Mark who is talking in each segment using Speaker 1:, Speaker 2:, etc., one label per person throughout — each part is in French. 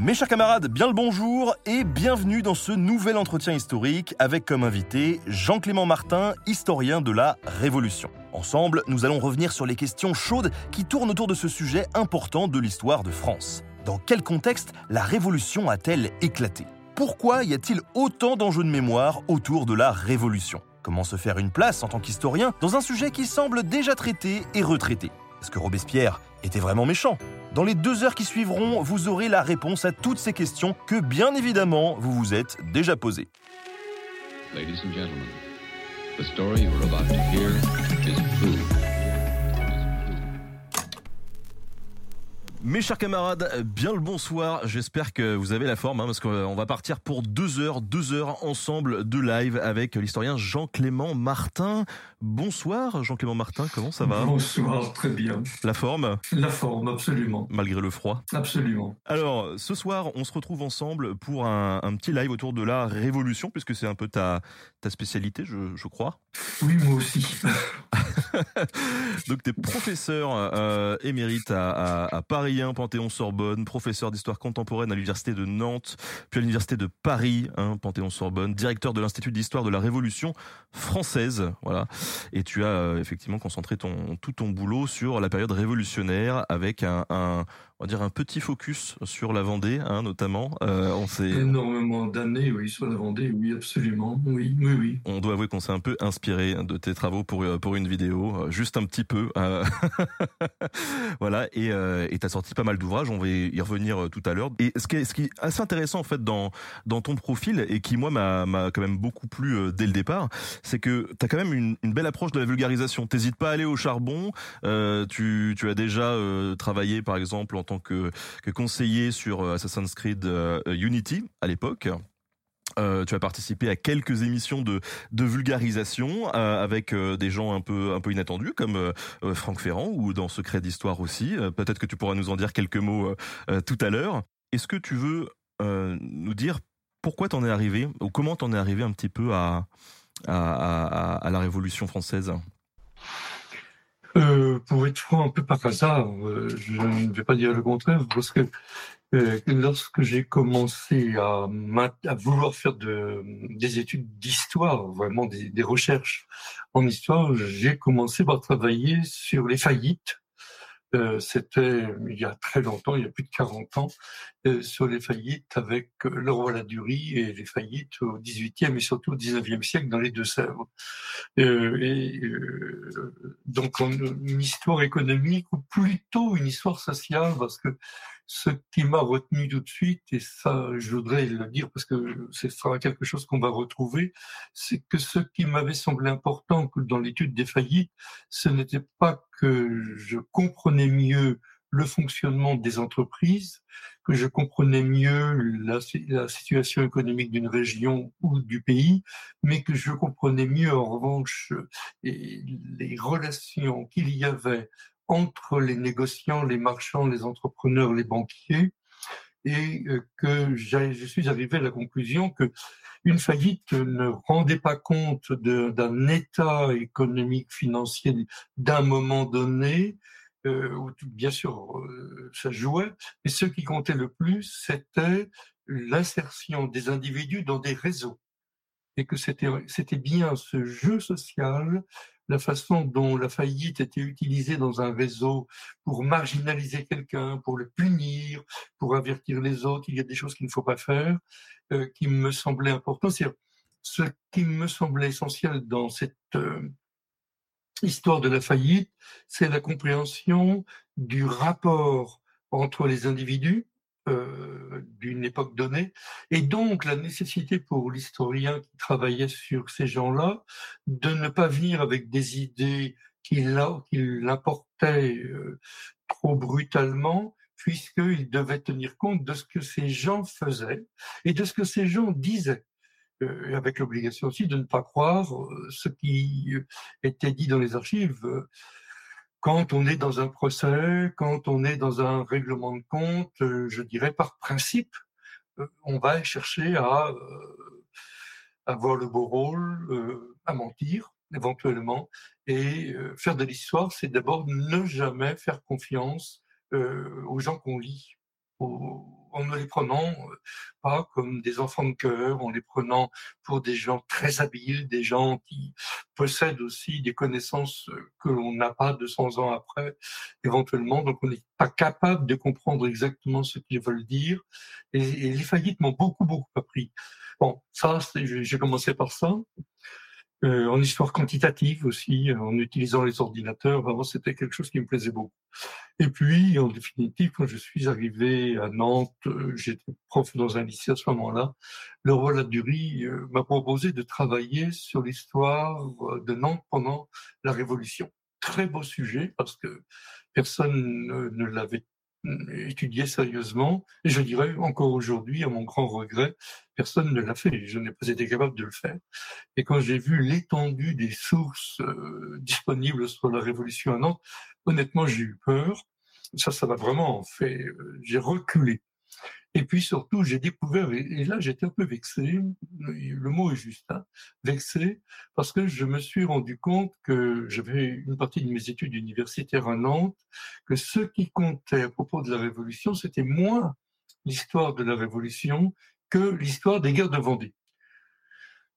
Speaker 1: Mes chers camarades, bien le bonjour et bienvenue dans ce nouvel entretien historique avec comme invité Jean-Clément Martin, historien de la Révolution. Ensemble, nous allons revenir sur les questions chaudes qui tournent autour de ce sujet important de l'histoire de France. Dans quel contexte la Révolution a-t-elle éclaté? Pourquoi y a-t-il autant d'enjeux de mémoire autour de la Révolution? Comment se faire une place en tant qu'historien dans un sujet qui semble déjà traité et retraité? Est-ce que Robespierre était vraiment méchant? Dans les deux heures qui suivront, vous aurez la réponse à toutes ces questions que bien évidemment vous vous êtes déjà posées. Mes chers camarades, bien le bonsoir. J'espère que vous avez la forme, hein, parce qu'on va partir pour deux heures, deux heures ensemble de live avec l'historien Jean-Clément Martin. Bonsoir Jean-Clément Martin, comment ça va?
Speaker 2: Bonsoir, très bien.
Speaker 1: La forme?
Speaker 2: La forme, absolument.
Speaker 1: Malgré le froid?
Speaker 2: Absolument.
Speaker 1: Alors, ce soir, on se retrouve ensemble pour un, un petit live autour de la Révolution, puisque c'est un peu ta, ta spécialité, je, je crois.
Speaker 2: Oui, moi aussi.
Speaker 1: Donc, tu es professeur euh, émérite à, à, à Paris 1, Panthéon-Sorbonne, professeur d'histoire contemporaine à l'Université de Nantes, puis à l'Université de Paris, hein, Panthéon-Sorbonne, directeur de l'Institut d'histoire de la Révolution française. Voilà. Et tu as euh, effectivement concentré ton, tout ton boulot sur la période révolutionnaire avec un, un on va dire un petit focus sur la Vendée, hein, notamment. Euh, on s'est
Speaker 2: Énormément d'années, oui, sur la Vendée, oui, absolument. Oui, oui, oui.
Speaker 1: on doit avouer qu'on s'est un peu inspiré de tes travaux pour euh, pour une vidéo, euh, juste un petit peu. euh, voilà, et euh, t'as sorti pas mal d'ouvrages. On va y revenir tout à l'heure. Et ce qui est ce qui est assez intéressant en fait dans dans ton profil et qui moi m'a m'a quand même beaucoup plu dès le départ, c'est que t'as quand même une, une belle approche de la vulgarisation. T'hésites pas à aller au charbon. Tu tu as déjà travaillé par exemple en tant que conseiller sur euh, Assassin's Creed euh, Unity à l'époque. Euh, tu as participé à quelques émissions de, vulgarisation avec des gens un peu inattendus comme Franck Ferrand ou dans Secret d'histoire aussi. Peut-être que tu pourras nous en dire quelques mots tout à l'heure. Est-ce que tu veux nous dire pourquoi t'en es arrivé ou comment t'en es arrivé un petit peu à la Révolution française?
Speaker 2: Euh, pour être franc, un peu par hasard, euh, je ne vais pas dire le contraire, parce que euh, lorsque j'ai commencé à, à vouloir faire de, des études d'histoire, vraiment des, des recherches en histoire, j'ai commencé par travailler sur les faillites. Euh, C'était il y a très longtemps, il y a plus de 40 ans, euh, sur les faillites avec euh, le roi Ladurie et les faillites au XVIIIe et surtout au XIXe siècle dans les Deux-Sèvres. Euh, et euh, donc une histoire économique ou plutôt une histoire sociale parce que ce qui m'a retenu tout de suite et ça je voudrais le dire parce que ce sera quelque chose qu'on va retrouver c'est que ce qui m'avait semblé important dans l'étude des faillites ce n'était pas que je comprenais mieux le fonctionnement des entreprises, que je comprenais mieux la, la situation économique d'une région ou du pays, mais que je comprenais mieux en revanche les relations qu'il y avait entre les négociants, les marchands, les entrepreneurs, les banquiers, et euh, que je suis arrivé à la conclusion que une faillite ne rendait pas compte d'un état économique financier d'un moment donné, euh, où bien sûr euh, ça jouait, mais ce qui comptait le plus, c'était l'insertion des individus dans des réseaux. Et que c'était bien ce jeu social, la façon dont la faillite était utilisée dans un réseau pour marginaliser quelqu'un, pour le punir, pour avertir les autres, il y a des choses qu'il ne faut pas faire, euh, qui me semblait important. C'est ce qui me semblait essentiel dans cette euh, histoire de la faillite, c'est la compréhension du rapport entre les individus euh, d'une époque donnée, et donc la nécessité pour l'historien qui travaillait sur ces gens-là de ne pas venir avec des idées qu'il apportait euh, trop brutalement, puisqu'il devait tenir compte de ce que ces gens faisaient et de ce que ces gens disaient euh, avec l'obligation aussi de ne pas croire ce qui était dit dans les archives. Quand on est dans un procès, quand on est dans un règlement de compte, euh, je dirais par principe, euh, on va chercher à euh, avoir le beau rôle, à mentir éventuellement, et faire de l'histoire, c'est d'abord ne jamais faire confiance aux gens qu'on lit, en ne les prenant euh, pas comme des enfants de cœur, en les prenant pour des gens très habiles, des gens qui possèdent aussi des connaissances euh, que l'on n'a pas 200 ans après, éventuellement. Donc on n'est pas capable de comprendre exactement ce qu'ils veulent dire. Et, et les faillites m'ont beaucoup, beaucoup appris. Bon, ça, j'ai commencé par ça. Euh, en histoire quantitative aussi, en utilisant les ordinateurs. Vraiment, c'était quelque chose qui me plaisait beaucoup. Et puis, en définitive, quand je suis arrivé à Nantes, euh, j'étais prof dans un lycée à ce moment-là, le roi Ladurie euh, m'a proposé de travailler sur l'histoire de Nantes pendant la Révolution. Très beau sujet parce que personne ne l'avait étudié sérieusement. Et je dirais encore aujourd'hui, à mon grand regret, personne ne l'a fait. Je n'ai pas été capable de le faire. Et quand j'ai vu l'étendue des sources euh, disponibles sur la Révolution à Nantes, honnêtement, j'ai eu peur. Ça, ça m'a vraiment fait. Euh, j'ai reculé. Et puis surtout, j'ai découvert, et là j'étais un peu vexé, le mot est juste, hein, vexé, parce que je me suis rendu compte que j'avais une partie de mes études universitaires à Nantes, que ce qui comptait à propos de la Révolution, c'était moins l'histoire de la Révolution que l'histoire des guerres de Vendée.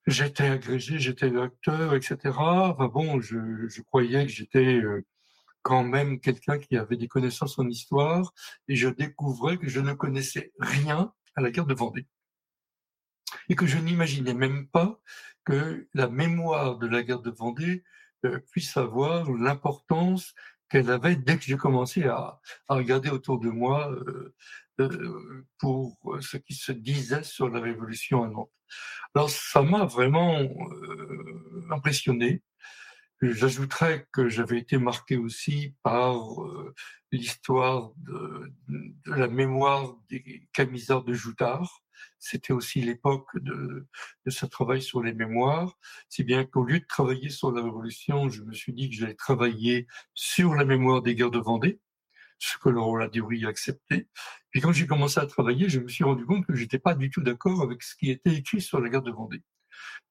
Speaker 2: J'étais agrégé, j'étais acteur, etc. Enfin bon, je, croyais que j'étais euh, quand même quelqu'un qui avait des connaissances en histoire, et je découvrais que je ne connaissais rien à la guerre de Vendée. Et que je n'imaginais même pas que la mémoire de la guerre de Vendée euh, puisse avoir l'importance qu'elle avait dès que j'ai commencé à, regarder autour de moi euh, euh, pour ce qui se disait sur la Révolution à Nantes. Alors ça m'a vraiment impressionné. J'ajouterais que j'avais été marqué aussi par euh, l'histoire de, la mémoire des camisards de Joutard. C'était aussi l'époque de, de, ce travail sur les mémoires, si bien qu'au lieu de travailler sur la Révolution, je me suis dit que j'allais travailler sur la mémoire des guerres de Vendée, ce que Laurent Ladurie a accepté. Puis quand j'ai commencé à travailler, je me suis rendu compte que j'étais pas du tout d'accord avec ce qui était écrit sur la guerre de Vendée.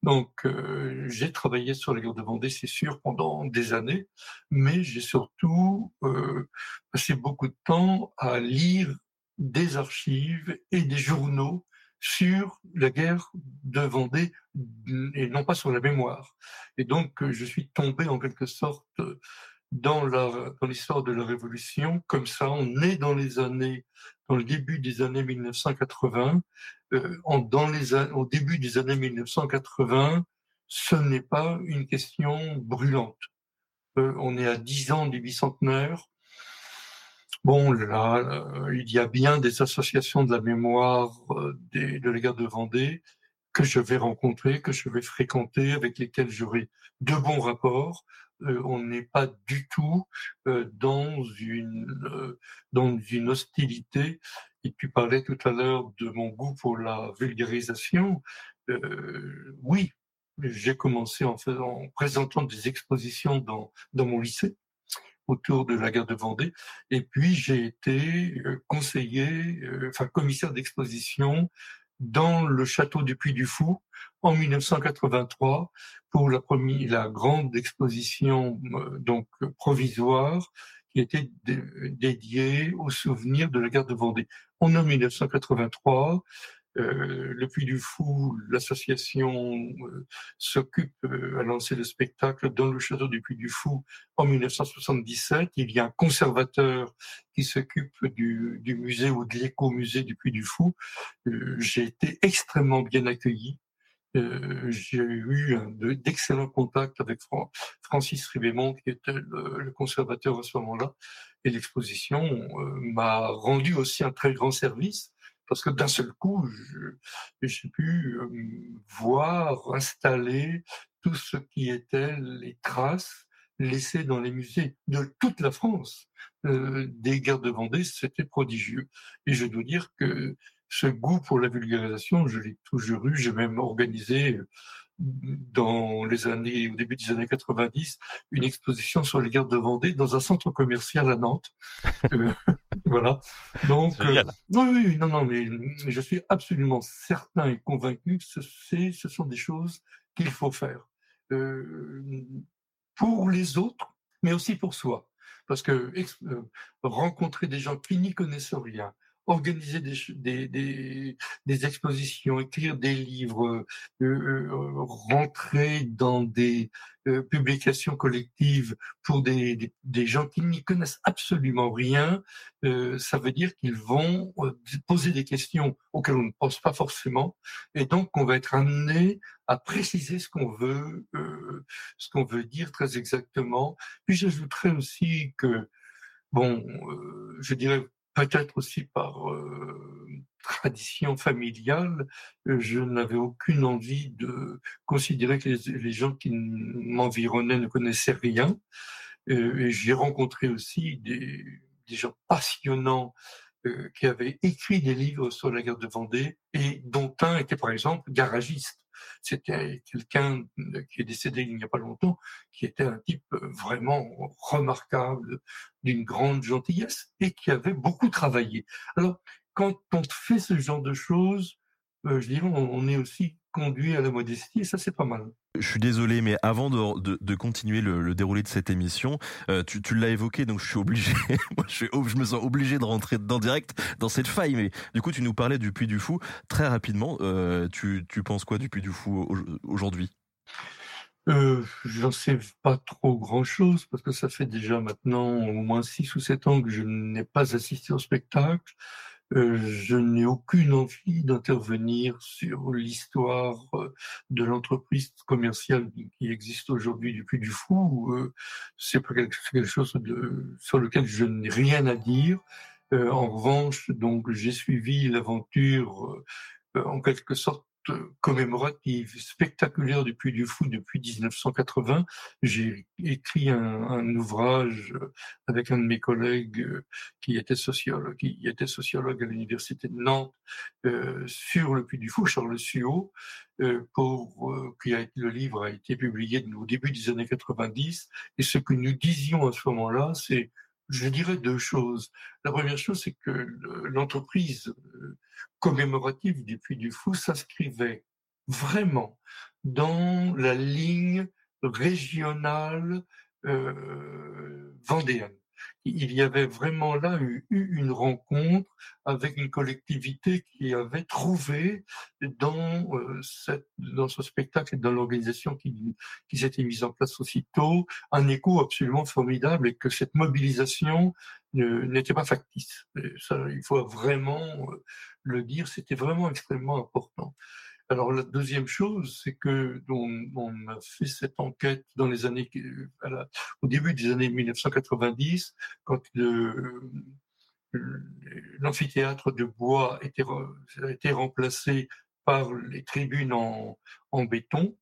Speaker 2: Donc, euh, j'ai travaillé sur la guerre de Vendée, c'est sûr, pendant des années, mais j'ai surtout euh, passé beaucoup de temps à lire des archives et des journaux sur la guerre de Vendée et non pas sur la mémoire. Et donc, je suis tombé en quelque sorte dans l'histoire de la Révolution, comme ça, on est dans les années, dans le début des années 1980, euh, en, dans les, au début des années 1980, ce n'est pas une question brûlante. Euh, on est à 10 ans du bicentenaire. Bon, là, euh, il y a bien des associations de la mémoire euh, des, de la guerre de Vendée que je vais rencontrer, que je vais fréquenter, avec lesquelles j'aurai de bons rapports. Euh, on n'est pas du tout euh, dans une euh, dans une hostilité. Et tu parlais tout à l'heure de mon goût pour la vulgarisation. oui, j'ai commencé en, présentant des expositions dans dans mon lycée autour de la guerre de Vendée. Et puis j'ai été conseiller, enfin commissaire d'exposition dans le château du Puy du Fou en 1983 pour la première, la grande exposition euh, donc provisoire qui était dédiée au souvenir de la guerre de Vendée. En 1983, euh, le Puy du Fou, l'association euh, s'occupe euh, à lancer le spectacle dans le château du Puy du Fou en 1977. Il y a un conservateur qui s'occupe du, du, musée ou de l'écomusée du Puy du Fou. Euh, j'ai été extrêmement bien accueilli. Euh, j'ai eu d'excellents contacts avec Francis Ribémont, qui était le, le conservateur à ce moment-là. Et l'exposition m'a rendu aussi un très grand service parce que d'un seul coup, j'ai pu euh, voir, installer tout ce qui était les traces laissées dans les musées de toute la France euh, des guerres de Vendée, c'était prodigieux. Et je dois dire que ce goût pour la vulgarisation, je l'ai toujours eu. J'ai même organisé dans les années, au début des années 90, une exposition sur les guerres de Vendée dans un centre commercial à Nantes. Euh, voilà. Donc, euh, oui, oui, non, non, mais je suis absolument certain et convaincu que ce, ce sont des choses qu'il faut faire euh, pour les autres, mais aussi pour soi. Parce que euh, rencontrer des gens qui n'y connaissent rien, organiser des, des, des, expositions, écrire des livres, euh, euh, rentrer dans des euh, publications collectives pour des, des, gens qui n'y connaissent absolument rien, ça veut dire qu'ils vont poser des questions auxquelles on ne pense pas forcément, et donc on va être amené à préciser ce qu'on veut, ce qu'on veut dire très exactement. Puis j'ajouterais aussi que bon, je dirais peut-être aussi par euh, tradition familiale, euh, je n'avais aucune envie de considérer que les, gens qui m'environnaient ne connaissaient rien. Euh, j'ai rencontré aussi des gens passionnants qui avaient écrit des livres sur la guerre de Vendée et dont un était par exemple garagiste. C'était quelqu'un qui est décédé il n'y a pas longtemps, qui était un type vraiment remarquable, d'une grande gentillesse et qui avait beaucoup travaillé. Alors, quand on fait ce genre de choses, euh, je dirais, on, est aussi conduit à la modestie et ça, c'est pas mal.
Speaker 1: Je suis désolé, mais avant de, continuer le, déroulé de cette émission, euh, tu, l'as évoqué, donc je suis obligé, moi je, suis, me sens obligé de rentrer dedans direct dans cette faille. Mais du coup, tu nous parlais du Puy du Fou très rapidement. Euh, tu, tu penses quoi du Puy du Fou aujourd'hui?
Speaker 2: Euh, J'en sais pas trop grand-chose parce que ça fait déjà maintenant au moins six ou sept ans que je n'ai pas assisté au spectacle. Euh, je n'ai aucune envie d'intervenir sur l'histoire euh, de l'entreprise commerciale qui existe aujourd'hui du Puy du Fou. Euh, c'est quelque chose de, sur lequel je n'ai rien à dire. en revanche, donc j'ai suivi l'aventure en quelque sorte commémorative, spectaculaire du Puy du Fou depuis 1980. J'ai écrit un, ouvrage avec un de mes collègues euh, qui était sociologue, qui était sociologue à l'université de Nantes euh, sur le Puy du Fou, Charles Suot, euh, pour euh, qui le livre a été publié au début des années 90. Et ce que nous disions à ce moment-là, c'est je dirais deux choses. La première chose, c'est que l'entreprise euh, commémorative du Puy du Fou s'inscrivait vraiment dans la ligne régionale euh, vendéenne il y avait vraiment là eu, une rencontre avec une collectivité qui avait trouvé dans, euh, dans ce spectacle et dans l'organisation qui, qui s'était mise en place aussitôt un écho absolument formidable et que cette mobilisation n'était pas factice. ça, il faut vraiment euh, le dire, c'était vraiment extrêmement important. Alors la deuxième chose, c'est que on, a fait cette enquête dans les années, au début des années 1990, quand l'amphithéâtre de bois a été remplacé par les tribunes en, en béton,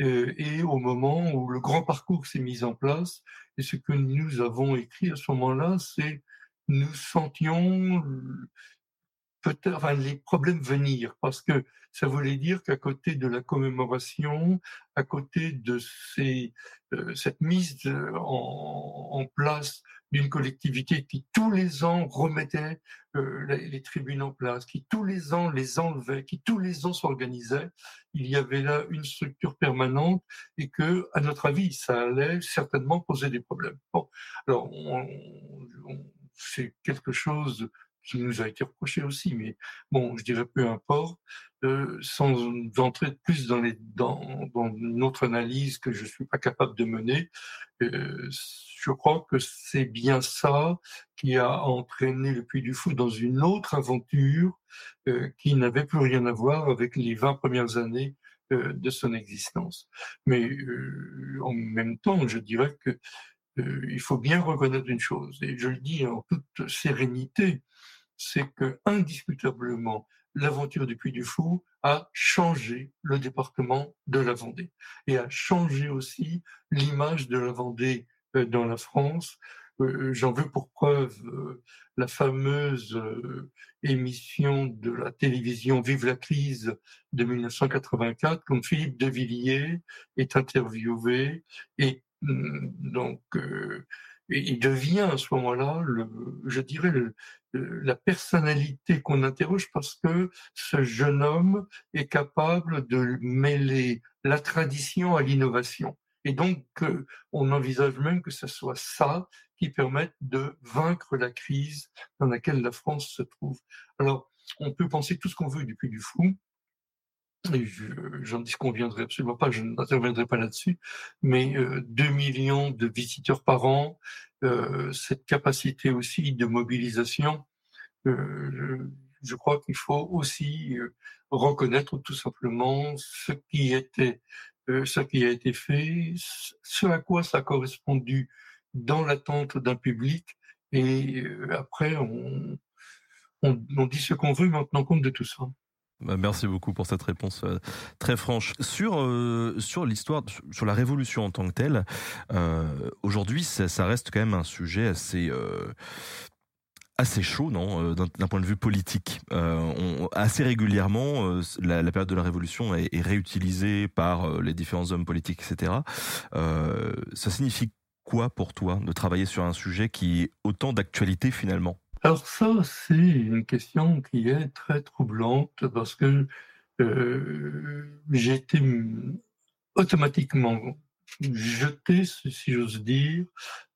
Speaker 2: euh, et au moment où le grand parcours s'est mis en place, et ce que nous avons écrit à ce moment-là, c'est nous sentions enfin, les problèmes venir, parce que ça voulait dire qu'à côté de la commémoration, à côté de euh, cette mise en, en place d'une collectivité qui tous les ans remettait euh, les, tribunes en place, qui tous les ans les enlevait, qui tous les ans s'organisait, il y avait là une structure permanente et que, à notre avis, ça allait certainement poser des problèmes. Bon, alors c'est quelque chose qui nous a été reproché aussi, mais bon, je dirais peu importe, euh, sans entrer plus dans, dans, dans notre analyse que je suis pas capable de mener, euh, je crois que c'est bien ça qui a entraîné le Puy du Fou dans une autre aventure euh, qui n'avait plus rien à voir avec les 20 premières années de son existence. Mais en même temps, je dirais que il faut bien reconnaître une chose, et je le dis en toute sérénité, c'est que indiscutablement l'aventure du Puy du Fou a changé le département de la Vendée et a changé aussi l'image de la Vendée euh, dans la France. Euh, j'en veux pour preuve euh, la fameuse émission de la télévision Vive la crise de 1984, quand Philippe de Villiers est interviewé et mm, donc il devient à ce moment-là, je dirais, la personnalité qu'on interroge parce que ce jeune homme est capable de mêler la tradition à l'innovation. Et donc, on envisage même que ce soit ça qui permette de vaincre la crise dans laquelle la France se trouve. Alors, on peut penser tout ce qu'on veut du Puy du Fou, et j'en disconviendrai absolument pas, je n'interviendrai pas là-dessus, mais euh, 2 millions de visiteurs par an, euh, cette capacité aussi de mobilisation, euh, je crois qu'il faut aussi euh, reconnaître tout simplement ce qui était, euh, ce qui a été fait, ce à quoi ça a correspondu dans l'attente d'un public, et après on, on, on dit ce qu'on veut, mais en tenant compte de tout ça.
Speaker 1: Bah, merci beaucoup pour cette réponse euh, très franche. Sur euh, sur l'histoire, sur la révolution en tant que telle, euh, aujourd'hui, ça, reste quand même un sujet assez euh, assez chaud, non, euh, d'un point de vue politique. Assez régulièrement, la, la, période de la révolution est, est réutilisée par les différents hommes politiques, etc. ça signifie quoi pour toi de travailler sur un sujet qui est autant d'actualité finalement?
Speaker 2: Alors ça, c'est une question qui est très troublante parce que euh, j'ai été automatiquement jeté, si j'ose dire,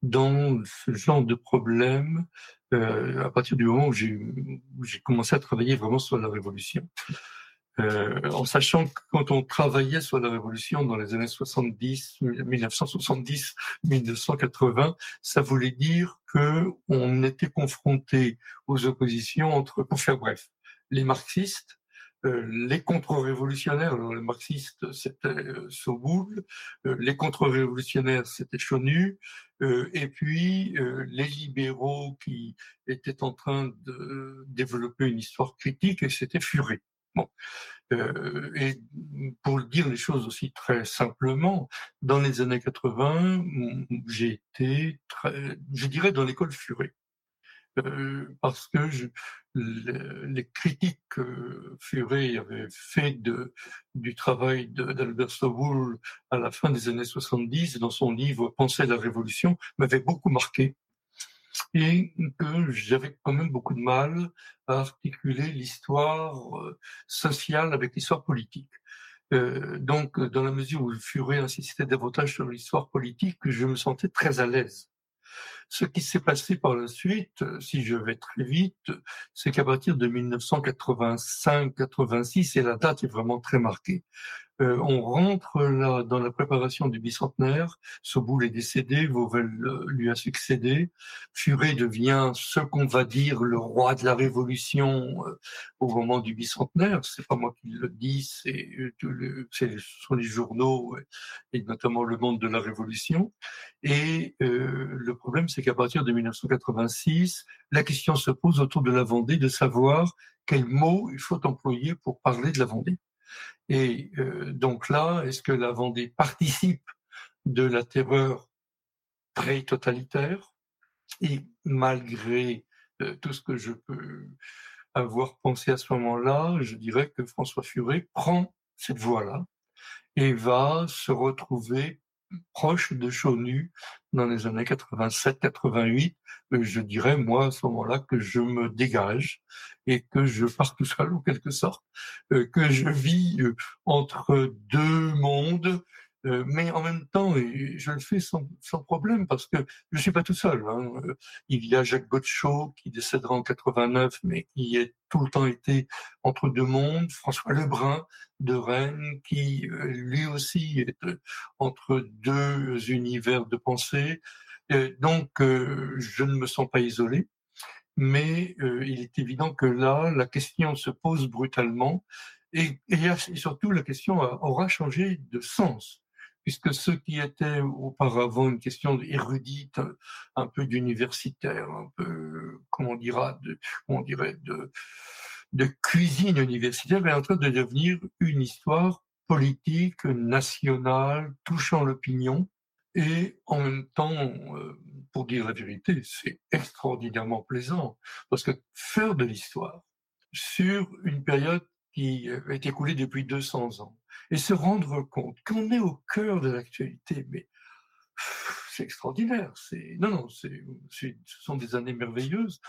Speaker 2: dans ce genre de problème euh, à partir du moment où j'ai commencé à travailler vraiment sur la révolution. Euh, en sachant que quand on travaillait sur la révolution dans les années 70, 1970, 1980, ça voulait dire que on était confronté aux oppositions entre, pour faire bref, les marxistes, euh, les contre-révolutionnaires. Alors les marxistes, c'était euh, Soboul, euh, les contre-révolutionnaires, c'était Chonu, euh, et puis euh, les libéraux qui étaient en train de développer une histoire critique, et c'était Furet. Bon. Euh, et pour dire les choses aussi très simplement, dans les années 80, j'ai été, je dirais, dans l'école Furet. Euh, parce que les, critiques que Furet avait fait du travail d'Albert Soboul à la fin des années 70 dans son livre Penser la révolution m'avaient beaucoup marqué et que j'avais quand même beaucoup de mal à articuler l'histoire euh, sociale avec l'histoire politique. Euh, donc, dans la mesure où Furet insistait davantage sur l'histoire politique, je me sentais très à l'aise. Ce qui s'est passé par la suite, si je vais très vite, c'est qu'à partir de 1985-86, et la date est vraiment très marquée, euh, on rentre là dans la préparation du bicentenaire. Soboul est décédé, Vauvel euh, lui a succédé. Furet devient ce qu'on va dire le roi de la révolution euh, au moment du bicentenaire. C'est pas moi qui le dis, c'est ce sont les journaux et notamment le monde de la révolution. Et euh, le problème, c'est qu'à partir de 1986, la question se pose autour de la Vendée de savoir quel mot il faut employer pour parler de la Vendée. Et euh, donc là, est-ce que la Vendée participe de la terreur pré-totalitaire Et malgré euh, tout ce que je peux avoir pensé à ce moment-là, je dirais que François Furet prend cette voie-là et va se retrouver proche de Chonu dans les années 87-88. Je dirais, moi, à ce moment-là, que je me dégage et que je pars tout seul, en quelque sorte, euh, que je vis euh, entre deux mondes, euh, mais en même temps, je le fais sans, sans problème parce que je suis pas tout seul. Hein. Il y a Jacques Gotchaud qui décédera en 89, mais qui a tout le temps été entre deux mondes. François Lebrun de Rennes, qui lui aussi est entre deux univers de pensée. donc, je ne me sens pas isolé mais euh, il est évident que là, la question se pose brutalement et, et, surtout la question aura changé de sens, puisque ce qui était auparavant une question érudite, un peu d'universitaire, un peu, comment on dira, on dirait de, cuisine universitaire, est en train de devenir une histoire politique, nationale, touchant l'opinion, et en même temps, euh, pour dire la vérité, c'est extraordinairement plaisant, parce que faire de l'histoire sur une période qui est écoulée depuis 200 ans, et se rendre compte qu'on est au cœur de l'actualité, mais c'est extraordinaire. C'est non, non, c'est, ce sont des années merveilleuses.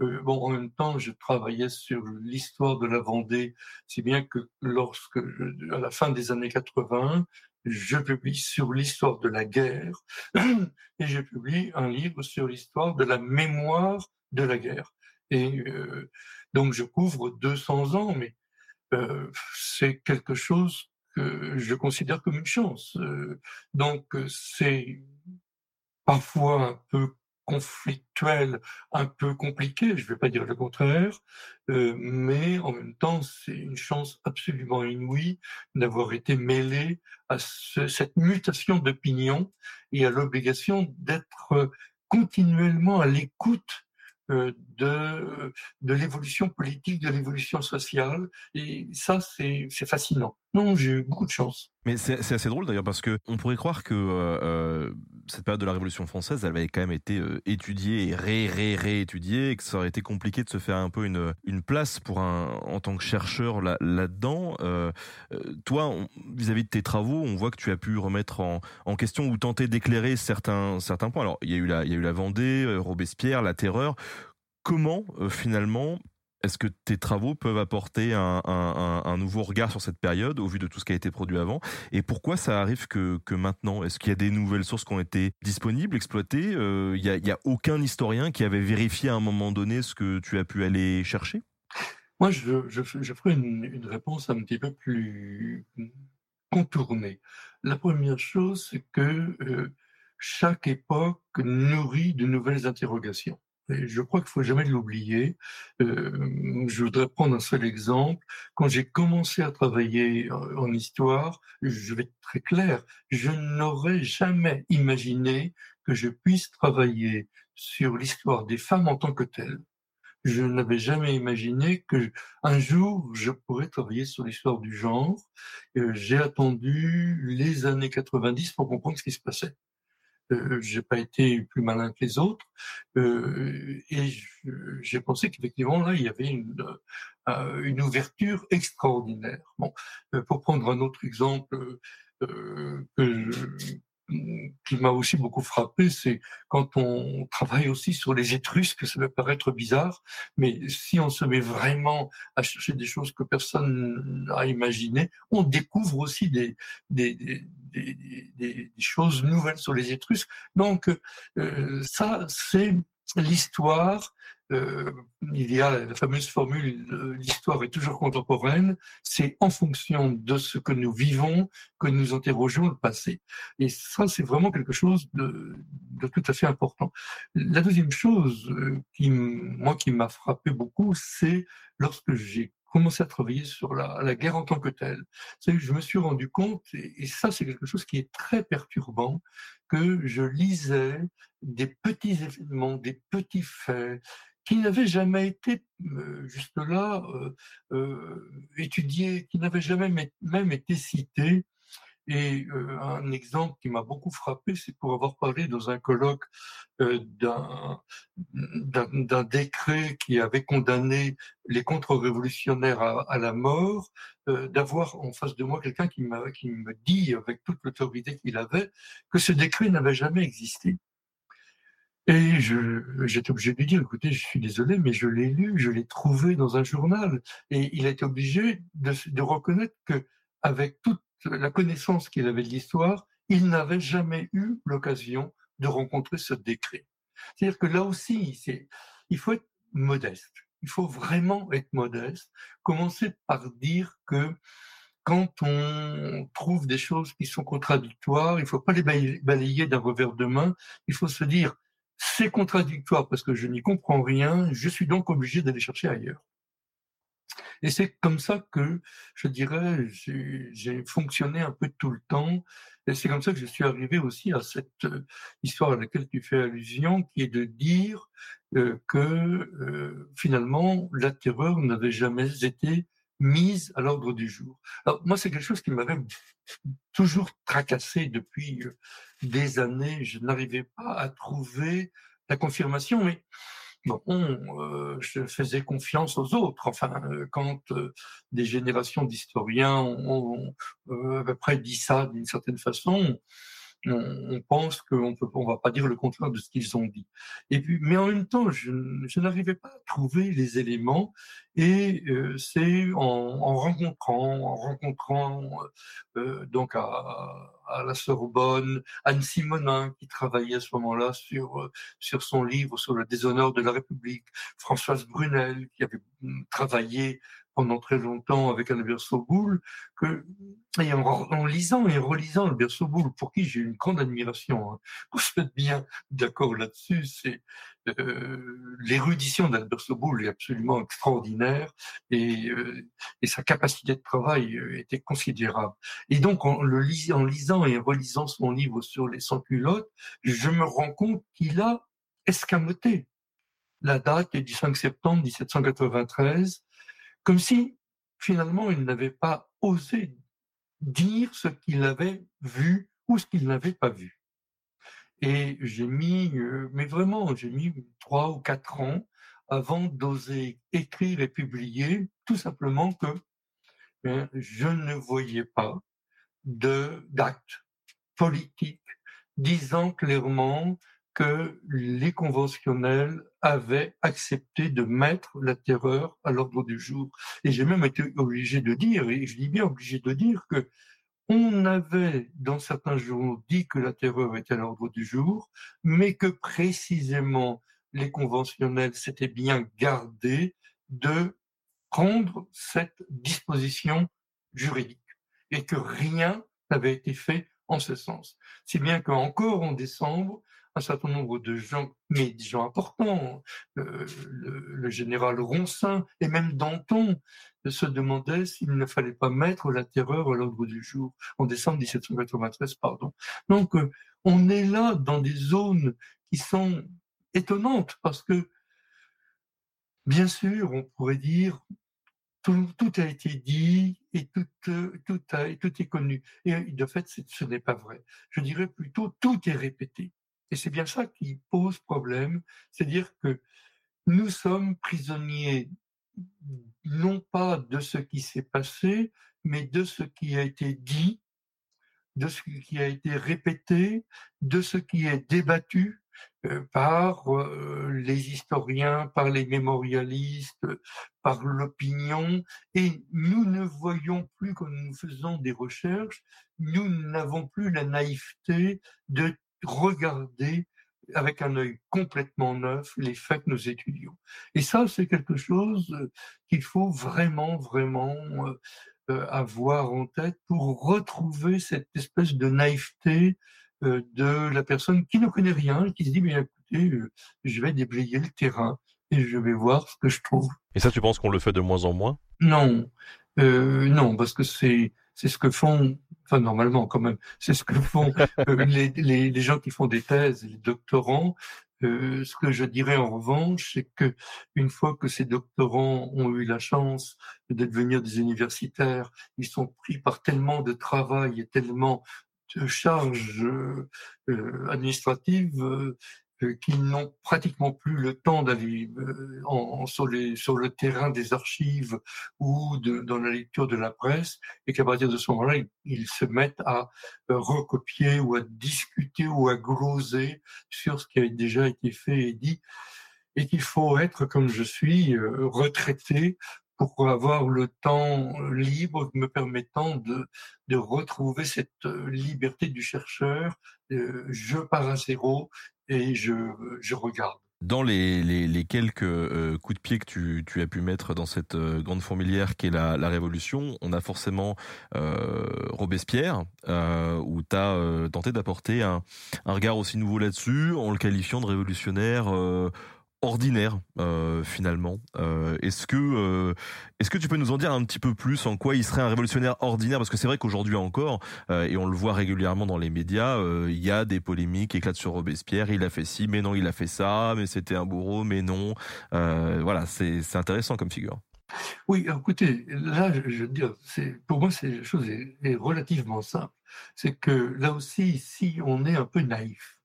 Speaker 2: Euh, bon, en même temps, je travaillais sur l'histoire de la Vendée, si bien que lorsque, à la fin des années 80, je publie sur l'histoire de la guerre et je publie un livre sur l'histoire de la mémoire de la guerre. Et euh, donc je couvre 200 ans, mais euh, c'est quelque chose que je considère comme une chance. Euh, donc c'est parfois un peu conflictuel, un peu compliqué, je ne vais pas dire le contraire, euh, mais en même temps, c'est une chance absolument inouïe d'avoir été mêlé à cette mutation d'opinion et à l'obligation d'être continuellement à l'écoute euh, de, de l'évolution politique, de l'évolution sociale. Et ça, c'est fascinant. Non, j'ai eu beaucoup de chance.
Speaker 1: Mais c'est assez drôle d'ailleurs parce que on pourrait croire que euh, euh, cette période de la Révolution française, elle avait quand même été étudiée et ré ré réétudiée, et que ça aurait été compliqué de se faire un peu une place pour un en tant que chercheur là là-dedans. toi, vis-à-vis de tes travaux, on voit que tu as pu remettre en, question ou tenter d'éclairer certains points. Alors, il y a eu la Vendée, Robespierre, la Terreur comment euh, finalement est-ce que tes travaux peuvent apporter un, nouveau regard sur cette période au vu de tout ce qui a été produit avant? Et pourquoi ça arrive que, maintenant? Est-ce qu'il y a des nouvelles sources qui ont été disponibles, exploitées? Euh, Il n'y a, aucun historien qui avait vérifié à un moment donné ce que tu as pu aller chercher?
Speaker 2: Moi, je, je, ferai une, réponse un petit peu plus contournée. La première chose, c'est que euh, chaque époque nourrit de nouvelles interrogations je crois qu'il faut jamais l'oublier. Euh, je voudrais prendre un seul exemple. Quand j'ai commencé à travailler en, histoire, je vais être très clair, je n'aurais jamais imaginé que je puisse travailler sur l'histoire des femmes en tant que telle. Je n'avais jamais imaginé que un jour je pourrais travailler sur l'histoire du genre. Euh, j'ai attendu les années 90 pour comprendre ce qui se passait euh, j'ai pas été plus malin que les autres, euh, et j'ai pensé qu'effectivement là il y avait une, euh, ouverture extraordinaire. Bon, pour prendre un autre exemple que qui m'a aussi beaucoup frappé, c'est quand on travaille aussi sur les Étrusques, ça peut paraître bizarre, mais si on se met vraiment à chercher des choses que personne n'a imaginées, on découvre aussi des, des, des, des, choses nouvelles sur les Étrusques. Donc euh, ça, c'est l'histoire euh, il y a la fameuse formule euh, l'histoire est toujours contemporaine, c'est en fonction de ce que nous vivons que nous interrogeons le passé. Et ça, c'est vraiment quelque chose de, tout à fait important. La deuxième chose euh, qui, moi, qui m'a frappé beaucoup, c'est lorsque j'ai commencé à travailler sur la, guerre en tant que telle. C'est je me suis rendu compte, et ça c'est quelque chose qui est très perturbant, que je lisais des petits événements, des petits faits, qui n'avait jamais été euh, juste là euh, euh, étudié, qui n'avait jamais même été cité. Et un exemple qui m'a beaucoup frappé, c'est pour avoir parlé dans un colloque d'un décret qui avait condamné les contre-révolutionnaires à, la mort, d'avoir en face de moi quelqu'un qui, qui me dit, avec toute l'autorité qu'il avait, que ce décret n'avait jamais existé. Et j'étais obligé de lui dire, écoutez, je suis désolé, mais je l'ai lu, je l'ai trouvé dans un journal. Et il a été obligé de, reconnaître que, avec toute la connaissance qu'il avait de l'histoire, il n'avait jamais eu l'occasion de rencontrer ce décret. C'est-à-dire que là aussi, il faut être modeste. Il faut vraiment être modeste. Commencer par dire que quand on trouve des choses qui sont contradictoires, il ne faut pas les balayer d'un revers de main. Il faut se dire, c'est contradictoire parce que je n'y comprends rien, je suis donc obligé d'aller chercher ailleurs. Et c'est comme ça que, je dirais, j'ai fonctionné un peu tout le temps. Et c'est comme ça que je suis arrivé aussi à cette euh, histoire à laquelle tu fais allusion, qui est de dire euh, que euh, finalement, la terreur n'avait jamais été mise à l'ordre du jour. Alors moi, c'est quelque chose qui m'avait toujours tracassé depuis euh, des années. Je n'arrivais pas à trouver la confirmation, mais bon, euh, je faisais confiance aux autres. Enfin, euh, quand des générations d'historiens ont, à peu près dit ça d'une certaine façon, on, pense qu'on peut, on va pas dire le contraire de ce qu'ils ont dit. Et puis, mais en même temps, je, n'arrivais pas à trouver les éléments. Et euh, c'est en, en, rencontrant, en rencontrant euh, donc à, la Sorbonne, Anne Simonin qui travaillait à ce moment-là sur sur son livre sur le déshonneur de la République, Françoise Brunel qui avait hum, travaillé pendant très longtemps avec Albert Soboul, que, et en, lisant et relisant Albert Soboul, pour qui j'ai une grande admiration, hein, se mettre bien d'accord là-dessus, c'est euh, l'érudition d'Albert Soboul est absolument extraordinaire et, euh, et, sa capacité de travail euh, était considérable. Et donc, en, le lis, en lisant et relisant son livre sur les sans-culottes, je me rends compte qu'il a escamoté la date du 5 septembre 1793 comme si finalement il n'avait pas osé dire ce qu'il avait vu ou ce qu'il n'avait pas vu. Et j'ai mis, euh, mais vraiment, j'ai mis trois ou quatre ans avant d'oser écrire et publier, tout simplement que ben, je ne voyais pas de d'actes politiques disant clairement que les conventionnels avaient accepté de mettre la terreur à l'ordre du jour. Et j'ai même été obligé de dire, et je dis bien obligé de dire que on avait dans certains journaux dit que la terreur était à l'ordre du jour, mais que précisément les conventionnels s'étaient bien gardés de prendre cette disposition juridique et que rien n'avait été fait en ce sens. Si bien qu'encore en décembre, un certain nombre de gens, mais des gens importants, le, le, général Roncin et même Danton se demandaient s'il ne fallait pas mettre la terreur à l'ordre du jour en décembre 1793, pardon. Donc, euh, on est là dans des zones qui sont étonnantes parce que, bien sûr, on pourrait dire tout, a été dit et tout, tout, a, tout est connu. Et de fait, ce n'est pas vrai. Je dirais plutôt tout est répété. Et c'est bien ça qui pose problème, c'est-à-dire que nous sommes prisonniers non pas de ce qui s'est passé, mais de ce qui a été dit, de ce qui a été répété, de ce qui est débattu euh, par euh, les historiens, par les mémorialistes, par l'opinion, et nous ne voyons plus quand nous faisons des recherches, nous n'avons plus la naïveté de regarder avec un œil complètement neuf les faits que nous étudions. Et ça, c'est quelque chose euh, qu'il faut vraiment, vraiment euh, euh, avoir en tête pour retrouver cette espèce de naïveté de la personne qui ne connaît rien, qui se dit, mais écoutez, je vais déblayer le terrain et je vais voir ce que je trouve.
Speaker 1: Et ça, tu penses qu'on le fait de moins en moins?
Speaker 2: Non, non, parce que c'est c'est ce que font enfin normalement quand même, c'est ce que font euh, les, les, les, gens qui font des thèses, les doctorants. Euh, ce que je dirais en revanche, c'est que une fois que ces doctorants ont eu la chance de devenir des universitaires, ils sont pris par tellement de travail et tellement de charges euh, administratives euh, qu'ils n'ont pratiquement plus le temps d'aller euh, sur, le terrain des archives ou dans la lecture de la presse, et qu'à partir de ce moment-là, ils, se mettent à euh, recopier ou à discuter ou à gloser sur ce qui a déjà été fait et dit, et qu'il faut être, comme je suis, retraité pour avoir le temps libre me permettant de, de retrouver cette liberté du chercheur. je pars à zéro et je, je regarde.
Speaker 1: Dans les, les, les quelques euh, coups de pied que tu, tu, as pu mettre dans cette euh, grande fourmilière qui est la, la Révolution, on a forcément euh, Robespierre, euh, où tu as tenté d'apporter un, un, regard aussi nouveau là-dessus, en le qualifiant de révolutionnaire ordinaire euh, finalement. Euh, est-ce que euh, est-ce que tu peux nous en dire un petit peu plus en quoi il serait un révolutionnaire ordinaire? Parce que c'est vrai qu'aujourd'hui encore et on le voit régulièrement dans les médias, il y a des polémiques éclatent sur Robespierre. Il a fait ci, mais non, il a fait ça, mais c'était un bourreau, mais non. voilà, c'est c'est intéressant comme figure.
Speaker 2: Oui, écoutez, là, je, veux dire, pour moi, c'est la chose est, relativement simple. C'est que là aussi, si on est un peu naïf,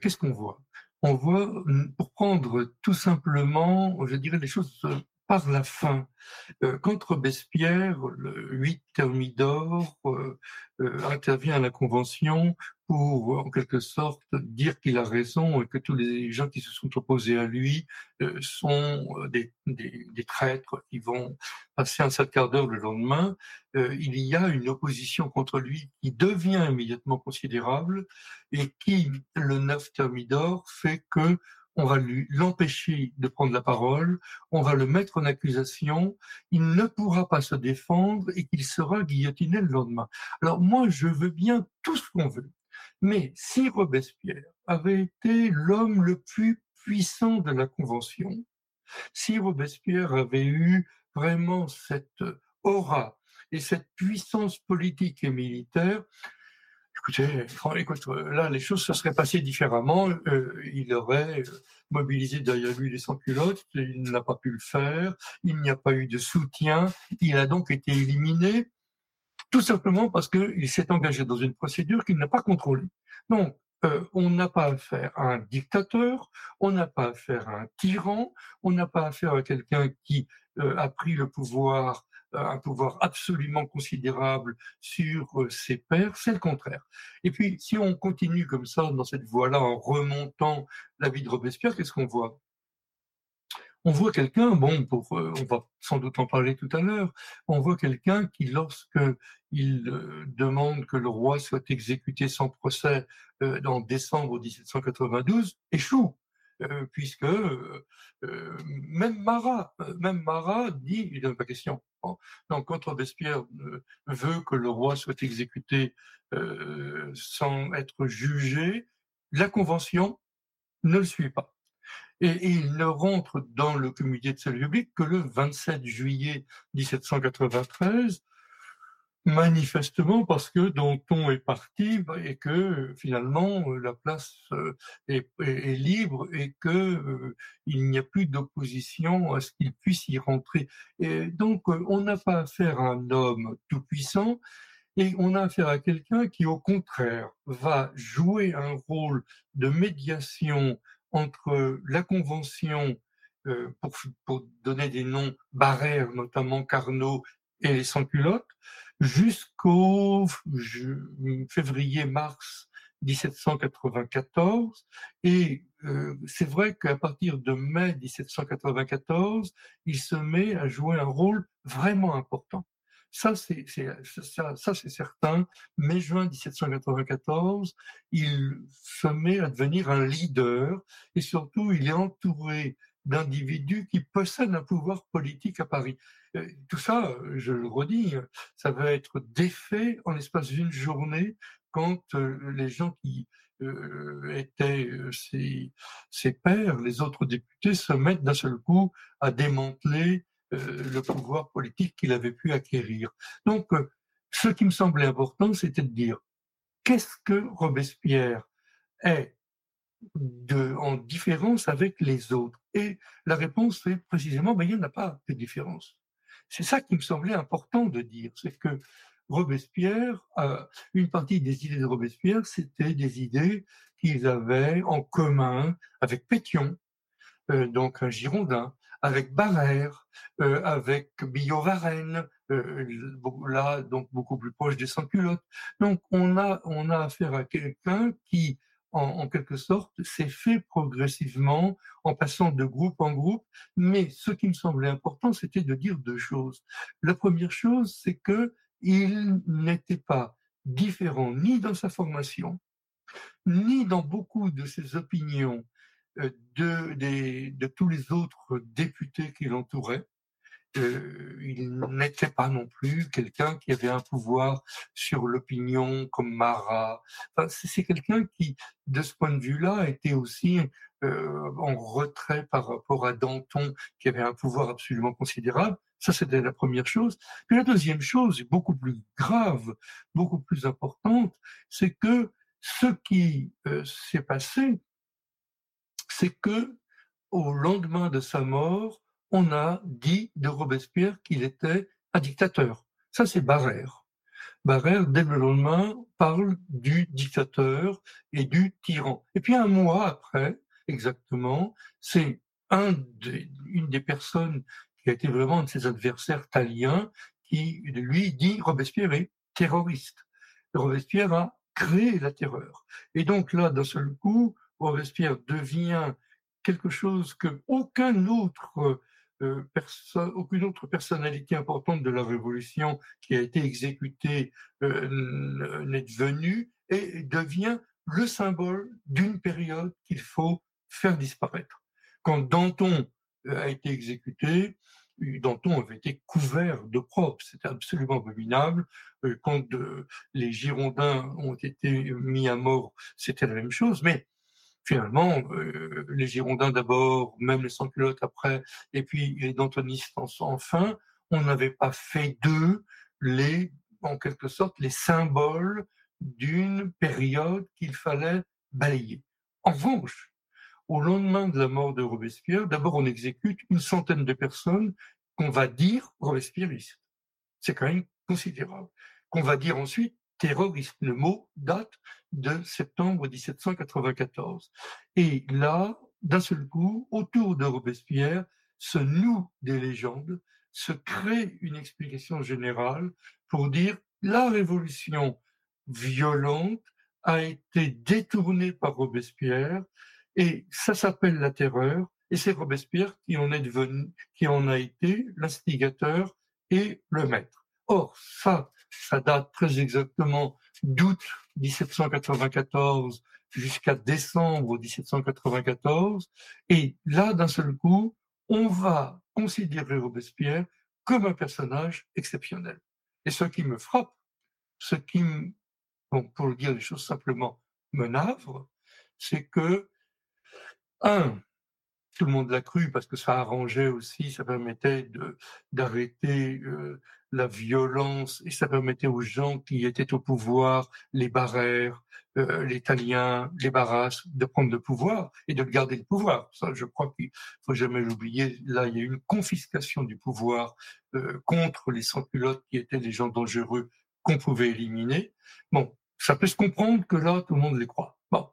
Speaker 2: qu'est-ce qu'on voit? On voit, pour prendre tout simplement, je dirais les choses par la fin. Euh, contre Robespierre, le 8 Thermidor euh, euh, intervient à la Convention pour, en quelque sorte, dire qu'il a raison et que tous les gens qui se sont opposés à lui euh, sont euh, des, des, des, traîtres qui vont passer un sept quart d'heure le lendemain. Euh, il y a une opposition contre lui qui devient immédiatement considérable et qui, le 9 Thermidor, fait que on va lui l'empêcher de prendre la parole, on va le mettre en accusation, il ne pourra pas se défendre et qu'il sera guillotiné le lendemain. Alors moi, je veux bien tout ce qu'on veut, mais si Robespierre avait été l'homme le plus puissant de la Convention, si Robespierre avait eu vraiment cette aura et cette puissance politique et militaire, écoutez, écoute, là, les choses se seraient passées différemment. Euh, il aurait euh, mobilisé derrière lui les sans-culottes, il n'a pas pu le faire, il n'y a pas eu de soutien, il a donc été éliminé, tout simplement parce qu'il s'est engagé dans une procédure qu'il n'a pas contrôlée. Donc, euh, on n'a pas affaire à un dictateur, on n'a pas affaire à un tyran, on n'a pas affaire à quelqu'un qui a pris le pouvoir un pouvoir absolument considérable sur euh, ses pairs, c'est le contraire. Et puis, si on continue comme ça, dans cette voie-là, en remontant la vie de Robespierre, qu'est-ce qu'on voit? On voit quelqu'un, bon, pour, euh, on va sans doute en parler tout à l'heure, on voit quelqu'un qui, lorsque il euh, demande que le roi soit exécuté sans procès en décembre 1792, échoue. Euh, puisque euh, euh, même Marat, même Marat dit, il a pas question. Donc, quand Robespierre veut que le roi soit exécuté sans être jugé, la Convention ne le suit pas. Et, il ne rentre dans le comité de salut public que le 27 juillet 1793, Manifestement parce que Danton est parti et que finalement la place euh, est, est, libre et que euh, il n'y a plus d'opposition à ce qu'il puisse y rentrer. Et donc euh, on n'a pas affaire à un homme tout puissant et on a affaire à quelqu'un qui au contraire va jouer un rôle de médiation entre la convention pour, donner des noms, Barrère notamment, Carnot et les sans-culottes, jusqu'au février-mars 1794. Et c'est vrai qu'à partir de mai 1794, il se met à jouer un rôle vraiment important. Ça, c'est certain. Mai-juin 1794, il se met à devenir un leader et surtout, il est entouré d'individus qui possèdent un pouvoir politique à Paris. Euh, tout ça, je le redis, ça va être défait en l'espace d'une journée quand euh, les gens qui euh, étaient ses, ses pairs, les autres députés, se mettent d'un seul coup à démanteler le pouvoir politique qu'il avait pu acquérir. Donc, ce qui me semblait important, c'était de dire qu'est-ce que Robespierre est de, en différence avec les autres? Et la réponse est précisément, ben, il n'y en a pas de différence. C'est ça qui me semblait important de dire, c'est que Robespierre, euh, une partie des idées de Robespierre, c'était des idées qu'ils avaient en commun avec Pétion, euh, donc un Girondin, avec Barère, euh, avec Billot-Varenne, euh, là donc beaucoup plus proche des sans-culottes. Donc on a on a affaire à quelqu'un qui en, quelque sorte, s'est fait progressivement en passant de groupe en groupe. Mais ce qui me semblait important, c'était de dire deux choses. La première chose, c'est que il n'était pas différent ni dans sa formation, ni dans beaucoup de ses opinions euh, de, tous les autres députés qui l'entouraient. Euh, il n'était pas non plus quelqu'un qui avait un pouvoir sur l'opinion comme Marat. Enfin, c'est quelqu'un qui, de ce point de vue-là, était aussi euh, en retrait par rapport à Danton, qui avait un pouvoir absolument considérable. Ça, c'était la première chose. Puis la deuxième chose, beaucoup plus grave, beaucoup plus importante, c'est que ce qui s'est passé, c'est que au lendemain de sa mort, on a dit de Robespierre qu'il était un dictateur. Ça, c'est Barrère. Barrère, dès le lendemain, parle du dictateur et du tyran. Et puis un mois après, exactement, c'est un une des personnes qui a été vraiment de ses adversaires taliens qui, lui, dit Robespierre est terroriste. Robespierre a créer la terreur. Et donc là, d'un seul coup, Robespierre devient quelque chose que aucun autre euh, aucune autre personnalité importante de la Révolution qui a été exécutée euh, n'est devenue et devient le symbole d'une période qu'il faut faire disparaître. Quand Danton euh, a été exécuté, Danton avait été couvert de propre, c'était absolument abominable. Quand les Girondins ont été mis à mort, c'était la même chose. Mais finalement, euh, les Girondins d'abord, même les sans-culottes après, et puis les Dantonistes enfin, on n'avait pas fait d'eux les, en quelque sorte, les symboles d'une période qu'il fallait balayer. En revanche, au lendemain de la mort de Robespierre, d'abord on exécute une centaine de personnes qu'on va dire robespierristes. C'est quand même considérable. Qu'on va dire ensuite terroriste. Le mot date de septembre 1794. Et là, d'un seul coup, autour de Robespierre, se nouent des légendes, se crée une explication générale pour dire la révolution violente a été détournée par Robespierre et ça s'appelle la terreur et c'est Robespierre qui en est devenu, qui en a été l'instigateur et le maître. Or, ça, ça date très exactement d'août 1794 jusqu'à décembre 1794. Et là, d'un seul coup, on va considérer Robespierre comme un personnage exceptionnel. Et ce qui me frappe, ce qui, pour dire les choses simplement, me navre, c'est que, un, tout le monde l'a cru parce que ça arrangeait aussi, ça permettait d'arrêter euh, la violence et ça permettait aux gens qui étaient au pouvoir, les barrères, euh, les Italiens, les barras, de prendre le pouvoir et de garder le pouvoir. Ça, je crois qu'il faut jamais l'oublier. Là, il y a eu une confiscation du pouvoir euh, contre les sans-culottes qui étaient des gens dangereux qu'on pouvait éliminer. Bon, ça peut se comprendre que là, tout le monde les croit. Bon.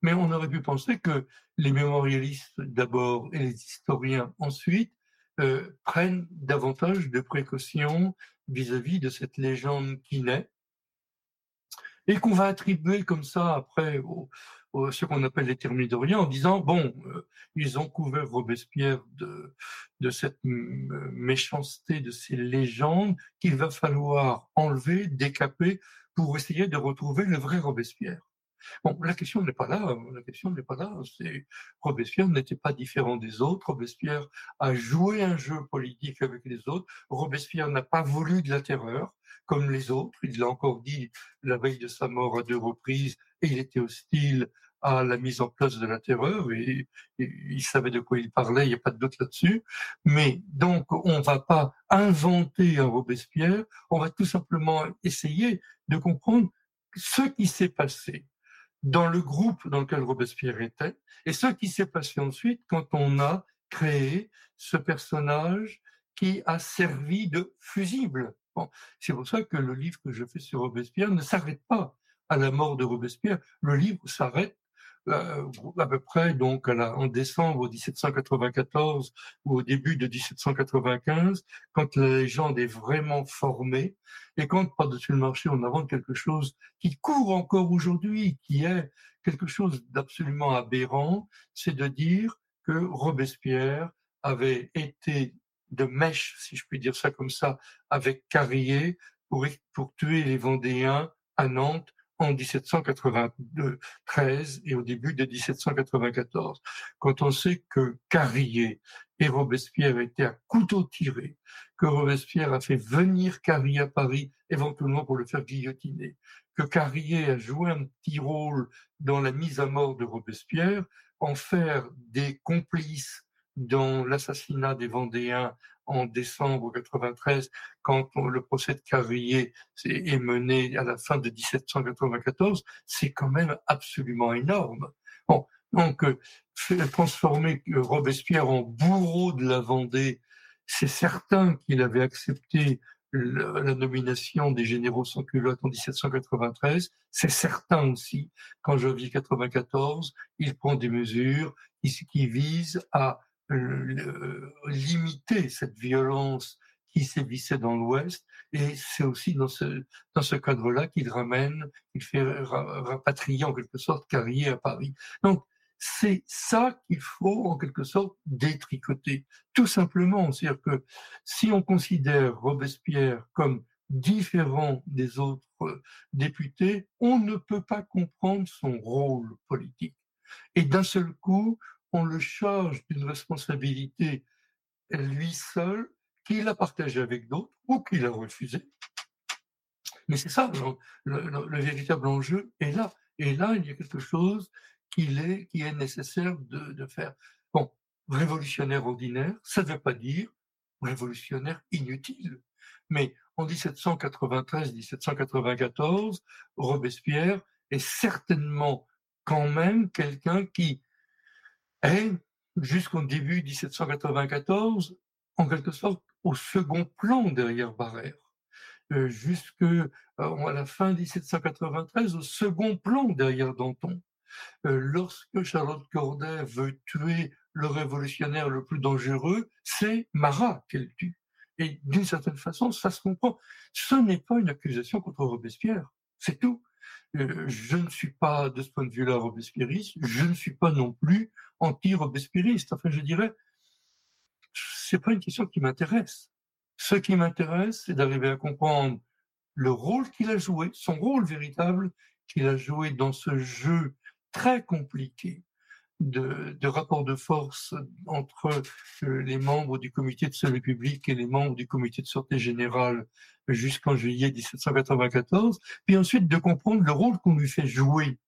Speaker 2: Mais on aurait pu penser que les mémorialistes d'abord et les historiens ensuite euh, prennent davantage de précautions vis-à-vis de cette légende qui naît et qu'on va attribuer comme ça après au, ce qu'on appelle les thermidoriens en disant bon euh, ils ont couvert Robespierre de, de cette méchanceté de ces légendes qu'il va falloir enlever, décaper pour essayer de retrouver le vrai Robespierre. Bon, la question n'est pas là. La question n'est pas là. Robespierre n'était pas différent des autres. Robespierre a joué un jeu politique avec les autres. Robespierre n'a pas voulu de la terreur comme les autres. Il l'a encore dit la veille de sa mort à deux reprises. Et il était hostile à la mise en place de la terreur et, il savait de quoi il parlait, il n'y a pas de doute là-dessus. Mais donc, on va pas inventer un Robespierre, on va tout simplement essayer de comprendre ce qui s'est passé dans le groupe dans lequel Robespierre était, et ce qui s'est passé ensuite quand on a créé ce personnage qui a servi de fusible. C'est pour ça que le livre que je fais sur Robespierre ne s'arrête pas à la mort de Robespierre. Le livre s'arrête euh, à peu près donc en décembre 1794 ou au début de 1795, quand la légende est vraiment formée et quand par-dessus le marché on invente quelque chose qui court encore aujourd'hui, qui est quelque chose d'absolument aberrant, c'est de dire que Robespierre avait été de mèche, si je puis dire ça comme ça, avec Carrier pour, pour tuer les Vendéens à Nantes en 1793 et au début de 1794. Quand on sait que Carrier et Robespierre étaient à couteau tiré, que Robespierre a fait venir Carrier à Paris éventuellement pour le faire guillotiner, que Carrier a joué un petit rôle dans la mise à mort de Robespierre, en faire des complices dans l'assassinat des Vendéens en décembre 93, quand le procès de Carrier est mené à la fin de 1794, c'est quand même absolument énorme. Bon, donc, euh, transformer euh, Robespierre en bourreau de la Vendée, c'est certain qu'il avait accepté la nomination des généraux sans culotte en 1793. C'est certain aussi qu'en janvier 94, il prend des mesures qui visent à limiter cette violence qui sévissait dans l'Ouest. Et c'est aussi dans ce, dans ce cadre-là qu'il ramène, il fait rapatrier en quelque sorte Carrier à Paris. Donc, c'est ça qu'il faut en quelque sorte détricoter. Tout simplement, c'est-à-dire que si on considère Robespierre comme différent des autres députés, on ne peut pas comprendre son rôle politique. Et d'un seul coup, on le charge d'une responsabilité lui seul, qu'il a partagé avec d'autres ou qu'il a refusé. Mais c'est ça, le, véritable enjeu est là. Et là, il y a quelque chose est, qui est nécessaire de, de faire. Bon, révolutionnaire ordinaire, ça ne veut pas dire révolutionnaire inutile. Mais en 1793-1794, Robespierre est certainement quand même quelqu'un qui est, jusqu'au début 1794, en quelque sorte, au second plan derrière Barère. Euh, euh, la fin 1793, au second plan derrière Danton. Euh, lorsque Charlotte Corday veut tuer le révolutionnaire le plus dangereux, c'est Marat qu'elle tue. Et d'une certaine façon, ça se comprend. Ce n'est pas une accusation contre Robespierre, c'est tout. Euh, je ne suis pas, de ce point de vue-là, robespierriste. Je ne suis pas non plus anti-robespierriste. Enfin, je dirais, c'est pas une question qui m'intéresse. Ce qui m'intéresse, c'est d'arriver à comprendre le rôle qu'il a joué, son rôle véritable qu'il a joué dans ce jeu très compliqué de, rapport de force entre euh, les membres du comité de salut public et les membres du comité de sûreté générale jusqu'en juillet 1794, puis ensuite de comprendre le rôle qu'on lui fait jouer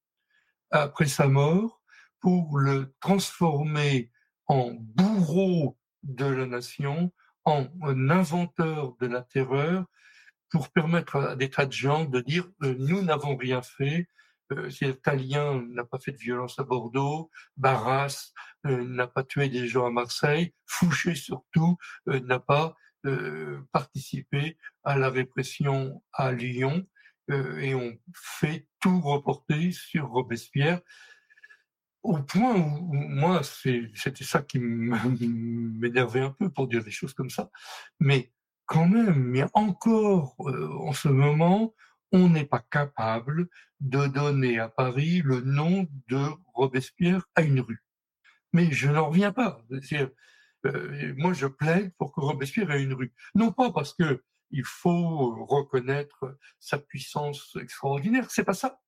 Speaker 2: après sa mort pour le transformer en bourreau de la nation, en inventeur de la terreur, pour permettre à des tas de gens de dire euh, nous n'avons rien fait, Talien n'a pas fait de violence à Bordeaux, Barras euh, n'a pas tué des gens à Marseille, Fouché surtout euh, n'a pas euh, participé à la répression à Lyon, et on fait tout reporter sur Robespierre au point où, moi, c'était ça qui m'énervait un peu pour dire des choses comme ça. Mais quand même, mais encore en ce moment, on n'est pas capable de donner à Paris le nom de Robespierre à une rue. Mais je n'en reviens pas. Euh, moi, je plaide pour que Robespierre ait une rue. Non pas parce que il faut reconnaître sa puissance extraordinaire, c'est pas ça.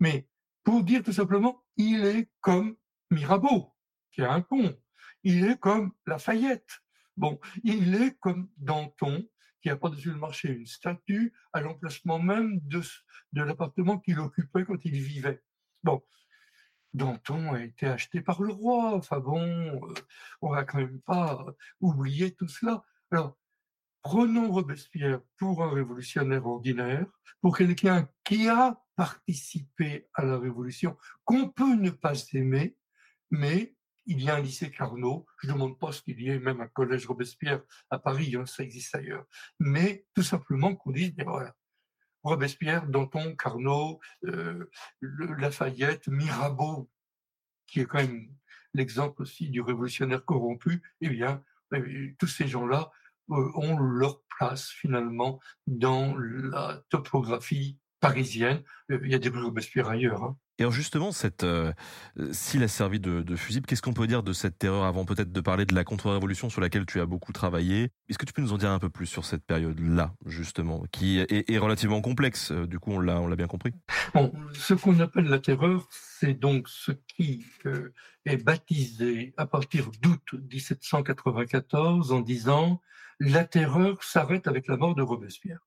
Speaker 2: Mais pour dire tout simplement, il est comme Mirabeau, qui a un pont. Il est comme Lafayette. Bon, il est comme Danton, qui a par-dessus le marché une statue à l'emplacement même de, de l'appartement qu'il occupait quand il vivait. Bon, Danton a été acheté par le roi. Enfin bon, euh, on va quand même pas oublier tout cela. Alors, prenons Robespierre pour un révolutionnaire ordinaire, pour quelqu'un qui a participé à la révolution, qu'on peut ne pas aimer, mais il y a un lycée Carnot. Je ne demande pas ce qu'il y ait même un collège Robespierre à Paris, hein, ça existe ailleurs. Mais tout simplement qu'on dise, voilà, Robespierre, Danton, Carnot, euh, Lafayette, Mirabeau, qui est quand même l'exemple aussi du révolutionnaire corrompu, eh bien, euh, tous ces gens-là euh, ont leur place finalement dans la topographie parisienne. Il y a des Robespierre ailleurs. Hein.
Speaker 1: Et alors justement, cette, euh, s'il a servi de, fusible, qu'est-ce qu'on peut dire de cette terreur avant peut-être de parler de la contre-révolution sur laquelle tu as beaucoup travaillé? Est-ce que tu peux nous en dire un peu plus sur cette période-là, justement, qui est, est, relativement complexe euh, Du coup, on l'a, on l'a bien compris?
Speaker 2: Bon, ce qu'on appelle la terreur, c'est donc ce qui euh, est baptisé à partir d'août 1794 en disant la terreur s'arrête avec la mort de Robespierre.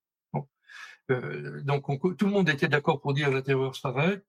Speaker 2: Euh, donc tout le monde était d'accord pour dire la terreur s'arrête.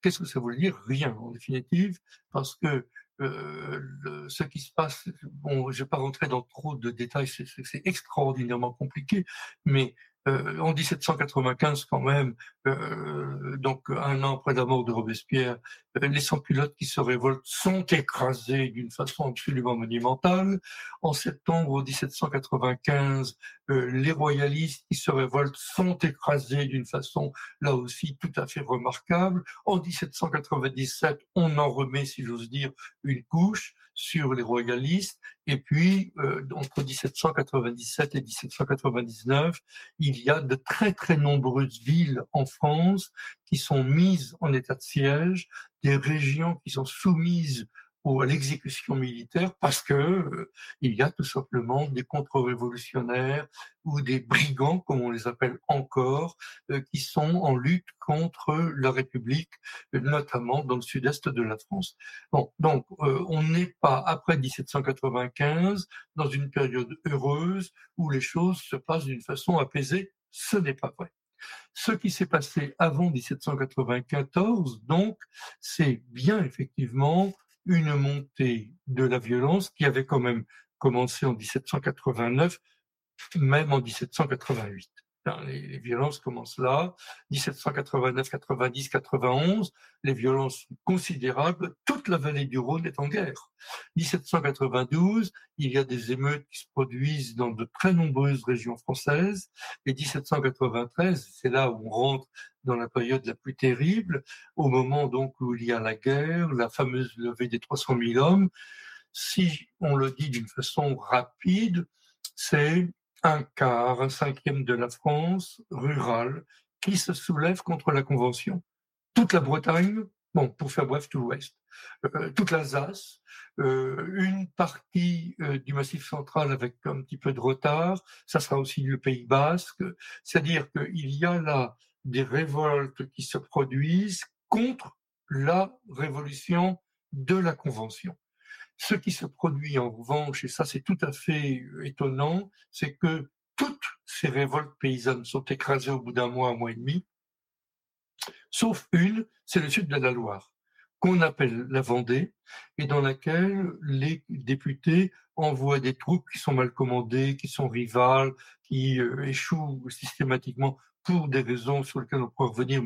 Speaker 2: Qu'est-ce que ça veut dire? Rien en définitive, parce que euh, ce qui se passe, bon, je vais pas rentrer dans trop de détails, c'est extraordinairement compliqué, mais euh, en 1795 quand même, euh, donc un an après la mort de Robespierre, euh, les sans-culottes qui se révoltent sont écrasés d'une façon absolument monumentale. En septembre 1795, euh, les royalistes qui se révoltent sont écrasés d'une façon là aussi tout à fait remarquable. En 1797, on en remet, si j'ose dire, une couche sur les royalistes. Et puis, euh, entre 1797 et 1799, il y a de très très nombreuses villes en France qui sont mises en état de siège, des régions qui sont soumises ou à l'exécution militaire parce que euh, il y a tout simplement des contre-révolutionnaires ou des brigands, comme on les appelle encore, euh, qui sont en lutte contre la République, notamment dans le sud-est de la France. Bon, donc euh, on n'est pas après 1795 dans une période heureuse où les choses se passent d'une façon apaisée. Ce n'est pas vrai. Ce qui s'est passé avant 1794, donc, c'est bien effectivement une montée de la violence qui avait quand même commencé en 1789, même en 1788. Les, violences commencent là. 1789, 90, 91, les violences considérables. Toute la vallée du Rhône est en guerre. 1792, il y a des émeutes qui se produisent dans de très nombreuses régions françaises. Et 1793, c'est là où on rentre dans la période la plus terrible, au moment donc où il y a la guerre, la fameuse levée des 300 000 hommes. Si on le dit d'une façon rapide, c'est un quart, un cinquième de la France rurale qui se soulève contre la Convention. Toute la Bretagne, bon, pour faire bref, tout l'Ouest, euh, toute l'Alsace, euh, une partie euh, du Massif central avec un petit peu de retard, ça sera aussi le Pays Basque, c'est-à-dire qu'il y a là des révoltes qui se produisent contre la révolution de la Convention. Ce qui se produit en revanche, et ça c'est tout à fait étonnant, c'est que toutes ces révoltes paysannes sont écrasées au bout d'un mois, un mois et demi, sauf une, c'est le sud de la Loire, qu'on appelle la Vendée, et dans laquelle les députés envoient des troupes qui sont mal commandées, qui sont rivales, qui euh, échouent systématiquement pour des raisons sur lesquelles on pourra revenir,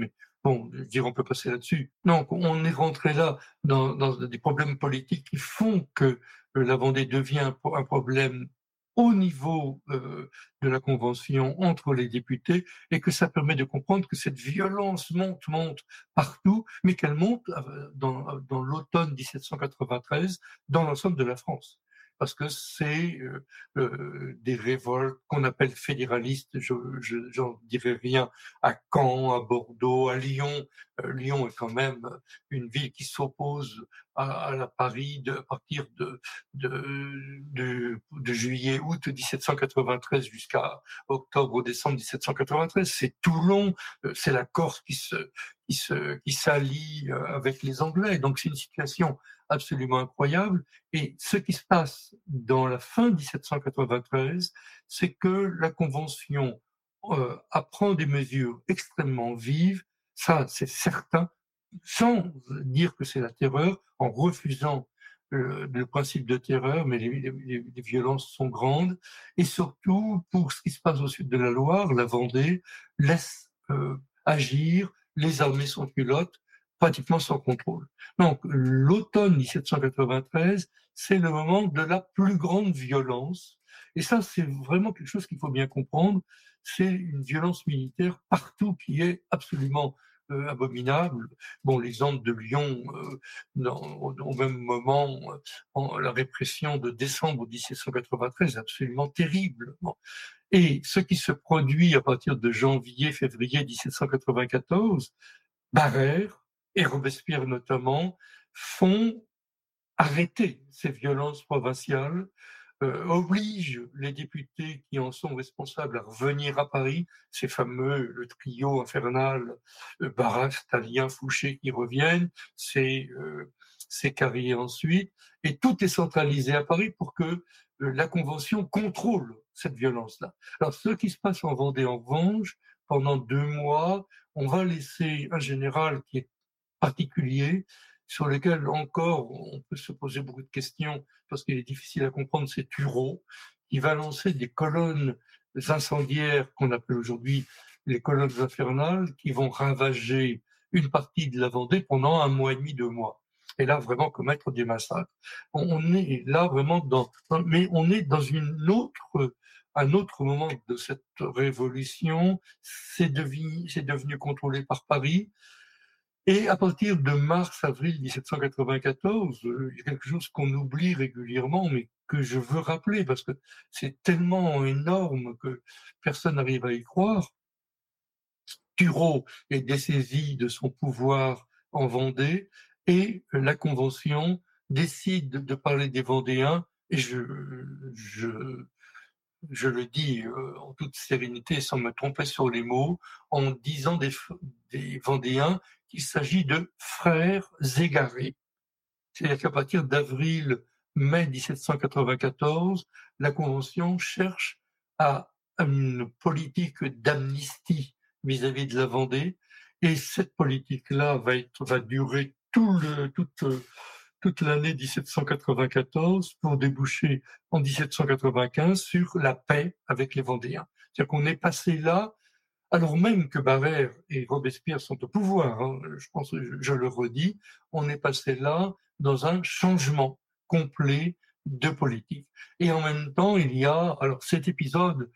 Speaker 2: Bon, je dire, on peut passer là-dessus. Non, on est rentré là dans, des problèmes politiques qui font que euh, la Vendée devient un problème au niveau euh, de la convention entre les députés et que ça permet de comprendre que cette violence monte, monte partout, mais qu'elle monte euh, dans, dans l'automne 1793 dans l'ensemble de la France parce que c'est euh, euh, des révoltes qu'on appelle fédéralistes. Je j'en dirai rien à Caen, à Bordeaux, à Lyon. Euh, Lyon est quand même une ville qui s'oppose à, la Paris de, à partir de, de, de, de juillet, août 1793 jusqu'à octobre, décembre 1793. C'est Toulon, c'est la Corse qui se qui se qui s'allie avec les Anglais. Donc c'est une situation absolument incroyable. Et ce qui se passe dans la fin 1793, c'est que la Convention euh, apprend des mesures extrêmement vives, ça c'est certain, sans dire que c'est la terreur, en refusant euh, le principe de terreur, mais les, violences sont grandes. Et surtout, pour ce qui se passe au sud de la Loire, la Vendée laisse euh, agir les armées sans culottes pratiquement sans contrôle. Donc l'automne 1793, c'est le moment de la plus grande violence. Et ça, c'est vraiment quelque chose qu'il faut bien comprendre. C'est une violence militaire partout qui est absolument euh, abominable. Bon, l'exemple de Lyon, euh, dans, au, même moment, en, la répression de décembre 1793 est absolument terrible. Et ce qui se produit à partir de janvier, février 1794, Barère, et Robespierre notamment, font arrêter ces violences provinciales, euh, obligent les députés qui en sont responsables à revenir à Paris, ces fameux, le trio infernal, euh, Barras, Talien, Fouché qui reviennent, c'est euh, Carrier ensuite, et tout est centralisé à Paris pour que euh, la Convention contrôle cette violence-là. Alors ce qui se passe en Vendée en revanche, pendant deux mois, on va laisser un général qui est particulier sur lequel encore on peut se poser beaucoup de questions parce qu'il est difficile à comprendre, c'est Turo, qui va lancer des colonnes incendiaires qu'on appelle aujourd'hui les colonnes infernales, qui vont ravager une partie de la Vendée pendant un mois et demi, deux mois. Et là, vraiment commettre des massacres. On est là vraiment dans, mais on est dans une autre, un autre moment de cette révolution. C'est devenu contrôlé par Paris Et à partir de mars-avril 1794, euh, il y a quelque chose qu'on oublie régulièrement, mais que je veux rappeler parce que c'est tellement énorme que personne n'arrive à y croire. Turot est dessaisi de son pouvoir en Vendée et la Convention décide de parler des Vendéens et je, je le dis euh, en toute sérénité sans me tromper sur les mots, en disant des, Vendéens qu'il s'agit de frères égarés. C'est-à-dire qu'à partir d'avril-mai 1794, la Convention cherche à une politique d'amnistie vis-à-vis de la Vendée, et cette politique-là va, va durer tout le, toute, toute l'année 1794 pour déboucher en 1795 sur la paix avec les Vendéens. C'est-à-dire qu'on est passé là alors même que Barère et Robespierre sont au pouvoir, hein, je pense, je, le redis, on est passé là dans un changement complet de politique. Et en même temps, il y a alors cet épisode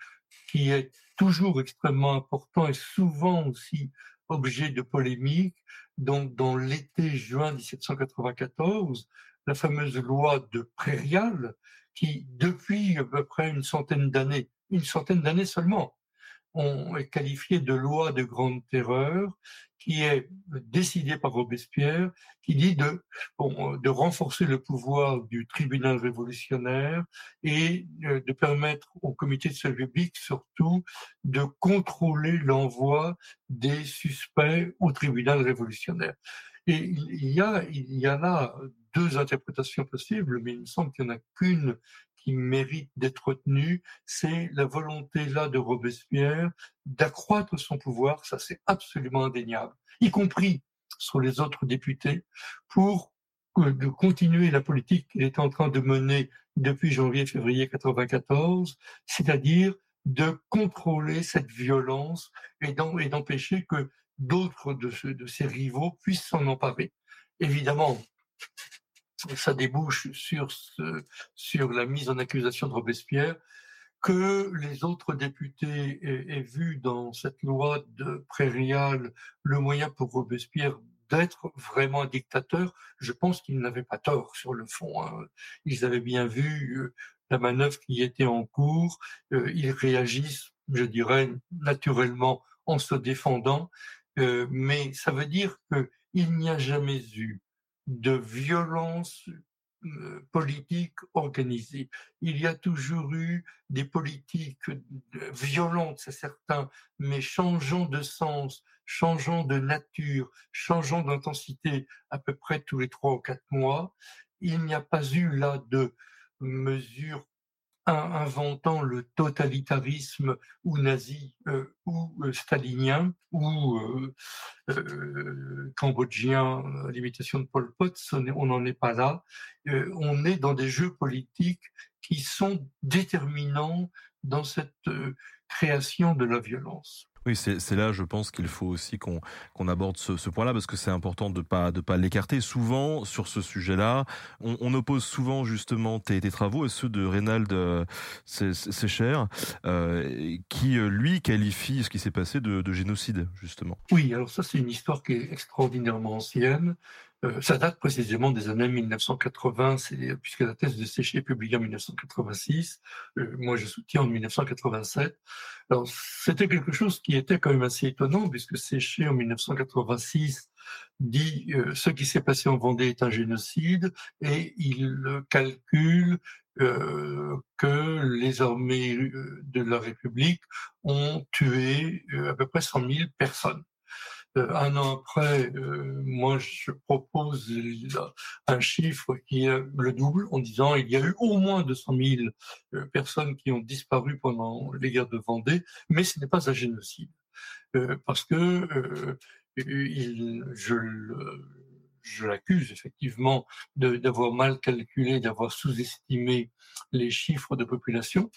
Speaker 2: qui est toujours extrêmement important et souvent aussi objet de polémique. Donc, dans l'été juin 1794, la fameuse loi de Prairial, qui depuis à peu près une centaine d'années, une centaine d'années seulement, on est qualifié de loi de grande terreur, qui est décidée par Robespierre, qui dit de, de renforcer le pouvoir du tribunal révolutionnaire et euh, de permettre au comité de salut public surtout de contrôler l'envoi des suspects au tribunal révolutionnaire. Et il y a, il y a là deux interprétations possibles, mais il me semble qu'il n'y en a qu'une qui mérite d'être retenu, c'est la volonté là de Robespierre d'accroître son pouvoir, ça c'est absolument indéniable, y compris sur les autres députés, pour de continuer la politique qu'il est en train de mener depuis janvier-février 94, c'est-à-dire de contrôler cette violence et d'empêcher que d'autres de ses rivaux puissent s'en emparer. Évidemment, ça débouche sur, ce, sur la mise en accusation de Robespierre, que les autres députés aient, vu dans cette loi de Prairial le moyen pour Robespierre d'être vraiment un dictateur, je pense qu'ils n'avaient pas tort sur le fond. Hein. Ils avaient bien vu euh, la manœuvre qui était en cours, euh, ils réagissent, je dirais, naturellement en se défendant, euh, mais ça veut dire qu'il n'y a jamais eu de violence politique organisée. Il y a toujours eu des politiques violentes, c'est certain, mais changeant de sens, changeant de nature, changeant d'intensité à peu près tous les trois ou quatre mois. Il n'y a pas eu là de mesures inventant le totalitarisme ou nazi euh, ou euh, stalinien ou euh, cambodgien à l'imitation de Pol Pot, on n'en est pas là. on est dans des jeux politiques qui sont déterminants dans cette création de la violence.
Speaker 1: Oui, c'est là, je pense qu'il faut aussi qu'on qu'on aborde ce, point-là parce que c'est important de pas de pas l'écarter. Souvent sur ce sujet-là, on, oppose souvent justement tes, travaux à ceux de Reynald euh, Secher, euh, qui euh, lui qualifie ce qui s'est passé de génocide justement.
Speaker 2: Oui, alors ça c'est une histoire qui est extraordinairement ancienne. Euh, ça date précisément des années 1980, puisque la thèse de Séché est publiée en 1986. Euh, moi, je soutiens en 1987. Alors, c'était quelque chose qui était quand même assez étonnant, puisque Séché, en 1986, dit euh, ce qui s'est passé en Vendée est un génocide, et il calcule que les armées de la République ont tué à peu près 100 000 personnes. Euh, un an après, euh, moi, je propose un chiffre qui est le double en disant il y a eu au moins 200 000 euh, personnes qui ont disparu pendant les guerres de Vendée, mais ce n'est pas un génocide. parce que il, je, je l'accuse effectivement d'avoir mal calculé, d'avoir sous-estimé les chiffres de population.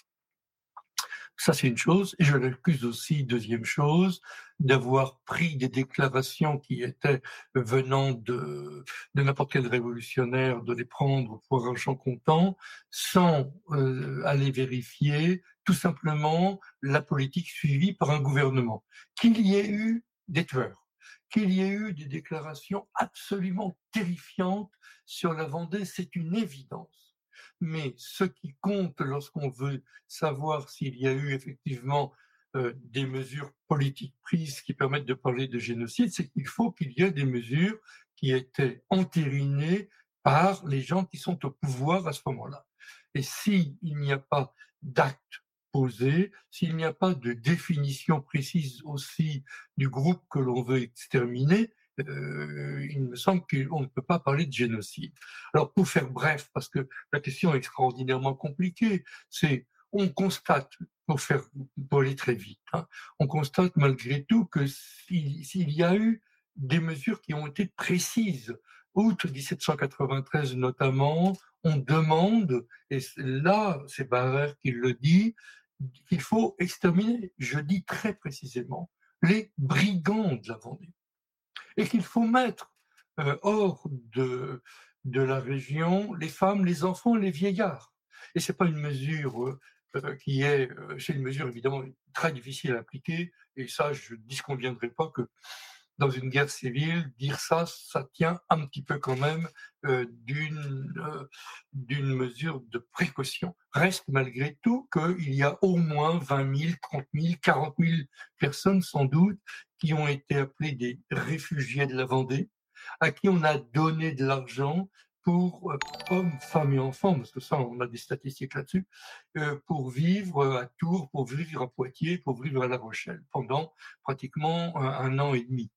Speaker 2: Ça, c'est une chose. Et je l'accuse aussi, deuxième chose, d'avoir pris des déclarations qui étaient venant de, n'importe quel révolutionnaire, de les prendre pour argent comptant, sans euh, aller vérifier tout simplement la politique suivie par un gouvernement. Qu'il y ait eu des tueurs, Qu'il y ait eu des déclarations absolument terrifiantes sur la Vendée, c'est une évidence. Mais ce qui compte lorsqu'on veut savoir s'il y a eu effectivement euh, des mesures politiques prises qui permettent de parler de génocide, c'est qu'il faut qu'il y ait des mesures qui étaient entérinées par les gens qui sont au pouvoir à ce moment-là. Et s'il n'y a pas d'acte posé, s'il n'y a pas de définition précise aussi du groupe que l'on veut exterminer, euh, il me semble qu'on ne peut pas parler de génocide. Alors pour faire bref, parce que la question est extraordinairement compliquée, c'est on constate, pour faire pour aller très vite, hein, on constate malgré tout que s'il y a eu des mesures qui ont été précises août 1793 notamment, on demande, et là c'est Barrère qui le dit, qu'il faut exterminer, je dis très précisément, les brigands de la Vendée. Et qu'il faut mettre euh, hors de, de la région les femmes, les enfants, les vieillards. Et c'est pas une mesure euh, euh, qui est, c'est une mesure évidemment très difficile à appliquer. Et ça, je ne disconviendrai pas que dans une guerre civile, dire ça, ça tient un petit peu quand même euh, d'une euh, d'une mesure de précaution. Reste malgré tout qu'il y a au moins 20 000, 30 000, 40 000 personnes sans doute qui ont été appelées des réfugiés de la Vendée, à qui on a donné de l'argent pour euh, hommes, femmes et enfants, parce que ça, on a des statistiques là-dessus, pour vivre à Tours, pour vivre à Poitiers, pour vivre à La Rochelle, pendant pratiquement un an et demi.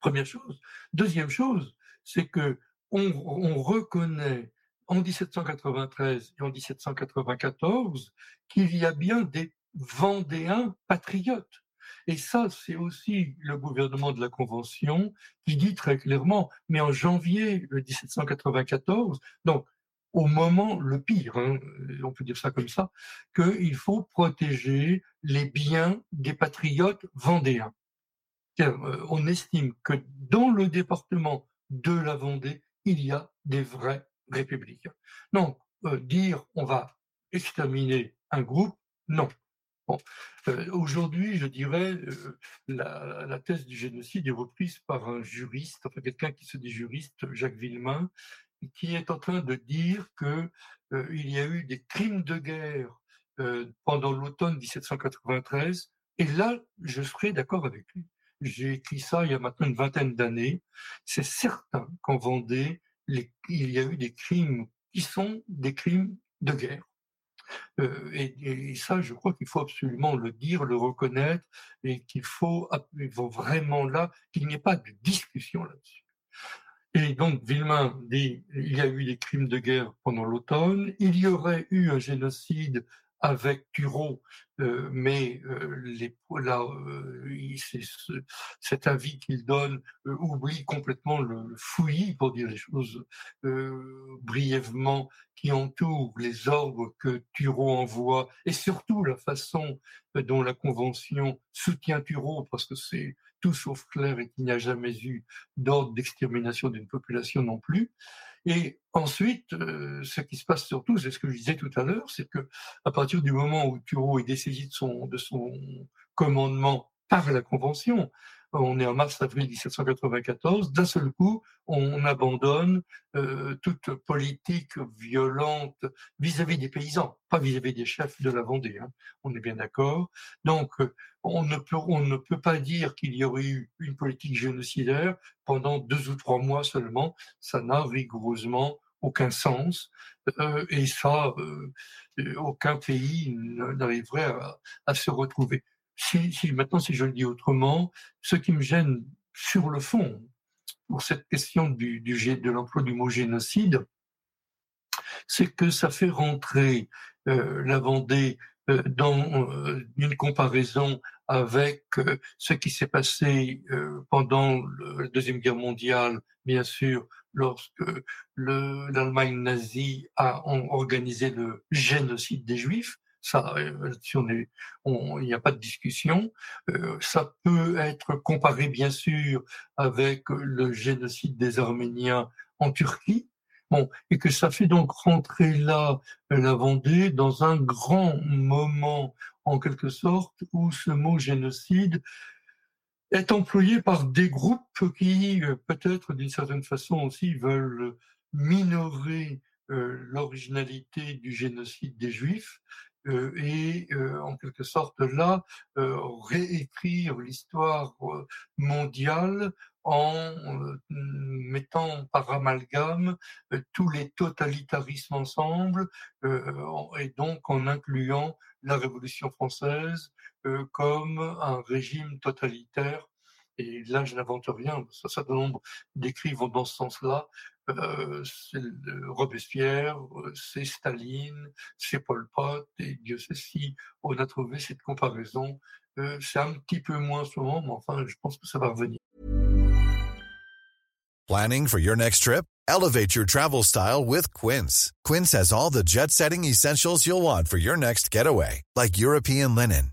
Speaker 2: Première chose. Deuxième chose, c'est que on, reconnaît en 1793 et en 1794 qu'il y a bien des Vendéens patriotes. Et ça, c'est aussi le gouvernement de la Convention qui dit très clairement, mais en janvier 1794, donc au moment le pire, hein, on peut dire ça comme ça, qu'il faut protéger les biens des patriotes vendéens. Euh, on estime que dans le département de la Vendée, il y a des vrais républicains. Non, euh, dire on va exterminer un groupe, non. Euh, aujourd'hui, je dirais, la, thèse du génocide est reprise par un juriste, enfin quelqu'un qui se dit juriste, Jacques Villemain, qui est en train de dire que il y a eu des crimes de guerre pendant l'automne 1793, et là, je serais d'accord avec lui j'ai écrit ça il y a maintenant une vingtaine d'années, c'est certain qu'en Vendée, il y a eu des crimes qui sont des crimes de guerre. Euh, et, ça, je crois qu'il faut absolument le dire, le reconnaître, et qu'il faut, vraiment là, qu'il n'y ait pas de discussion là-dessus. Et donc, Villemain dit, il y a eu des crimes de guerre pendant l'automne, il y aurait eu un génocide avec Tureau, euh, mais euh, les, là, euh, cet avis qu'il donne oublie complètement le, fouillis, pour dire les choses brièvement, qui entoure les ordres que Tureau envoie, et surtout la façon dont la Convention soutient Tureau, parce que c'est tout sauf clair et qu'il n'y a jamais eu d'ordre d'extermination d'une population non plus. Et ensuite, euh, ce qui se passe surtout, c'est ce que je disais tout à l'heure, c'est que à partir du moment où Thureau est dessaisi de son commandement par la Convention, on est en mars-avril 1794, d'un seul coup, on abandonne euh, toute politique violente vis-à-vis des paysans, pas vis-à-vis des chefs de la Vendée, hein, on est bien d'accord. Donc, on ne, peut, on ne peut pas dire qu'il y aurait eu une politique génocidaire pendant deux ou trois mois seulement, ça n'a rigoureusement aucun sens, euh, et ça, euh, aucun pays n'arriverait à, à se retrouver si, maintenant, si je le dis autrement, ce qui me gêne sur le fond, pour cette question du, de l'emploi du mot génocide, c'est que ça fait rentrer euh, la Vendée euh, dans euh, une comparaison avec ce qui s'est passé pendant la Deuxième Guerre mondiale, bien sûr, lorsque l'Allemagne nazie a organisé le génocide des Juifs, ça, euh, il n'y a pas de discussion. Euh, ça peut être comparé, bien sûr, avec le génocide des Arméniens en Turquie. Bon, et que ça fait donc rentrer là la Vendée dans un grand moment, en quelque sorte, où ce mot génocide est employé par des groupes qui, peut-être d'une certaine façon aussi, veulent minorer l'originalité du génocide des Juifs euh, et euh, en quelque sorte là euh, réécrire l'histoire mondiale en mettant par amalgame tous les totalitarismes ensemble et donc en incluant la Révolution française comme un régime totalitaire et là, je n'invente rien. Ça, ça nombre d'écrits vont dans ce sens-là. Euh, c'est Robespierre, euh, c'est Staline, c'est Pol Pot, et Dieu sait si on a trouvé cette comparaison. Euh, c'est un petit peu moins souvent, mais enfin, je pense que ça va revenir.
Speaker 3: Planning for your next trip? Elevate your travel style with Quince. Quince has all the jet-setting essentials you'll want for your next getaway, like European linen,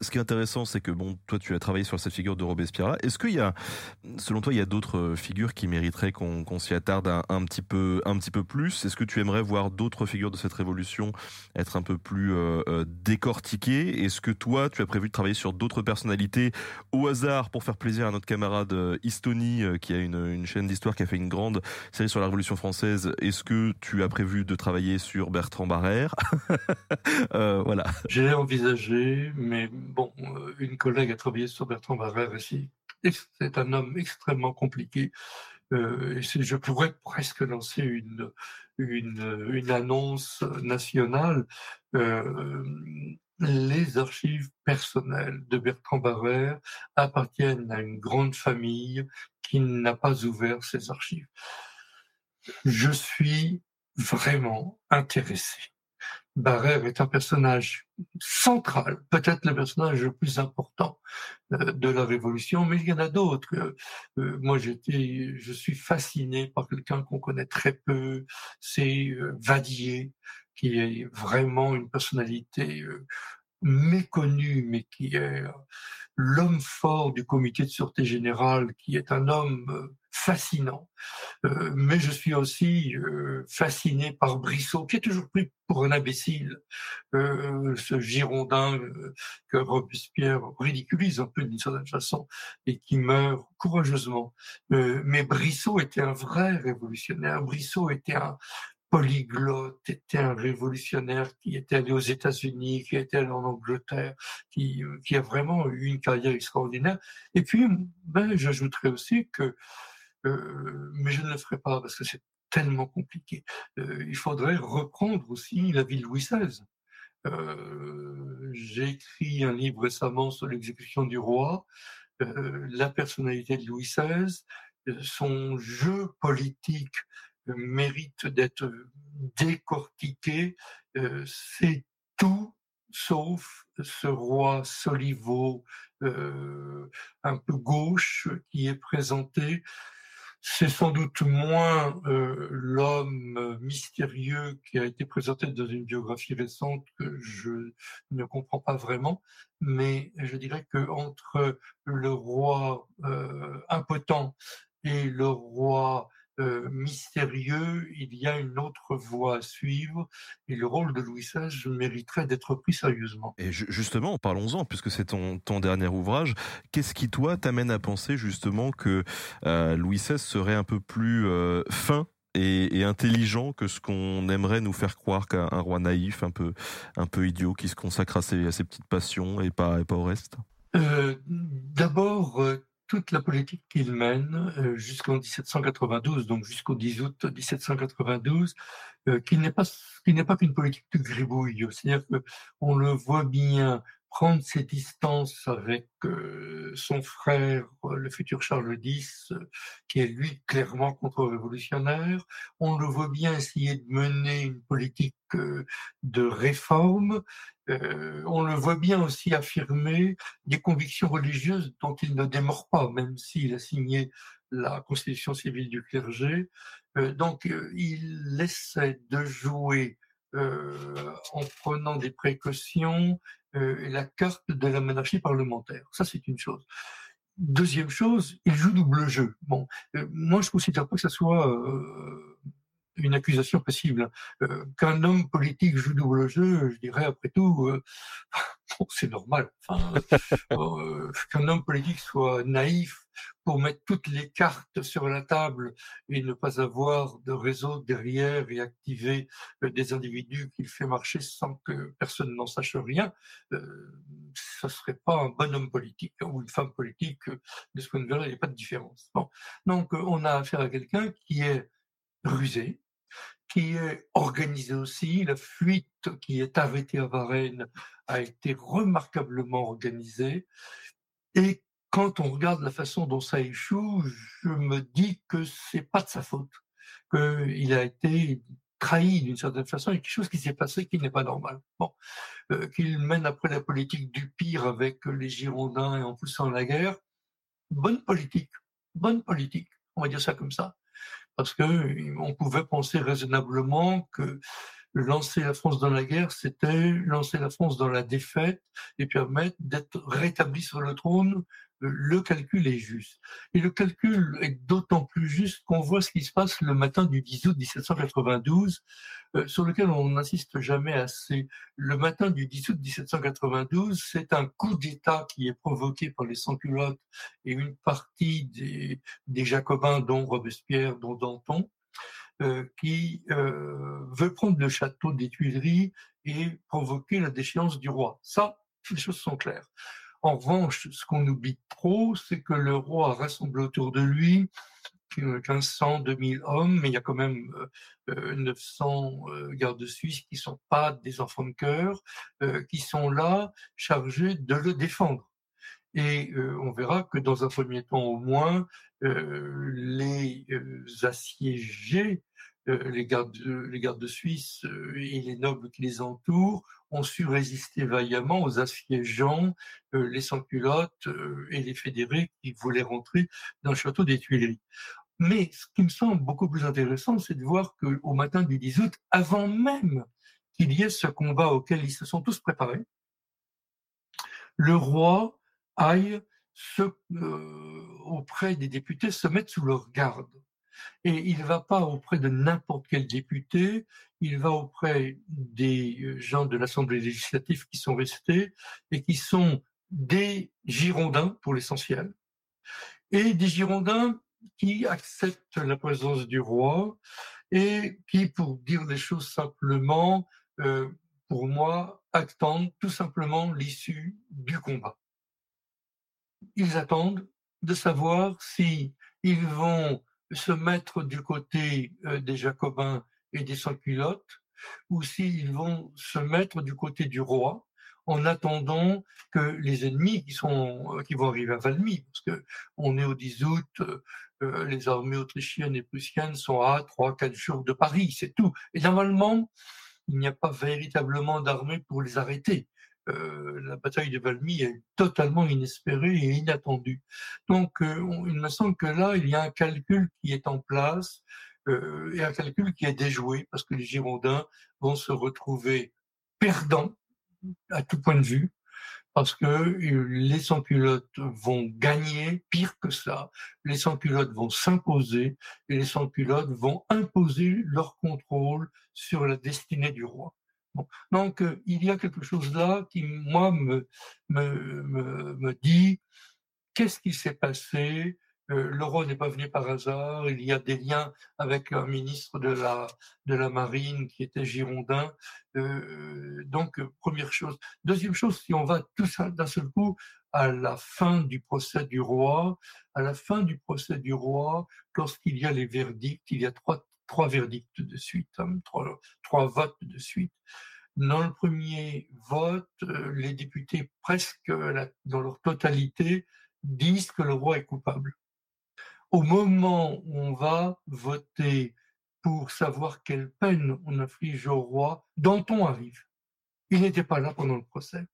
Speaker 1: Ce qui est intéressant, c'est que bon, toi, tu as travaillé sur cette figure de Robespierre-là. Est-ce qu'il y a, selon toi, il y a d'autres euh, figures qui mériteraient qu'on qu s'y attarde un, petit peu, un petit peu plus? Est-ce que tu aimerais voir d'autres figures de cette révolution être un peu plus euh, euh décortiquées? Est-ce que toi, tu as prévu de travailler sur d'autres personnalités au hasard pour faire plaisir à notre camarade Istoni, qui a une, chaîne d'histoire qui a fait une grande série sur la Révolution française? Est-ce que tu as prévu de travailler sur Bertrand Barrère?
Speaker 2: Voilà. J'ai envisagé, mais bon, euh, une collègue a travaillé sur Bertrand Barrère ici. C'est un homme extrêmement compliqué. Euh, je pourrais presque lancer une, une, une annonce nationale. Euh, les archives personnelles de Bertrand Barrère appartiennent à une grande famille qui n'a pas ouvert ses archives. Je suis vraiment intéressé Barrère est un personnage central, peut-être le personnage le plus important euh, de la Révolution, mais il y en a d'autres. Euh, moi, j'étais, je suis fasciné par quelqu'un qu'on connaît très peu, c'est euh, Vadier, qui est vraiment une personnalité méconnu, mais qui est l'homme fort du comité de sûreté générale, qui est un homme euh, fascinant. Euh, mais je suis aussi euh, fasciné par Brissot, qui est toujours pris pour un imbécile, ce Girondin que Robespierre ridiculise un peu d'une certaine façon et qui meurt courageusement. mais Brissot était un vrai révolutionnaire. Brissot était un, polyglotte, était un révolutionnaire qui était allé aux États-Unis, qui était allé en Angleterre, qui, qui a vraiment eu une carrière extraordinaire. Et puis, ben, j'ajouterais aussi que, euh, mais je ne le ferai pas parce que c'est tellement compliqué. Euh, il faudrait reprendre aussi la ville Louis XVI. Euh, J'ai écrit un livre récemment sur l'exécution du roi, euh, la personnalité de Louis XVI, son jeu politique mérite d'être décortiqué. Euh, c'est tout sauf ce roi Soliveau euh, un peu gauche qui est présenté. C'est sans doute moins euh, l'homme mystérieux qui a été présenté dans une biographie récente que je ne comprends pas vraiment, mais je dirais que entre le roi impotent et le roi euh, mystérieux, il y a une autre voie à suivre et le rôle de Louis XVI mériterait d'être pris sérieusement.
Speaker 1: Et justement, parlons-en, puisque c'est ton, ton dernier ouvrage, qu'est-ce qui, toi, t'amène à penser justement que euh, Louis XVI serait un peu plus euh, fin et, et, intelligent que ce qu'on aimerait nous faire croire qu'un roi naïf, un peu, un peu idiot, qui se consacre à ses, à ses petites passions et pas, et pas au reste?
Speaker 2: D'abord, toute la politique qu'il mène euh, jusqu'en 1792, donc jusqu'au 10 août 1792, euh, qui n'est pas qui n'est pas qu'une politique de gribouille. C'est-à-dire que on le voit bien prendre ses distances avec euh, son frère, le futur Charles X, qui est lui clairement contre-révolutionnaire. On le voit bien essayer de mener une politique de réforme euh, on le voit bien aussi affirmer des convictions religieuses dont il ne démord pas, même s'il a signé la constitution civile du clergé. donc, il essaie de jouer en prenant des précautions la carte de la monarchie parlementaire. Ça, c'est une chose. Deuxième chose, il joue double jeu. Bon, moi, je considère pas que ça soit une accusation possible. Euh, qu'un homme politique joue double jeu, je dirais après tout, euh, c'est normal. Enfin, euh, qu'un homme politique soit naïf pour mettre toutes les cartes sur la table et ne pas avoir de réseau derrière et activer des individus qu'il fait marcher sans que personne n'en sache rien, ça serait pas un bon homme politique ou une femme politique. De ce point de vue-là, il n'y a pas de différence. Donc, on a affaire à quelqu'un qui est rusé, qui est organisé aussi. La fuite qui est arrêtée à Varennes a été remarquablement organisée. Et quand on regarde la façon dont ça échoue, je me dis que c'est pas de sa faute, qu'il a été trahi d'une certaine façon et quelque chose qui s'est passé qui n'est pas normal. Bon, euh, qu'il mène après la politique du pire avec les Girondins et en poussant la guerre. Bonne politique, bonne politique, on va dire ça comme ça parce que on pouvait penser raisonnablement que lancer la France dans la guerre, c'était lancer la France dans la défaite et permettre d'être rétabli sur le trône le calcul est juste. Et le calcul est d'autant plus juste qu'on voit ce qui se passe le matin du 10 août 1792, euh, sur lequel on n'insiste jamais assez. Le matin du 10 août 1792, c'est un coup d'État qui est provoqué par les sans-culottes et une partie des, Jacobins, dont Robespierre, dont Danton, euh, qui euh, veut prendre le château des Tuileries et provoquer la déchéance du roi. Ça, les choses sont claires. En revanche, ce qu'on oublie trop, c'est que le roi rassemble autour de lui 1500, 2000 hommes, mais il y a quand même 900 euh, euh, gardes suisses qui sont pas des enfants de cœur, euh, qui sont là chargés de le défendre. Et on verra que dans un premier temps au moins, les assiégés euh, les gardes, les gardes suisses euh, et les nobles qui les entourent ont su résister vaillamment aux assiégeants, euh, les sans-culottes et les fédérés qui voulaient rentrer dans le château des Tuileries. Mais ce qui me semble beaucoup plus intéressant, c'est de voir qu'au matin du 10 août, avant même qu'il y ait ce combat auquel ils se sont tous préparés, le roi aille se, auprès des députés se mettre sous leur garde. Et il ne va pas auprès de n'importe quel député, il va auprès des euh, gens de l'Assemblée législative qui sont restés et qui sont des Girondins pour l'essentiel, et des Girondins qui acceptent la présence du roi et qui, pour dire les choses simplement, euh, pour moi, attendent tout simplement l'issue du combat. Ils attendent de savoir si ils vont se mettre du côté euh, des Jacobins et des sans-culottes, ou s'ils vont se mettre du côté du roi, en attendant que les ennemis qui euh, vont arriver à Valmy, parce que on est au 10 août, euh, les armées autrichiennes et prussiennes sont à 3-4 jours de Paris, c'est tout. Et normalement, il n'y a pas véritablement d'armée pour les arrêter. Euh, la bataille de Valmy est totalement inespérée et inattendue. Donc, euh, il me semble que là, il y a un calcul qui est en place euh, et un calcul qui est déjoué parce que les Girondins vont se retrouver perdants à tout point de vue parce que les sans-culottes vont gagner, pire que ça, les sans-culottes vont s'imposer et les sans-culottes vont imposer leur contrôle sur la destinée du roi. Donc, euh, il y a quelque chose là qui, moi, me, me, me, dit qu'est-ce qui s'est passé? Euh, Le roi n'est pas venu par hasard. Il y a des liens avec un ministre de la, de la marine qui était girondin. Euh, donc, première chose. Deuxième chose, si on va tout ça d'un seul coup à la fin du procès du roi, à la fin du procès du roi, lorsqu'il y a les verdicts, il y a trois trois verdicts de suite, hein, trois, votes de suite. Dans le premier vote, euh, les députés, presque dans leur totalité, disent que le roi est coupable. Au moment où on va voter pour savoir quelle peine on inflige au roi, Danton arrive. Il n'était pas là pendant le procès.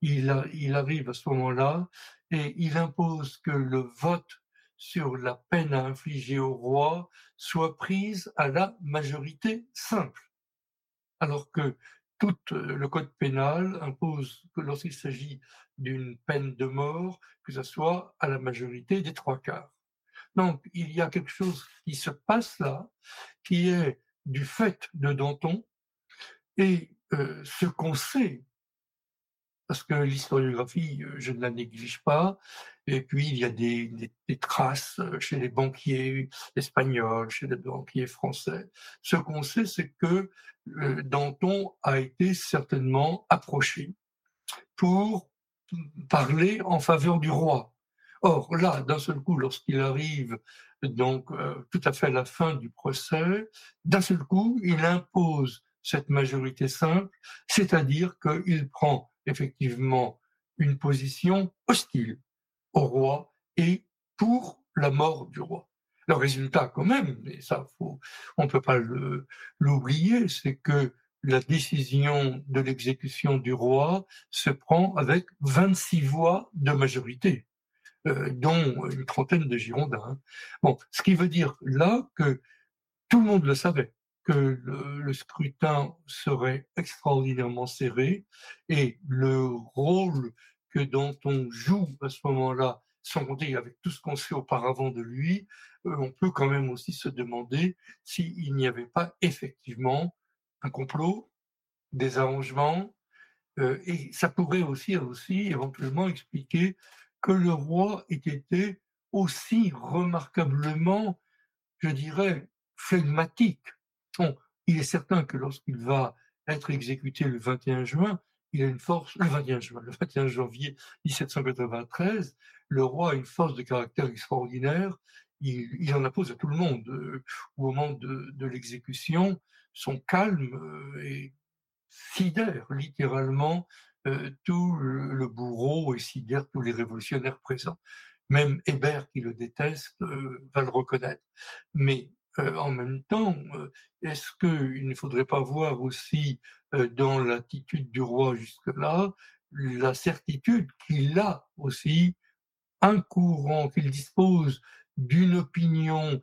Speaker 2: Il arrive à ce moment-là et il impose que le vote sur la peine à infliger au roi soit prise à la majorité simple. Alors que tout euh, le code pénal impose que lorsqu'il s'agit d'une peine de mort, que ce soit à la majorité des trois quarts. Donc, il y a quelque chose qui se passe là, qui est du fait de Danton, et euh, ce qu'on sait, parce que l'historiographie, euh, je ne la néglige pas, et puis il y a des, traces euh, chez les banquiers espagnols, chez les banquiers français. Ce qu'on sait, c'est que Danton a été certainement approché pour parler en faveur du roi. Or, là, d'un seul coup, lorsqu'il arrive donc tout à fait à la fin du procès, d'un seul coup, il impose cette majorité simple, c'est-à-dire qu'il prend effectivement une position hostile au roi et pour la mort du roi. Le résultat, quand même, et ça, faut, on ne peut pas l'oublier, c'est que la décision de l'exécution du roi se prend avec 26 voix de majorité, euh, dont une trentaine de Girondins. Bon, ce qui veut dire là que tout le monde le savait que le, scrutin serait extraordinairement serré et le rôle que dont on joue à ce moment-là, sans compter avec tout ce qu'on sait auparavant de lui, euh, on peut quand même aussi se demander s'il n'y avait pas effectivement un complot, des arrangements, euh, et ça pourrait aussi, aussi éventuellement expliquer que le roi ait été aussi remarquablement, je dirais, flegmatique. Il est certain que lorsqu'il va être exécuté le 21 juin, il a une force, le 21 juin, le 21 janvier 1793, le roi a une force de caractère extraordinaire. Il, en impose à tout le monde. Euh, au moment de, l'exécution, son calme euh, est sidère littéralement euh, tout le, bourreau et sidère tous les révolutionnaires présents. Même Hébert, qui le déteste, va le reconnaître. Mais euh, en même temps, euh, est-ce qu'il ne faudrait pas voir aussi euh, dans l'attitude du roi jusque-là la certitude qu'il a aussi un courant, qu'il dispose d'une opinion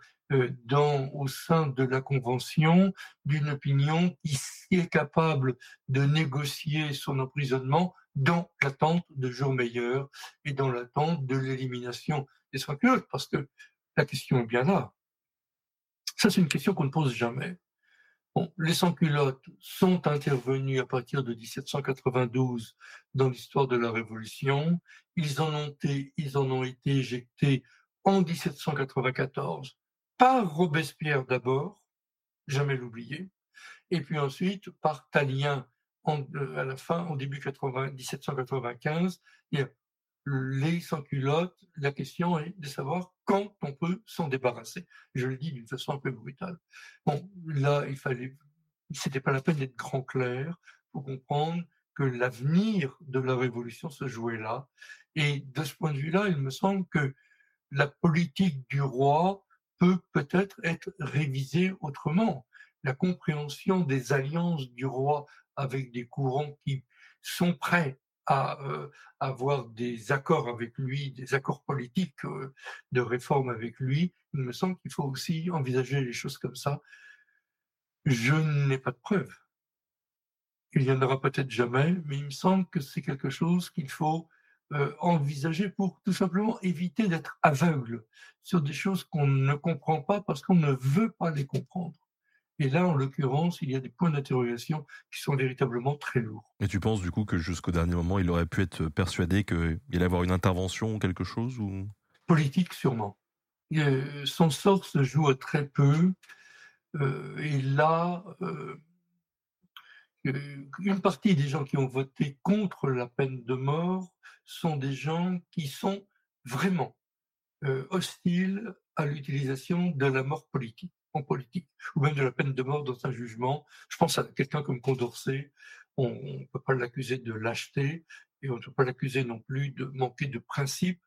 Speaker 2: au sein de la Convention, d'une opinion qui est capable de négocier son emprisonnement dans l'attente de jours meilleurs et dans l'attente de l'élimination des sans parce que la question est bien là. Ça, c'est une question qu'on ne pose jamais. les sans-culottes sont intervenus à partir de 1792 dans l'histoire de la Révolution. Ils en ont été, en éjectés en 1794 par Robespierre d'abord, jamais l'oublier, et puis ensuite par Talien euh, à la fin, au début 80, 1795. Il y a les sans-culottes, la question est de savoir quand on peut s'en débarrasser. Je le dis d'une façon un peu brutale. Bon, là, il fallait, c'était pas la peine d'être grand clair pour comprendre que l'avenir de la révolution se jouait là. Et de ce point de vue-là, il me semble que la politique du roi peut peut-être être révisée autrement. La compréhension des alliances du roi avec des courants qui sont prêts à euh, avoir des accords avec lui, des accords politiques euh, de réforme avec lui, il me semble qu'il faut aussi envisager les choses comme ça. Je n'ai pas de preuves. Il n'y en aura peut-être jamais, mais il me semble que c'est quelque chose qu'il faut euh, envisager pour tout simplement éviter d'être aveugle sur des choses qu'on ne comprend pas parce qu'on ne veut pas les comprendre. Et là, en l'occurrence, il y a des points d'interrogation qui sont véritablement très lourds.
Speaker 1: Et tu penses du coup que jusqu'au dernier moment, il aurait pu être persuadé qu'il allait avoir une intervention ou quelque chose ou...
Speaker 2: Politique, sûrement. Son sort se joue à très peu. Euh, et là, euh, une partie des gens qui ont voté contre la peine de mort sont des gens qui sont vraiment euh, hostiles à l'utilisation de la mort politique en politique, ou même de la peine de mort dans un jugement. Je pense à quelqu'un comme Condorcet, on ne peut pas l'accuser de lâcheté, et on ne peut pas l'accuser non plus de manquer de principe.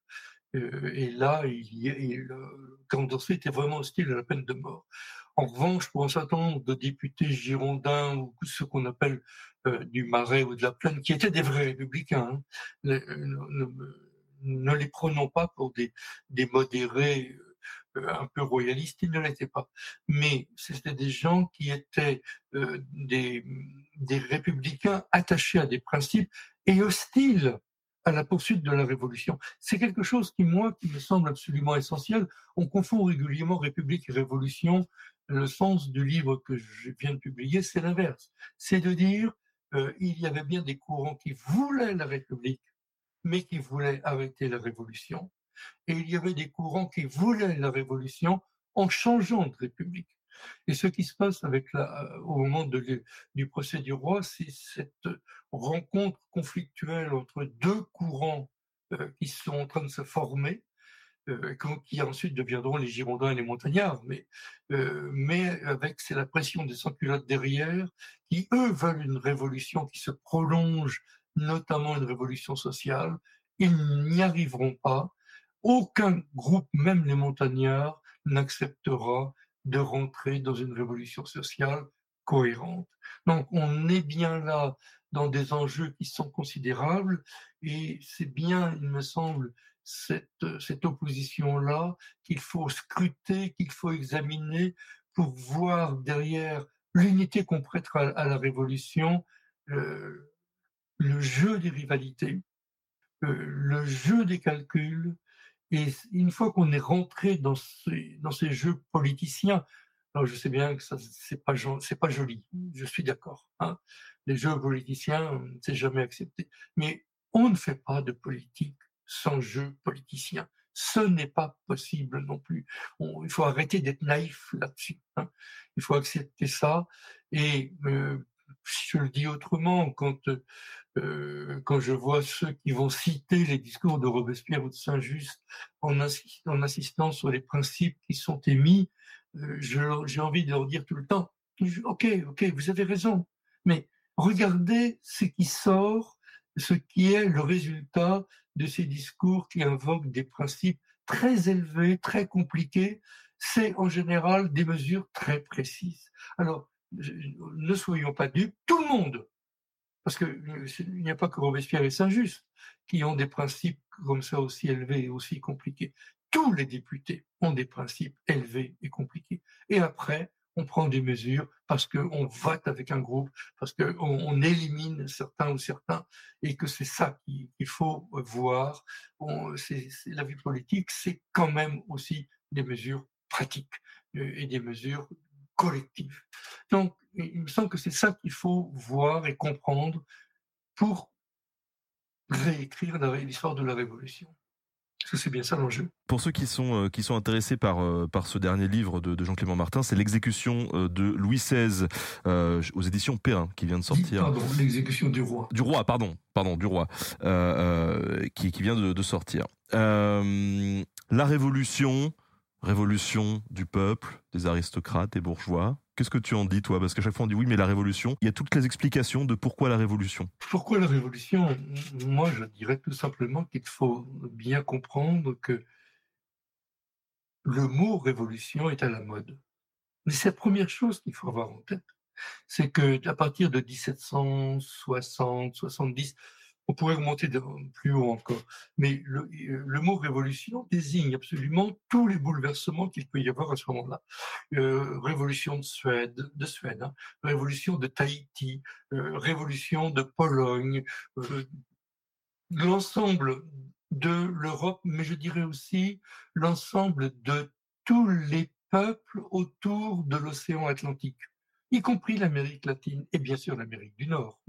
Speaker 2: Euh, et là, il, il, Condorcet était vraiment hostile à la peine de mort. En revanche, pour un certain nombre de députés girondins ou ceux qu'on appelle euh, du Marais ou de la Plaine, qui étaient des vrais républicains, hein, ne les prenons pas pour des, modérés euh, un peu royalistes, ils ne l'étaient pas. Mais c'était des gens qui étaient euh, des, des républicains attachés à des principes et hostiles à la poursuite de la révolution. C'est quelque chose qui, moi, qui me semble absolument essentiel. On confond régulièrement République et Révolution. Le sens du livre que je viens de publier, c'est l'inverse. C'est de dire, euh, il y avait bien des courants qui voulaient la République, mais qui voulaient arrêter la Révolution. Et il y avait des courants qui voulaient la Révolution en changeant de République. Et ce qui se passe avec la, au moment du procès du roi, c'est cette rencontre conflictuelle entre deux courants euh, qui sont en train de se former, euh, qui ensuite deviendront les Girondins et les Montagnards, mais, euh, mais avec c'est la pression des sans-culottes derrière, qui eux veulent une révolution qui se prolonge, notamment une révolution sociale. Ils n'y arriveront pas. Aucun groupe, même les montagnards, n'acceptera de rentrer dans une révolution sociale cohérente. Donc on est bien là dans des enjeux qui sont considérables et c'est bien, il me semble, cette, cette opposition-là qu'il faut scruter, qu'il faut examiner pour voir derrière l'unité qu'on prêtera à la révolution, le jeu des rivalités, euh, le jeu des calculs, et une fois qu'on est rentré dans ces, jeux politiciens, alors je sais bien que ça c'est pas c'est pas joli, je suis d'accord. Hein. Les jeux politiciens, c'est jamais accepté. Mais on ne fait pas de politique sans jeu politicien. Ce n'est pas possible non plus. il faut arrêter d'être naïf là-dessus. Hein. Il faut accepter ça. Et euh, je le dis autrement, quand euh, quand je vois ceux qui vont citer les discours de Robespierre ou de Saint-Just en, insistant sur les principes qui sont émis, euh, j'ai envie de leur dire tout le temps, ok, ok, vous avez raison, mais regardez ce qui sort, ce qui est le résultat de ces discours qui invoquent des principes très élevés, très compliqués. C'est en général des mesures très précises. Alors, ne soyons pas dupes, tout le monde parce qu'il euh, n'y a pas que Robespierre et Saint-Just qui ont des principes comme ça aussi élevés et aussi compliqués. Tous les députés ont des principes élevés et compliqués. Et après, on prend des mesures parce qu'on vote avec un groupe, parce qu'on on élimine certains ou certains, et que c'est ça qu'il faut voir. la vie politique, c'est quand même aussi des mesures pratiques euh, et des mesures collectives. Donc, il me semble que c'est ça qu'il faut voir et comprendre pour réécrire l'histoire de la Révolution. Parce que c'est bien ça l'enjeu.
Speaker 1: Pour ceux qui sont euh, qui sont intéressés par euh, par ce dernier livre de, Jean-Clément Martin, c'est l'exécution euh, de Louis XVI aux éditions Perrin qui vient de sortir.
Speaker 2: Pardon, l'exécution du roi.
Speaker 1: Du roi, pardon, pardon, du roi, qui qui vient de, de sortir. la Révolution, révolution du peuple, des aristocrates et bourgeois. Qu'est-ce que tu en dis, toi? Parce qu'à chaque fois, on dit oui, mais la révolution, il y a toutes les explications de pourquoi la révolution.
Speaker 2: Pourquoi la révolution? Moi, je dirais tout simplement qu'il faut bien comprendre que le mot révolution est à la mode. Mais c'est la première chose qu'il faut avoir en tête. C'est que à partir de 1760, 70, on pourrait remonter plus haut encore. Mais le, mot révolution désigne absolument tous les bouleversements qu'il peut y avoir à ce moment-là. Euh, révolution de Suède, de Suède, hein. révolution de Tahiti, euh, révolution de Pologne, euh, l'ensemble de l'Europe, mais je dirais aussi l'ensemble de tous les peuples autour de l'océan Atlantique y compris l'Amérique latine et bien sûr l'Amérique du Nord,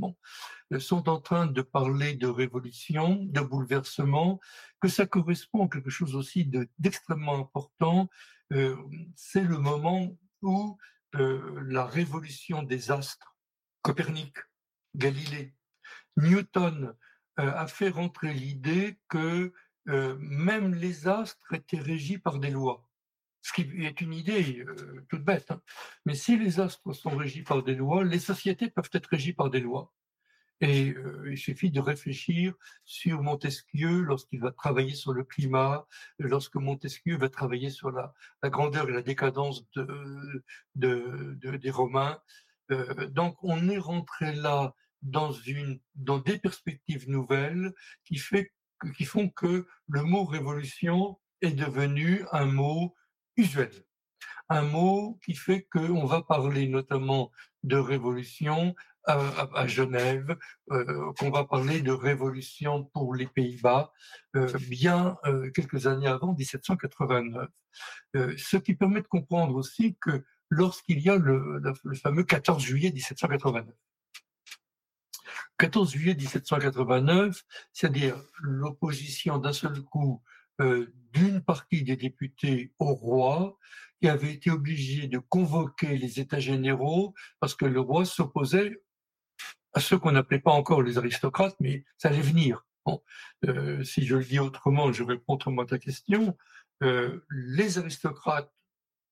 Speaker 2: euh, sont en train de parler de révolution, de bouleversement, que ça correspond à quelque chose aussi d'extrêmement important. Euh, c'est le moment où euh, la révolution des astres, Copernic, Galilée, Newton, a fait rentrer l'idée que même les astres étaient régis par des lois ce qui est une idée euh, toute bête. Hein. Mais si les astres sont régis par des lois, les sociétés peuvent être régies par des lois. Et euh, il suffit de réfléchir sur Montesquieu lorsqu'il va travailler sur le climat, lorsque Montesquieu va travailler sur la, grandeur et la décadence de, de, de des Romains. Euh, donc on est rentré là dans, des perspectives nouvelles qui font que le mot révolution est devenu un mot usuel. Un mot qui fait qu'on va parler notamment de révolution à, Genève, euh, qu'on va parler de révolution pour les Pays-Bas, euh, bien euh, quelques années avant 1789. ce qui permet de comprendre aussi que lorsqu'il y a le, le, fameux 14 juillet 1789, 14 juillet 1789, c'est-à-dire l'opposition d'un seul coup d'une partie des députés au roi, qui avait été obligé de convoquer les États généraux parce que le roi s'opposait à ceux qu'on n'appelait pas encore les aristocrates, mais ça allait venir. Euh, si je le dis autrement, je réponds autrement à ta question. Euh, les aristocrates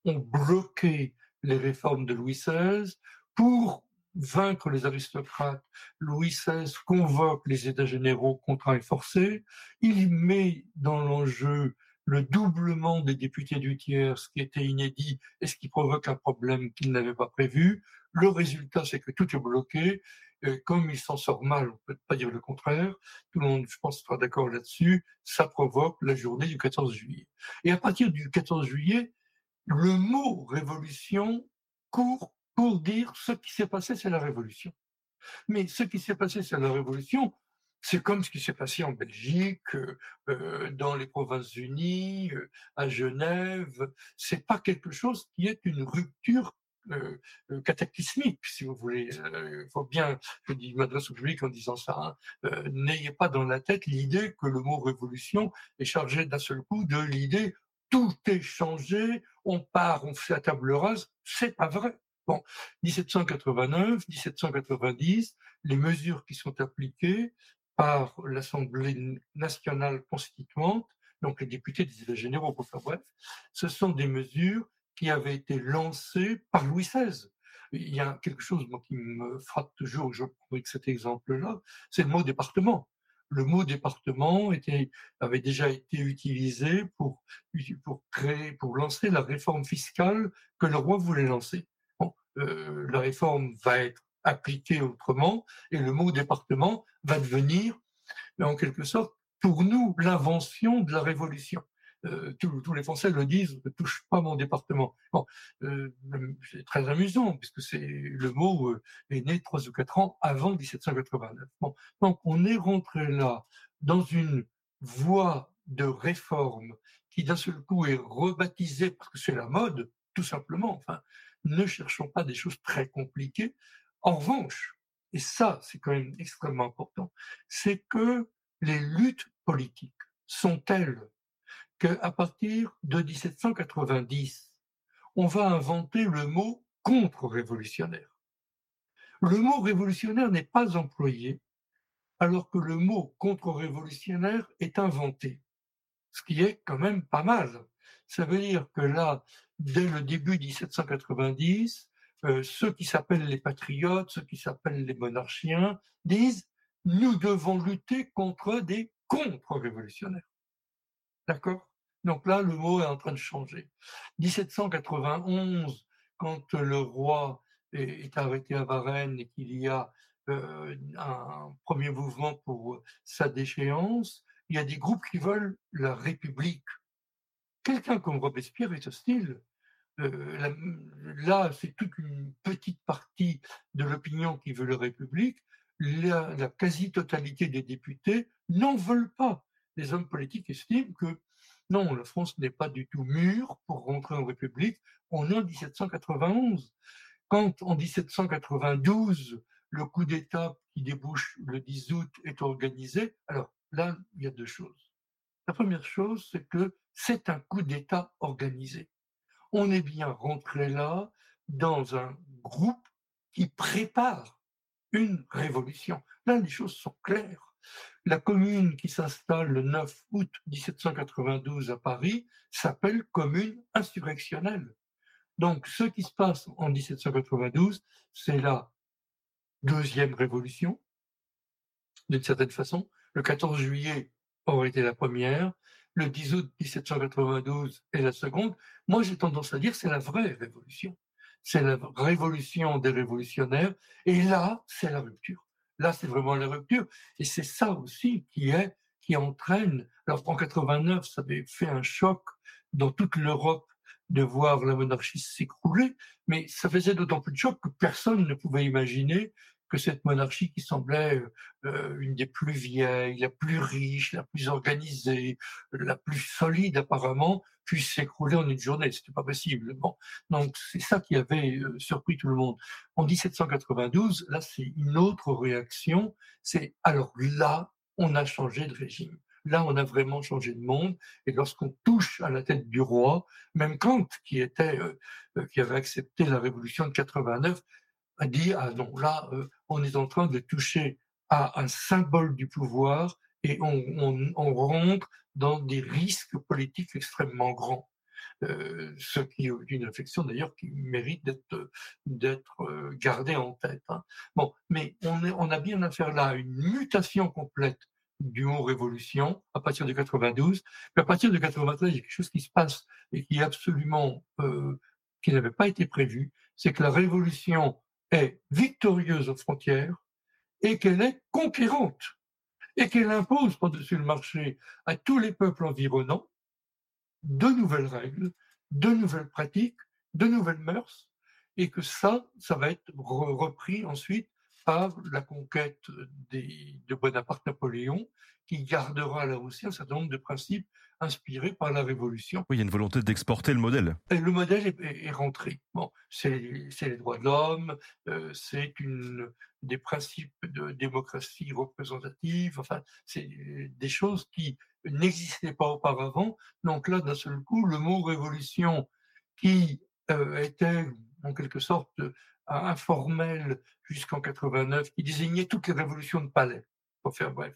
Speaker 2: ont bloqué les réformes de Louis XVI pour vaincre les aristocrates. Louis XVI convoque les États généraux contraints forcés. Il met dans l'enjeu le doublement des députés du tiers, ce qui était inédit et ce qui provoque un problème qu'il n'avait pas prévu. Le résultat, c'est que tout est bloqué comme il s'en sort mal, on peut pas dire le contraire, tout le monde, je pense, sera d'accord là-dessus, ça provoque la journée du 14 juillet. Et à partir du 14 juillet, le mot révolution court pour dire ce qui s'est passé, c'est la révolution. Mais ce qui s'est passé, c'est la révolution, c'est comme ce qui s'est passé en Belgique, euh, dans les Provinces-Unies, euh, à Genève. C'est pas quelque chose qui est une rupture euh, cataclysmique, si vous voulez. Il faut bien, je dis, m'adresse au public en disant ça, hein, n'ayez pas dans la tête l'idée que le mot révolution est chargé d'un seul coup de l'idée tout est changé, on part, on fait la table rase. C'est pas vrai. Bon, 1789, 1790, les mesures qui sont appliquées par l'Assemblée nationale constituante, donc les députés des États généraux, pour faire bref, ce sont des mesures qui avait été lancé par Louis XVI. Il y a quelque chose qui me frappe toujours, je prends cet exemple-là, c'est le mot département. Le mot département avait déjà été utilisé pour, pour créer, pour lancer la réforme fiscale que le roi voulait lancer. Euh, la réforme va être appliquée autrement et le mot département va devenir, en quelque sorte, pour nous, l'invention de la révolution. Euh, tous, les Français le disent, ne touche pas mon département. Bon, euh, c'est très amusant puisque c'est le mot est né trois ou quatre ans avant 1789. Bon, donc on est rentré là dans une voie de réforme qui d'un seul coup est rebaptisée parce que c'est la mode, tout simplement. Enfin, ne cherchons pas des choses très compliquées. En revanche, et ça c'est quand même extrêmement important, c'est que les luttes politiques sont telles qu'à partir de 1790, on va inventer le mot contre-révolutionnaire. Le mot révolutionnaire n'est pas employé alors que le mot contre-révolutionnaire est inventé, ce qui est quand même pas mal. Ça veut dire que là, dès le début 1790, euh, ceux qui s'appellent les patriotes, ceux qui s'appellent les monarchiens, disent nous devons lutter contre des contre-révolutionnaires. D'accord? Donc là, le mot est en train de changer. 1791, quand le roi est arrêté à Varennes et qu'il y a euh, un premier mouvement pour sa déchéance, il y a des groupes qui veulent la République. Quelqu'un comme Robespierre est hostile. Euh, là, c'est toute une petite partie de l'opinion qui veut la République. la quasi-totalité des députés n'en veulent pas. Les hommes politiques estiment que non, la France n'est pas du tout mûre pour rentrer en République. On est en 1791. Quand en 1792, le coup d'État qui débouche le 10 août est organisé, alors là, il y a deux choses. La première chose, c'est que c'est un coup d'État organisé. On est bien rentré là dans un groupe qui prépare une révolution. Là, les choses sont claires. La commune qui s'installe le 9 août 1792 à Paris s'appelle commune insurrectionnelle. Donc, ce qui se passe en 1792, c'est la deuxième révolution, d'une certaine façon. Le 14 juillet aurait été la première, le 10 août 1792 est la seconde. Moi, j'ai tendance à dire c'est la vraie révolution. C'est la révolution des révolutionnaires, et là, c'est la rupture. Là, c'est vraiment la rupture. Et c'est ça aussi qui est qui entraîne. Alors en 89, ça avait fait un choc dans toute l'Europe de voir la monarchie s'écrouler, mais ça faisait d'autant plus de choc que personne ne pouvait imaginer que cette monarchie qui semblait euh, une des plus vieilles, la plus riche, la plus organisée, la plus solide apparemment, puisse s'écrouler en une journée. C'était pas possible. Bon. Donc c'est ça qui avait euh, surpris tout le monde. En 1792, là c'est une autre réaction. C'est alors là, on a changé de régime. Là, on a vraiment changé de monde. Et lorsqu'on touche à la tête du roi, même Kant, qui était, euh, euh, qui avait accepté la révolution de 89, a dit ah non, là, euh, on est en train de toucher à un symbole du pouvoir et on, rentre dans des risques politiques extrêmement grands. Euh, ce qui est une réflexion d'ailleurs qui mérite d'être d'être gardée en tête. Hein. Bon, mais on, a bien affaire là à une mutation complète du mot révolution à partir de 92. Mais à partir de 93, il y a quelque chose qui se passe et qui absolument, euh, qui n'avait pas été prévu, c'est que la révolution est victorieuse aux frontières et qu'elle est conquérante et qu'elle impose par-dessus le marché à tous les peuples environnants de nouvelles règles, de nouvelles pratiques, de nouvelles mœurs, et que ça, ça va être repris ensuite par la conquête de Bonaparte-Napoléon, qui gardera là aussi un certain nombre de principes inspirés par la Révolution.
Speaker 1: Oui, il y a une volonté d'exporter le modèle.
Speaker 2: Et le modèle est, rentré. Bon, c'est les droits de l'homme, euh, c'est une des principes de démocratie représentative. Enfin, c'est des choses qui n'existaient pas auparavant. Donc là, d'un seul coup, le mot révolution, qui euh, était en quelque sorte informel jusqu'en 89 qui désignait toutes les révolutions de palais, pour faire bref,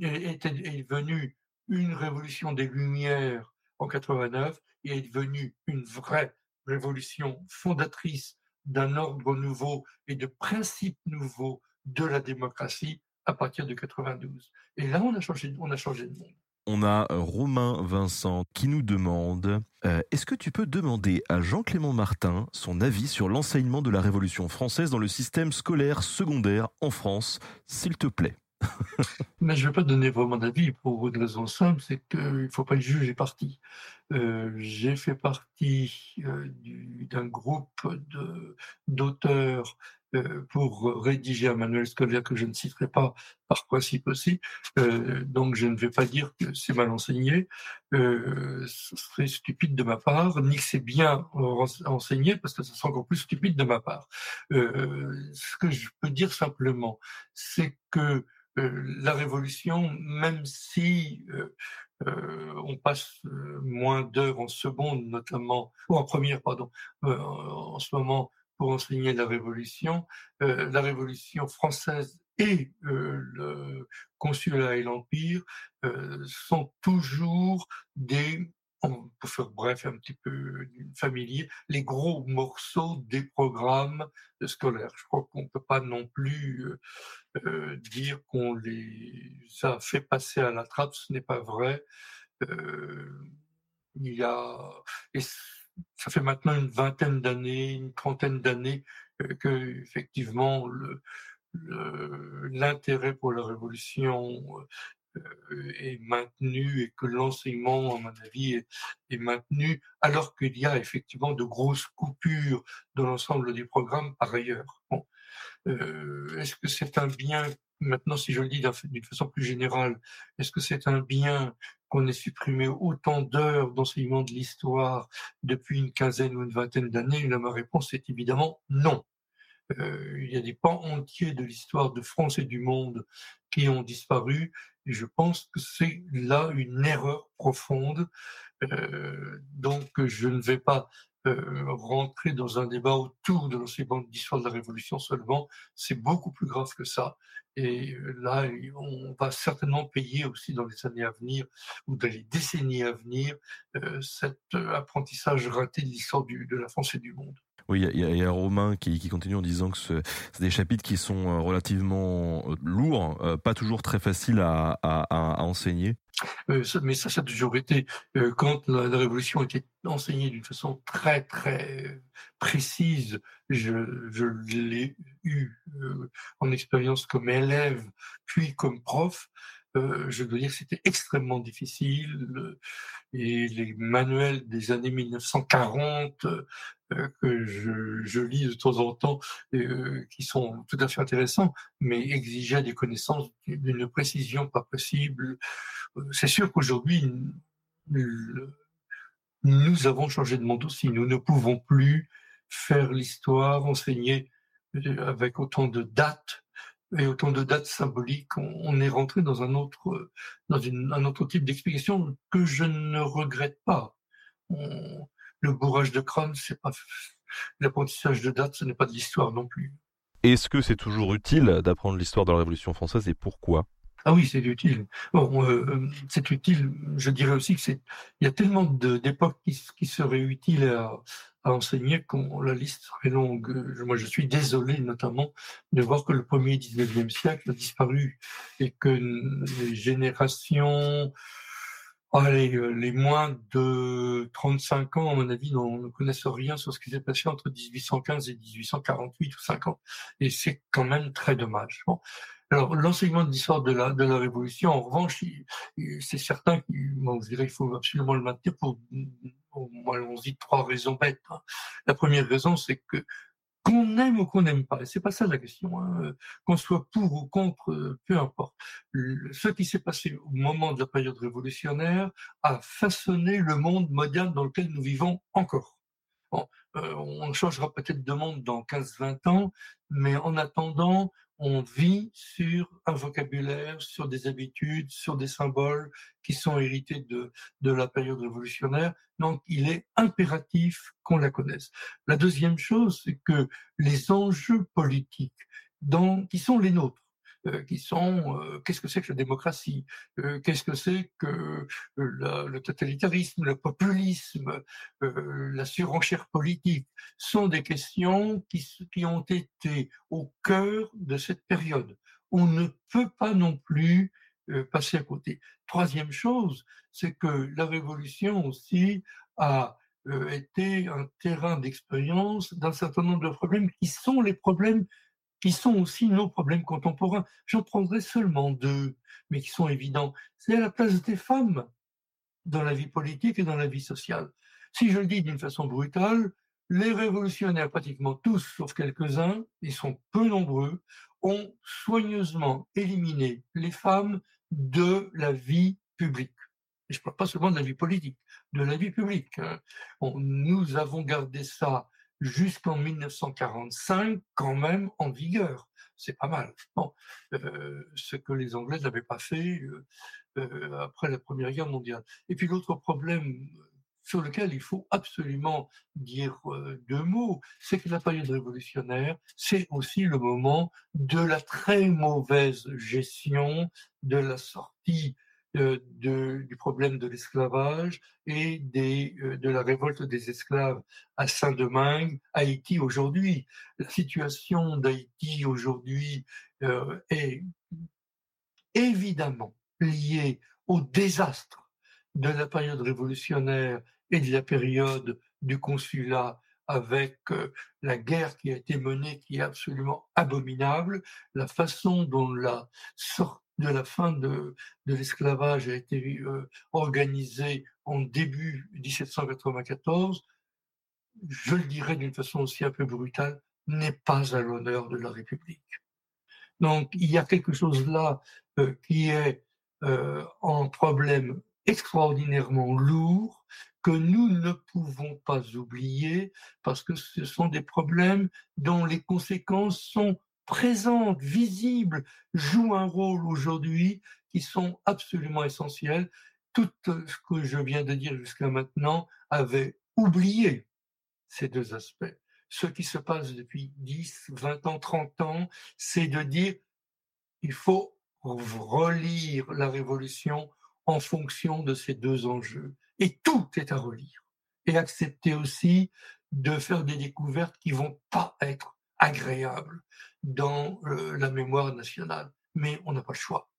Speaker 2: est, est venue une révolution des Lumières en 89 et est devenue une vraie révolution fondatrice d'un ordre nouveau et de principes nouveaux de la démocratie à partir de 92. Et là, on a changé, on a changé de monde.
Speaker 1: On a euh, Romain Vincent qui nous demande euh, Est-ce que tu peux demander à Jean-Clément Martin son avis sur l'enseignement de la Révolution française dans le système scolaire secondaire en France, s'il te plaît?
Speaker 2: Mais je ne vais pas donner vraiment d'avis pour une raison simple, c'est qu'il ne faut pas juger parti. Euh, j'ai fait partie d'un groupe d'auteurs euh, pour rédiger un manuel scolaire que je ne citerai pas par principe aussi. Euh, donc je ne vais pas dire que c'est mal enseigné. Euh, ce serait stupide de ma part, ni que c'est bien enseigné, parce que ce serait encore plus stupide de ma part. Euh, ce que je peux dire simplement, c'est que euh, la révolution, même si euh, on passe moins d'heures en seconde, notamment, ou en première, pardon, en ce moment, pour enseigner la Révolution. Euh, la Révolution française et euh, le consulat et l'Empire euh, sont toujours des, peut faire bref un petit peu familier, les gros morceaux des programmes scolaires. Je crois qu'on ne peut pas non plus dire qu'on les a fait passer à la trappe, ce n'est pas vrai. il y a, ça fait maintenant une vingtaine d'années, une trentaine d'années euh, que effectivement l'intérêt pour la révolution euh, est maintenu et que l'enseignement, à mon avis, est, maintenu, alors qu'il y a effectivement de grosses coupures dans l'ensemble des programmes par ailleurs. Bon. Euh, Est-ce que c'est un bien Maintenant, si je le dis d'une façon plus générale, est-ce que c'est un bien qu'on ait supprimé autant d'heures d'enseignement de l'histoire depuis une quinzaine ou une vingtaine d'années? Ma réponse est évidemment non. Euh, il y a des pans entiers de l'histoire de France et du monde qui ont disparu, et je pense que c'est là une erreur profonde. Euh, donc, je ne vais pas euh, rentrer dans un débat autour de l'enseignement d'histoire de la Révolution seulement. C'est beaucoup plus grave que ça. Et euh, là, on va certainement payer aussi dans les années à venir ou dans les décennies à venir cet apprentissage raté de l'histoire de la France et du monde.
Speaker 1: Oui, il y, a Romain qui, continue en disant que c'est des chapitres qui sont relativement lourds, pas toujours très faciles à enseigner.
Speaker 2: Euh, mais ça, ça a toujours été, euh, quand la, Révolution était enseignée d'une façon très, très précise, je, l'ai eu euh, en expérience comme élève, puis comme prof, Euh, je dois dire que c'était extrêmement difficile. Et les manuels des années 1940 euh, que je, lis de temps en temps, euh, qui sont tout à fait intéressants, mais exigeaient des connaissances d'une précision pas possible. Euh, c'est sûr qu'aujourd'hui, nous avons changé de monde aussi. Nous ne pouvons plus faire l'histoire, enseigner euh, avec autant de dates et autant de dates symboliques. On, est rentré dans un autre, dans un autre type d'explication que je ne regrette pas. le bourrage de crâne, c'est pas l'apprentissage de dates, ce n'est pas de l'histoire non plus.
Speaker 1: Est-ce que c'est toujours utile d'apprendre l'histoire de la Révolution française et pourquoi?
Speaker 2: Ah oui, c'est utile. Bon, euh, c'est utile. Je dirais aussi que c'est. Il y a tellement d'époques qui, qui, seraient utiles à, à enseigner qu'on la liste serait longue. Moi, je suis désolé, notamment, de voir que le premier 19e siècle a disparu et que les générations, allez, ah, les moins de 35 ans, à mon avis, ne connaissent rien sur ce qui s'est passé entre 1815 et 1848 ou 50. Et c'est quand même très dommage. Bon. Alors, l'enseignement de l'histoire de la, de la Révolution, en revanche, c'est certain qu'il bon, faut absolument le maintenir pour, on dit trois raisons bêtes. Hein. La première raison, c'est que qu'on aime ou qu'on n'aime pas, c'est pas ça la question, hein, qu'on soit pour ou contre, peu importe. Ce qui s'est passé au moment de la période révolutionnaire a façonné le monde moderne dans lequel nous vivons encore. Bon, euh, on changera peut-être de monde dans 15-20 ans, mais en attendant, on vit sur un vocabulaire, sur des habitudes, sur des symboles qui sont hérités de, de la période révolutionnaire. Donc, il est impératif qu'on la connaisse. La deuxième chose, c'est que les enjeux politiques dans, qui sont les nôtres, qui sont euh, qu'est-ce que c'est que la démocratie, euh, qu'est-ce que c'est que le totalitarisme, le populisme, la surenchère politique, sont des questions qui, qui ont été au cœur de cette période. On ne peut pas non plus passer à côté. Troisième chose, c'est que la révolution aussi a été un terrain d'expérience d'un certain nombre de problèmes qui sont les problèmes qui sont aussi nos problèmes contemporains. J'en prendrai seulement deux, mais qui sont évidents. C'est la place des femmes dans la vie politique et dans la vie sociale. Si je le dis d'une façon brutale, les révolutionnaires, pratiquement tous, sauf quelques-uns, ils sont peu nombreux, ont soigneusement éliminé les femmes de la vie publique. Et je ne parle pas seulement de la vie politique, de la vie publique. Hein. nous avons gardé ça jusqu'en 1945 quand même en vigueur. C'est pas mal. Euh, ce que les Anglais n'avaient pas fait euh, euh, après la Première Guerre mondiale. Et puis l'autre problème sur lequel il faut absolument dire deux mots, c'est que la période révolutionnaire, c'est aussi le moment de la très mauvaise gestion de la sortie euh, du problème de l'esclavage et des, euh, de la révolte des esclaves à Saint-Domingue, Haïti aujourd'hui. La situation d'Haïti aujourd'hui euh, est évidemment liée au désastre de la période révolutionnaire et de la période du consulat avec la guerre qui a été menée, qui est absolument abominable, la façon dont la sortie de la fin de, l'esclavage a été euh, organisée en début 1794, je le dirais d'une façon aussi un peu brutale, n'est pas à l'honneur de la République. Donc il y a quelque chose là euh, qui est euh, un problème extraordinairement lourd que nous ne pouvons pas oublier parce que ce sont des problèmes dont les conséquences sont présentes, visibles, jouent un rôle aujourd'hui qui sont absolument essentiels. Tout ce que je viens de dire jusqu'à maintenant avait oublié ces deux aspects. Ce qui se passe depuis 10, 20 ans, 30 ans, c'est de dire il faut relire la révolution en fonction de ces deux enjeux. Et tout est à relire. Et accepter aussi de faire des découvertes qui vont pas être agréables dans la mémoire nationale. Mais on n'a pas le choix.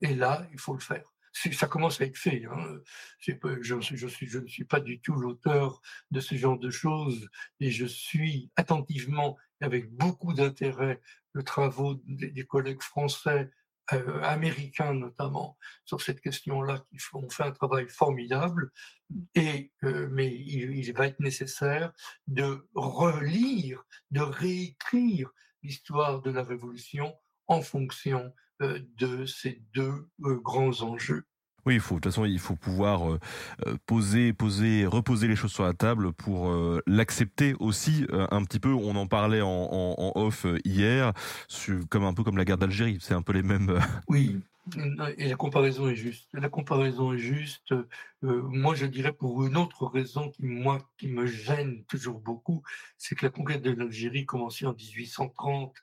Speaker 2: Et là, il faut le faire. Ça commence à être fait. Hein. Je, ne suis pas du tout l'auteur de ce genre de choses et je suis attentivement, avec beaucoup d'intérêt, le travaux des, collègues français euh, américains notamment sur cette question-là qui font fait un travail formidable. Et euh, mais il, va être nécessaire de relire, de réécrire l'histoire de la Révolution en fonction euh, de ces deux grands enjeux.
Speaker 1: Oui, il faut, de toute façon, il faut pouvoir euh, poser, poser, reposer les choses sur la table pour euh, l'accepter aussi euh, un petit peu. On en parlait en, off hier, comme un peu comme la guerre d'Algérie. C'est un peu les mêmes.
Speaker 2: Oui, et la comparaison est juste. La comparaison est juste. moi, je dirais pour une autre raison qui moi qui me gêne toujours beaucoup, c'est que la conquête de l'Algérie commençait en 1830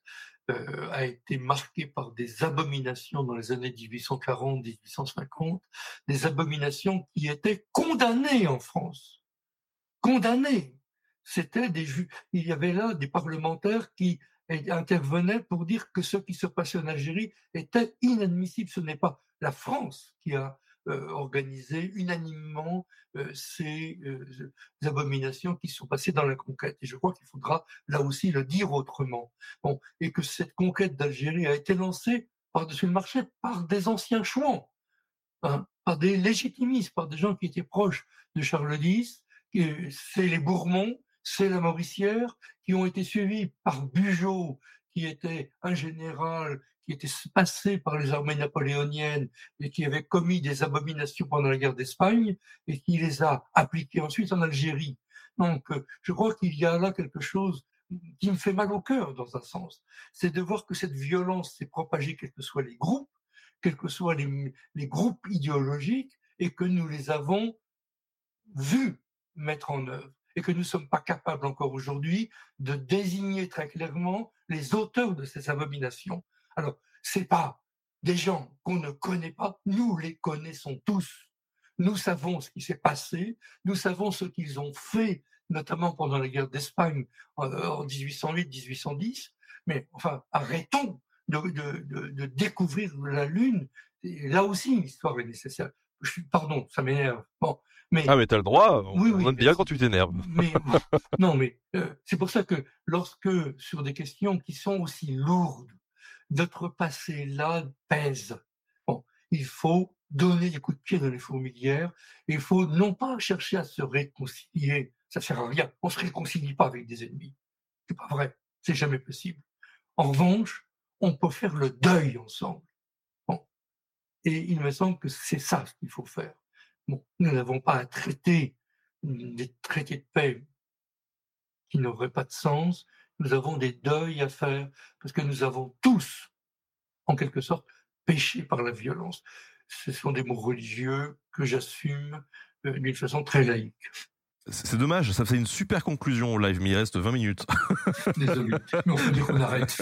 Speaker 2: euh, a été marqué par des abominations dans les années 1840-1850, des abominations qui étaient condamnées en France. Condamnées. C'était des il y avait là des parlementaires qui intervenaient pour dire que ce qui se passait en Algérie était inadmissible. Ce n'est pas la France qui a organisé unanimement euh, ces, euh, abominations qui sont passées dans la conquête. Et je crois qu'il faudra là aussi le dire autrement. Bon, et que cette conquête d'Algérie a été lancée par-dessus le marché par des anciens chouans, hein, par des légitimistes, par des gens qui étaient proches de Charles X. C'est les Bourmonts, c'est la Mauricière, qui ont été suivis par Bugeaud, qui était un général qui était passé par les armées napoléoniennes et qui avait commis des abominations pendant la guerre d'Espagne et qui les a appliquées ensuite en Algérie. Donc, euh, je crois qu'il y a là quelque chose qui me fait mal au cœur dans un sens. C'est de voir que cette violence s'est propagée, quels que soient les groupes, quels que soient les, les groupes idéologiques, et que nous les avons vus mettre en œuvre et que nous ne sommes pas capables encore aujourd'hui de désigner très clairement les auteurs de ces abominations. Alors, c'est pas des gens qu'on ne connaît pas, nous les connaissons tous. Nous savons ce qui s'est passé, nous savons ce qu'ils ont fait, notamment pendant la guerre d'Espagne en 1808-1810, mais enfin, arrêtons de, de, de, découvrir la Lune. Et là aussi, l'histoire est nécessaire. Je suis, pardon, ça m'énerve. Bon,
Speaker 4: mais ah mais t'as le droit. On, oui, oui, aime bien quand tu t'énerves.
Speaker 2: Mais non, mais euh, c'est pour ça que lorsque sur des questions qui sont aussi lourdes notre passé là pèse. Bon, il faut donner des coups de pied dans les fourmilières. Il faut non pas chercher à se réconcilier. Ça sert à rien. On se réconcilie pas avec des ennemis. C'est pas vrai. C'est jamais possible. En revanche, on peut faire le deuil ensemble. Et il me semble que c'est ça qu'il faut faire. Bon, nous n'avons pas à traiter des traités de paix qui n'auraient pas de sens, nous avons des deuils à faire, parce que nous avons tous, en quelque sorte, péché par la violence. Ce sont des mots religieux que j'assume euh, d'une façon très laïque.
Speaker 1: C'est dommage, ça fait une super conclusion au live, mais il reste 20 minutes.
Speaker 2: Désolé, mais on peut dire qu'on arrête.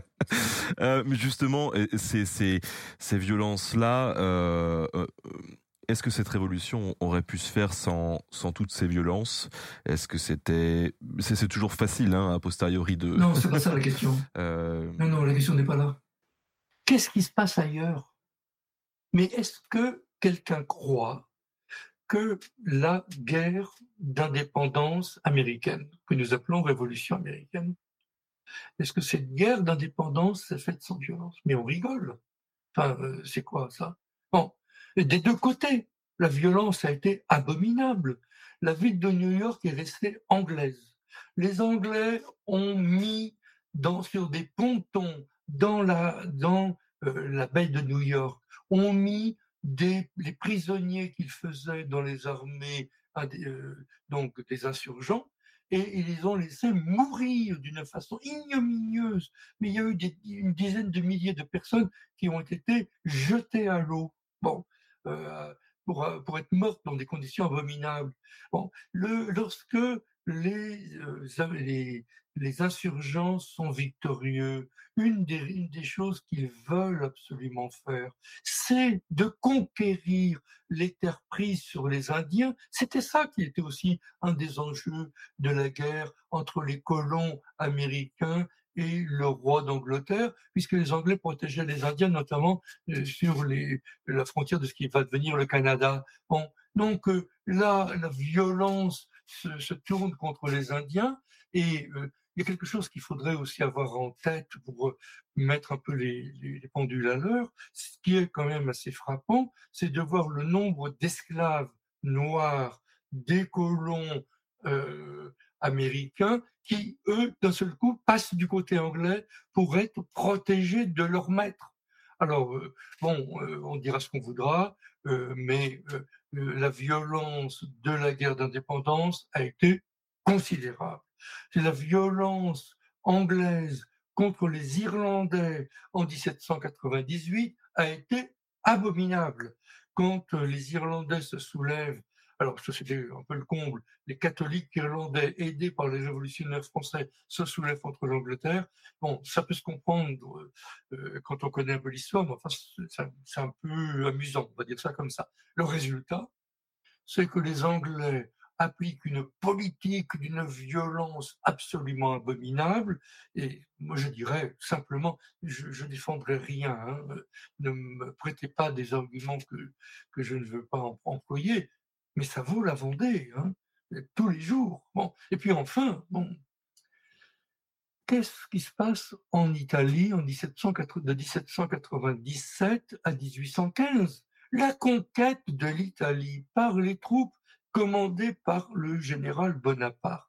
Speaker 1: euh, mais justement, ces, ces, ces violences-là, euh, euh, est-ce que cette révolution aurait pu se faire sans, sans toutes ces violences? Est-ce que c'était... C'est toujours facile, hein, a posteriori de...
Speaker 2: Non, c'est pas ça la question. Euh... Non, non, la question n'est pas là. Qu'est-ce qui se passe ailleurs? Mais est-ce que quelqu'un croit que la guerre d'indépendance américaine, que nous appelons révolution américaine, est-ce que cette guerre d'indépendance s'est faite sans violence? Mais on rigole. Enfin, euh, c'est quoi ça? Bon, des deux côtés. La violence a été abominable. La ville de New York est restée anglaise. Les Anglais ont mis sur des pontons dans la, dans euh, la baie de New York, ont mis des, les prisonniers qu'ils faisaient dans les armées, euh, donc des insurgents, et ils les ont laissés mourir d'une façon ignominieuse. Mais il y a eu une dizaine de milliers de personnes qui ont été jetées à l'eau. Bon, pour, euh, pour être morte dans des conditions abominables. Bon, lorsque les, euh, les, les insurgents sont victorieux, une des, une des choses qu'ils veulent absolument faire, c'est de conquérir les terres prises sur les Indiens. C'était ça qui était aussi un des enjeux de la guerre entre les colons américains et le roi d'Angleterre, puisque les Anglais protégeaient les Indiens, notamment euh, sur la frontière de ce qui va devenir le Canada. Donc euh, là, la violence se, tourne contre les Indiens et euh, il y a quelque chose qu'il faudrait aussi avoir en tête pour mettre un peu les, les pendules à l'heure. Ce qui est quand même assez frappant, c'est de voir le nombre d'esclaves noirs, des colons américains qui, eux, d'un seul coup, passent du côté anglais pour être protégés de leur maître. Alors, euh, bon, euh, on dira ce qu'on voudra, euh, mais la violence de la guerre d'indépendance a été considérable. La violence anglaise contre les Irlandais en 1798 a été abominable. Quand les Irlandais se soulèvent alors ça c'était un peu le comble, les catholiques irlandais aidés par les révolutionnaires français se soulèvent contre l'Angleterre. Bon, ça peut se comprendre euh, quand on connaît un peu l'histoire, mais enfin c'est un peu amusant, on va dire ça comme ça. Le résultat, c'est que les Anglais appliquent une politique d'une violence absolument abominable. Et moi, je dirais simplement, je, ne défendrai rien. Hein. ne me prêtez pas des arguments que, que je ne veux pas employer mais ça vaut la Vendée, hein, tous les jours. Bon. Et puis enfin, bon, qu'est-ce qui se passe en Italie en de 1797 à 1815 La conquête de l'Italie par les troupes commandées par le général Bonaparte.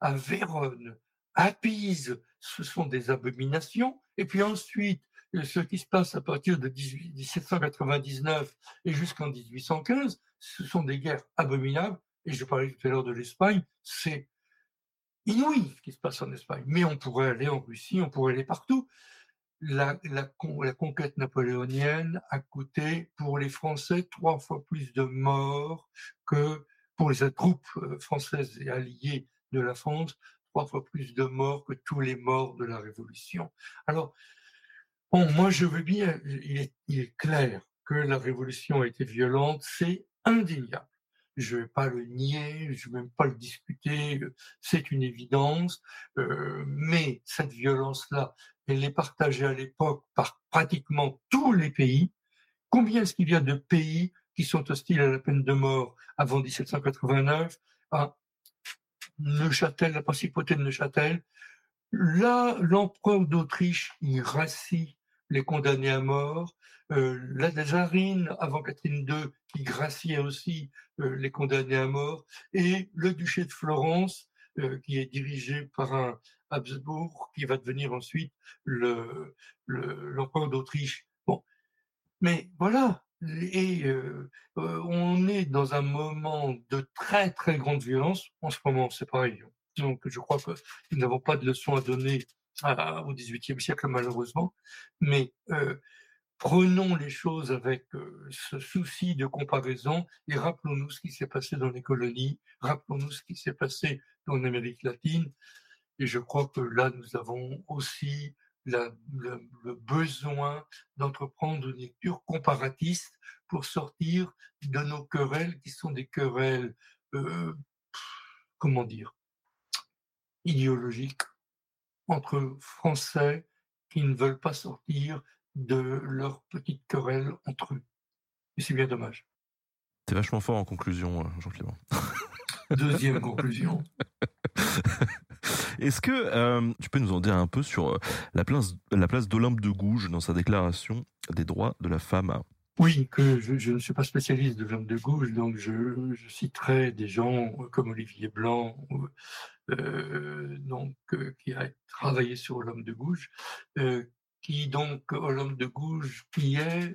Speaker 2: À Vérone, à Pise, ce sont des abominations. Et puis ensuite, ce qui se passe à partir de 1799 et jusqu'en 1815, ce sont des guerres abominables. Et je parlais tout à l'heure de l'Espagne, c'est inouï ce qui se passe en Espagne. Mais on pourrait aller en Russie, on pourrait aller partout. La, la, conquête napoléonienne a coûté pour les Français trois fois plus de morts que pour les troupes euh, françaises et alliées de la France, trois fois plus de morts que tous les morts de la Révolution. Alors, bon, moi je veux bien, il est, clair que la Révolution a été violente, c'est indéniable. Je ne vais pas le nier, je ne vais même pas le discuter, c'est une évidence. Euh, mais cette violence-là, elle est partagée à l'époque par pratiquement tous les pays. Combien est-ce qu'il y a de pays qui sont hostiles à la peine de mort avant 1789 ah, Neuchâtel, la principauté de Neuchâtel? Là, l'empereur d'Autriche, il rassit les condamnés à mort. Euh, la Nazarine, avant Catherine II, qui graciait aussi euh, les condamnés à mort, et le duché de Florence, euh, qui est dirigé par un Habsbourg, qui va devenir ensuite le l'empereur d'Autriche. Bon, mais voilà. Et on est dans un moment de très très grande violence. En ce moment, c'est pareil. Donc, je crois que nous n'avons pas de leçons à donner au XVIIIe siècle, malheureusement. Mais euh, prenons les choses avec euh, ce souci de comparaison et rappelons-nous ce qui s'est passé dans les colonies, rappelons-nous ce qui s'est passé dans l'Amérique latine. Et je crois que là, nous avons aussi le, besoin d'entreprendre une lecture comparatiste pour sortir de nos querelles qui sont des querelles, euh, comment dire, idéologiques entre Français qui ne veulent pas sortir de leur petite querelle entre eux. Et c'est bien dommage.
Speaker 1: T'es vachement fort en conclusion, euh, Jean-Clément.
Speaker 2: Deuxième conclusion.
Speaker 1: Est-ce que euh, tu peux nous en dire un peu sur euh, la place, la place d'Olympe de Gouges dans sa déclaration des droits de la femme
Speaker 2: Oui, que je, ne suis pas spécialiste d'Olympe de Gouges, donc je, citerai des gens comme Olivier Blanc, euh, donc, euh, qui a travaillé sur l'homme de Gouges, euh, qui donc, l'homme de Gouges, qui est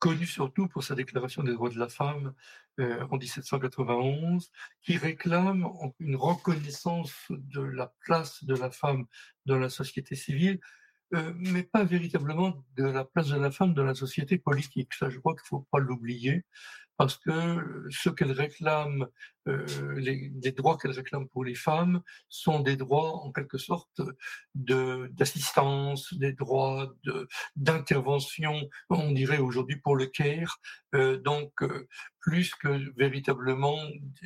Speaker 2: connu surtout pour sa déclaration des droits de la femme en 1791, qui réclame une reconnaissance de la place de la femme dans la société civile, mais pas véritablement de la place de la femme dans la société politique. Ça, je crois qu'il ne faut pas l'oublier parce que ce qu'elle réclame, euh, les, droits qu'elle réclame pour les femmes sont des droits en quelque sorte d'assistance, des droits d'intervention, on dirait aujourd'hui pour le care, euh, donc euh, plus que véritablement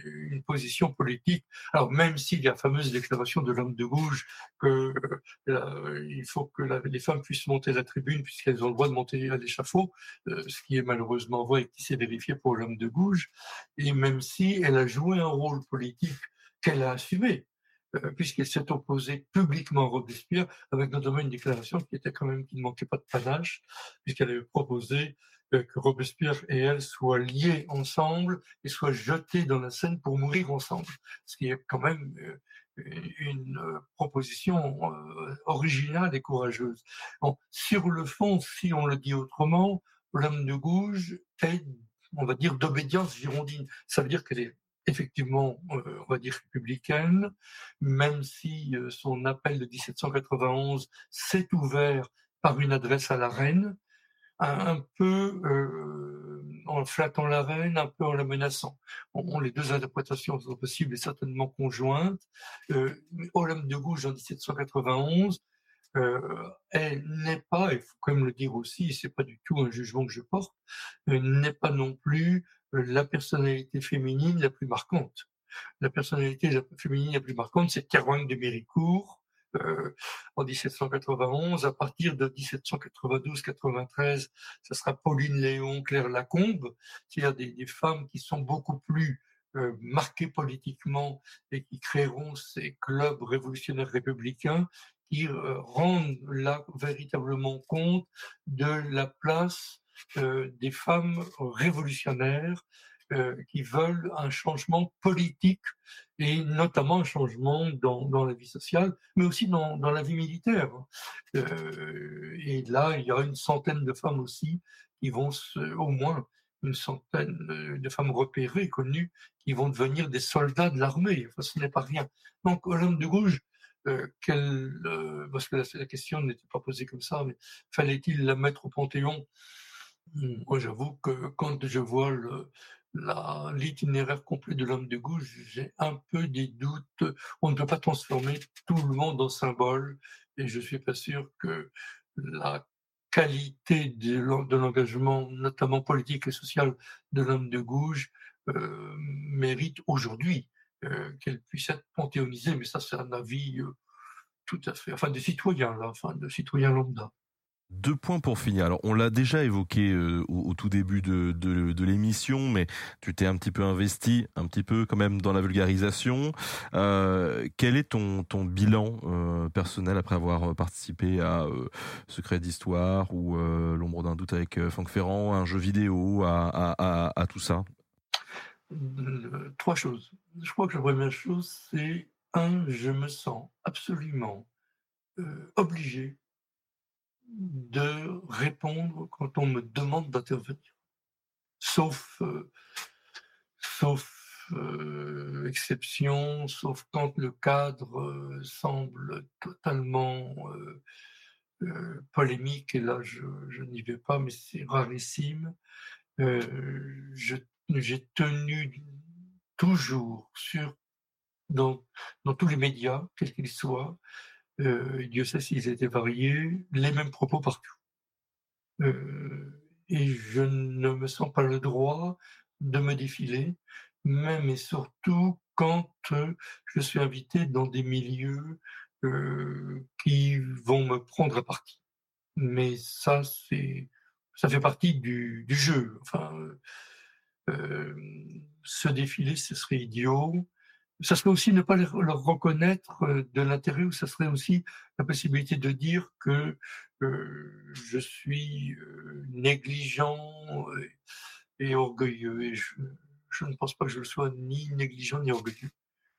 Speaker 2: une position politique. Alors même s'il y a la fameuse déclaration de l'homme de gauche que il faut que les femmes puissent monter la tribune puisqu'elles ont le droit de monter à l'échafaud, ce qui est malheureusement vrai et qui s'est vérifié pour l'homme de gauche, et même si elle a joué un rôle politique qu'elle a assumé, euh, puisqu'elle s'est opposée publiquement à Robespierre, avec notamment une déclaration qui était quand même qui ne manquait pas de panache, puisqu'elle avait proposé euh, que Robespierre et elle soient liés ensemble et soient jetés dans la Seine pour mourir ensemble, ce qui est quand même euh, une proposition originale et courageuse. sur le fond, si on le dit autrement, l'homme de gauche est, on va dire, d'obédience girondine. Ça veut dire qu'elle est effectivement, euh, on va dire républicaine, même si euh, son appel de 1791 s'est ouvert par une adresse à la reine, un, peu euh, en flattant la reine, un peu en la menaçant. Les deux interprétations sont possibles et certainement conjointes. Olympe de Gouges en 1791 euh, elle n'est pas, il faut quand même le dire aussi, c'est pas du tout un jugement que je porte, n'est pas non plus la personnalité féminine la plus marquante. La personnalité féminine la plus marquante, c'est Caroline de Méricourt, euh, en 1791. À partir de 1792-93, ça sera Pauline Léon, Claire Lacombe, c'est-à-dire des, femmes qui sont beaucoup plus euh, marquées politiquement et qui créeront ces clubs révolutionnaires républicains qui euh, rendent là véritablement compte de la place euh, des femmes révolutionnaires qui veulent un changement politique et notamment un changement dans, la vie sociale, mais aussi dans, la vie militaire. Et là, il y a une centaine de femmes aussi qui vont, au moins une centaine de femmes repérées, connues, qui vont devenir des soldats de l'armée. Enfin, ce n'est pas rien. Donc, Olympe de Gouges, parce que la, question n'était pas posée comme ça, mais fallait-il la mettre au Panthéon? Moi, j'avoue que quand je vois l'itinéraire complet de l'homme de gauche, j'ai un peu des doutes. On ne peut pas transformer tout le monde en symbole, et je suis pas sûr que la qualité de l'engagement, notamment politique et social, de l'homme de gauche euh, mérite aujourd'hui euh, qu'elle puisse être panthéonisée. Mais ça, c'est un avis euh, tout à fait, enfin, des citoyens, là, enfin, de citoyens lambda.
Speaker 1: Deux points pour finir. Alors, on l'a déjà évoqué euh, au, tout début de, l'émission, mais tu t'es un petit peu investi, un petit peu quand même dans la vulgarisation. Euh, quel est ton, bilan euh, personnel après avoir participé à Secret d'Histoire ou L'ombre d'un doute avec Franck Ferrand, un jeu vidéo, à, à tout ça?
Speaker 2: Trois choses. Je crois que la première chose, c'est un, je me sens absolument obligé de répondre quand on me demande d'intervenir. Sauf, euh, sauf euh, exception, sauf quand le cadre euh, semble totalement polémique, et là je, je n'y vais pas, mais c'est rarissime. J'ai tenu toujours sur dans, dans tous les médias, quels qu'ils soient, euh, Dieu sait s'ils étaient variés, les mêmes propos partout. Euh, et je ne me sens pas le droit de me défiler, même et surtout quand euh, je suis invité dans des milieux qui vont me prendre à partie. Mais ça, c'est, ça fait partie du, du jeu. Enfin, se défiler, ce serait idiot ça serait aussi ne pas leur reconnaître euh, de l'intérêt, ou ça serait aussi la possibilité de dire que euh, je suis euh, négligent et, orgueilleux. Et je, ne pense pas que je le sois ni négligent ni orgueilleux.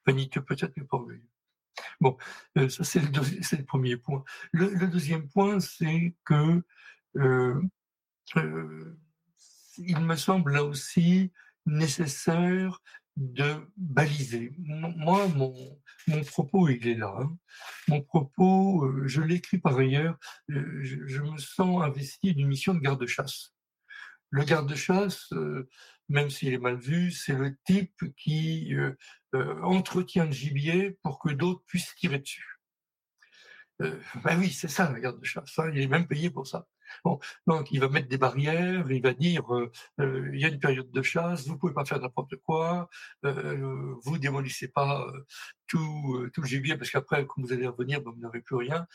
Speaker 2: Enfin, ni peut-être, mais pas orgueilleux. Bon, ça c'est le, premier point. Le, deuxième point, c'est que il me semble là aussi nécessaire de baliser. Moi, mon, mon propos, il est là. Hein. Mon propos, euh, je l'écris par ailleurs, euh, je, me sens investi d'une mission de garde-chasse. Le garde-chasse, euh, même s'il est mal vu, c'est le type qui entretient le gibier pour que d'autres puissent tirer dessus. ben oui, c'est ça la garde-chasse. Hein. il est même payé pour ça. Donc il va mettre des barrières, il va dire euh, euh, il y a une période de chasse, vous pouvez pas faire n'importe quoi, euh, vous démolissez pas euh, tout tout le gibier parce qu'après quand vous allez revenir, ben, vous n'avez plus rien.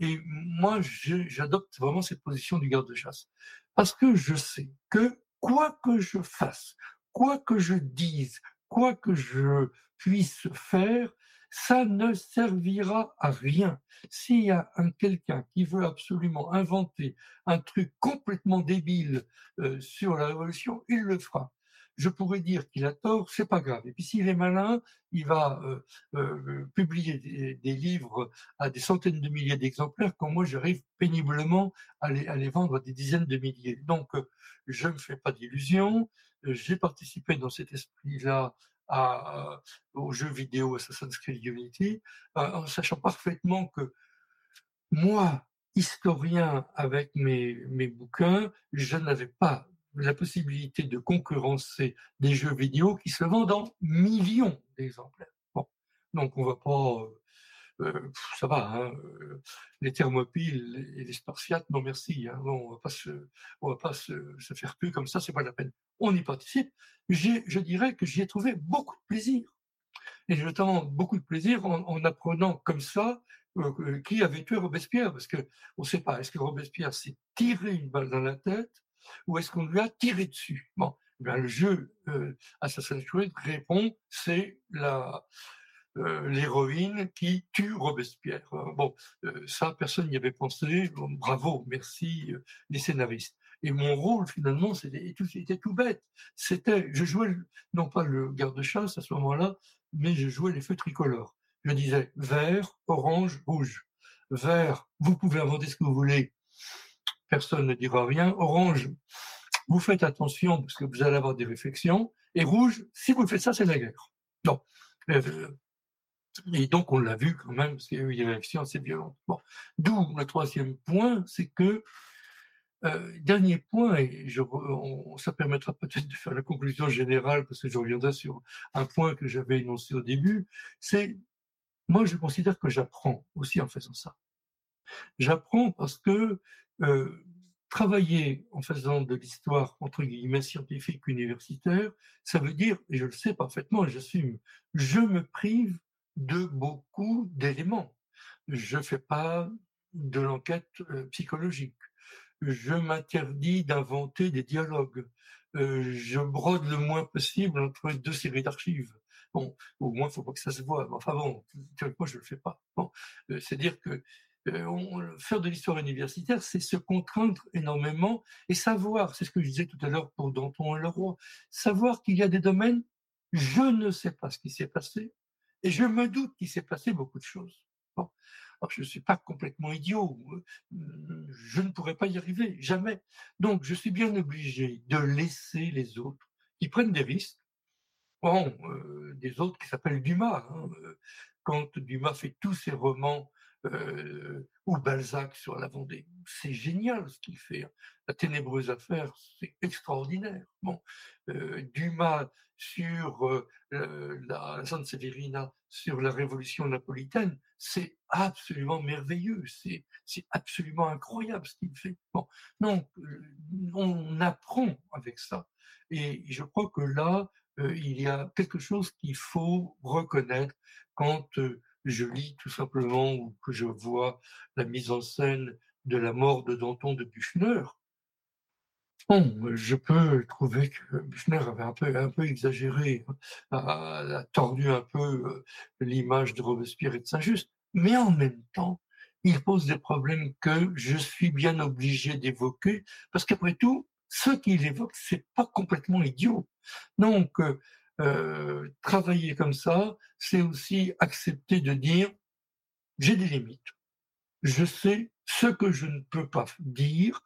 Speaker 2: Et moi, j'adopte vraiment cette position du garde-chasse parce que je sais que quoi que je fasse, quoi que je dise, quoi que je puisse faire, ça ne servira à rien. S'il y a un quelqu'un qui veut absolument inventer un truc complètement débile euh, sur la révolution, il le fera. Je pourrais dire qu'il a tort, c'est pas grave. Et puis s'il est malin, il va euh, euh, publier des, livres à des centaines de milliers d'exemplaires, quand moi j'arrive péniblement à les, à les, vendre à des dizaines de milliers. Donc je ne fais pas d'illusions. J'ai participé dans cet esprit-là à, aux jeux vidéo Assassin's Creed Unity, euh, en sachant parfaitement que moi, historien avec mes, mes bouquins, je n'avais pas la possibilité de concurrencer des jeux vidéo qui se vendent en millions d'exemplaires. Donc on va pas euh, ça va, hein, euh, les thermopiles et les spartiates, non merci, hein, on on va pas se, faire plus comme ça, c'est pas la peine. On y participe. Je dirais que j'y ai trouvé beaucoup de plaisir, et notamment beaucoup de plaisir en, en apprenant comme ça euh, qui avait tué Robespierre, parce que on sait pas, est-ce que Robespierre s'est tiré une balle dans la tête ou est-ce qu'on lui a tiré dessus? Bon, eh le jeu Assassin's Creed répond, c'est la euh, l'héroïne qui tue Robespierre. Euh, bon, euh, ça, personne n'y avait pensé. bravo, merci les scénaristes. Et mon rôle, finalement, c'était tout, tout bête. C'était, je jouais non pas le garde-chasse à ce moment-là, mais je jouais les feux tricolores. Je disais vert, orange, rouge. Vert, vous pouvez inventer ce que vous voulez. Personne ne dira rien. Orange, vous faites attention parce que vous allez avoir des réflexions. Et rouge, si vous faites ça, c'est la guerre. Non. Et donc, on l'a vu quand même, parce qu'il y a eu des réactions assez violentes. Bon. D'où le troisième point, c'est que, euh, dernier point, et ça permettra peut-être de faire la conclusion générale, parce que je reviendrai sur un point que j'avais énoncé au début, c'est, moi, je considère que j'apprends aussi en faisant ça. J'apprends parce que euh, travailler en faisant de l'histoire, entre guillemets, scientifique universitaire, ça veut dire, et je le sais parfaitement j'assume, je me prive de beaucoup d'éléments. Je fais pas de l'enquête euh, psychologique. Je m'interdis d'inventer des dialogues. Euh, je brode le moins possible entre deux séries d'archives. Bon, au moins, faut pas que ça se voit. Enfin bon, moi, je le fais pas. Euh, c'est dire que faire de l'histoire universitaire, c'est se contraindre énormément et savoir, c'est ce que je disais tout à l'heure pour Danton et Leroy, savoir qu'il y a des domaines, je ne sais pas ce qui s'est passé, et je me doute qu'il s'est passé beaucoup de choses. Bon. Alors, je ne suis pas complètement idiot. Euh, je ne pourrais pas y arriver, jamais. Donc, je suis bien obligé de laisser les autres qui prennent des risques. Bon, euh, des autres qui s'appellent Dumas. Hein. Euh, quand Dumas fait tous ses romans ou Balzac sur la Vendée. C'est génial ce qu'il fait. Hein. La ténébreuse affaire, c'est extraordinaire. Bon, Dumas sur euh, la, Sainte Severina, sur la Révolution napolitaine, c'est absolument merveilleux. C'est absolument incroyable ce qu'il fait. Bon, donc on apprend avec ça. Et je crois que là, il y a quelque chose qu'il faut reconnaître quand je lis tout simplement ou que je vois la mise en scène de la mort de Danton de Buchner, bon, je peux trouver que Buchner avait un peu, exagéré, a, tordu un peu euh, l'image de Robespierre et de Saint-Just, mais en même temps, il pose des problèmes que je suis bien obligé d'évoquer, parce qu'après tout, ce qu'il évoque, c'est pas complètement idiot. Donc, euh, euh, travailler comme ça, c'est aussi accepter de dire j'ai des limites. Je sais ce que je ne peux pas dire.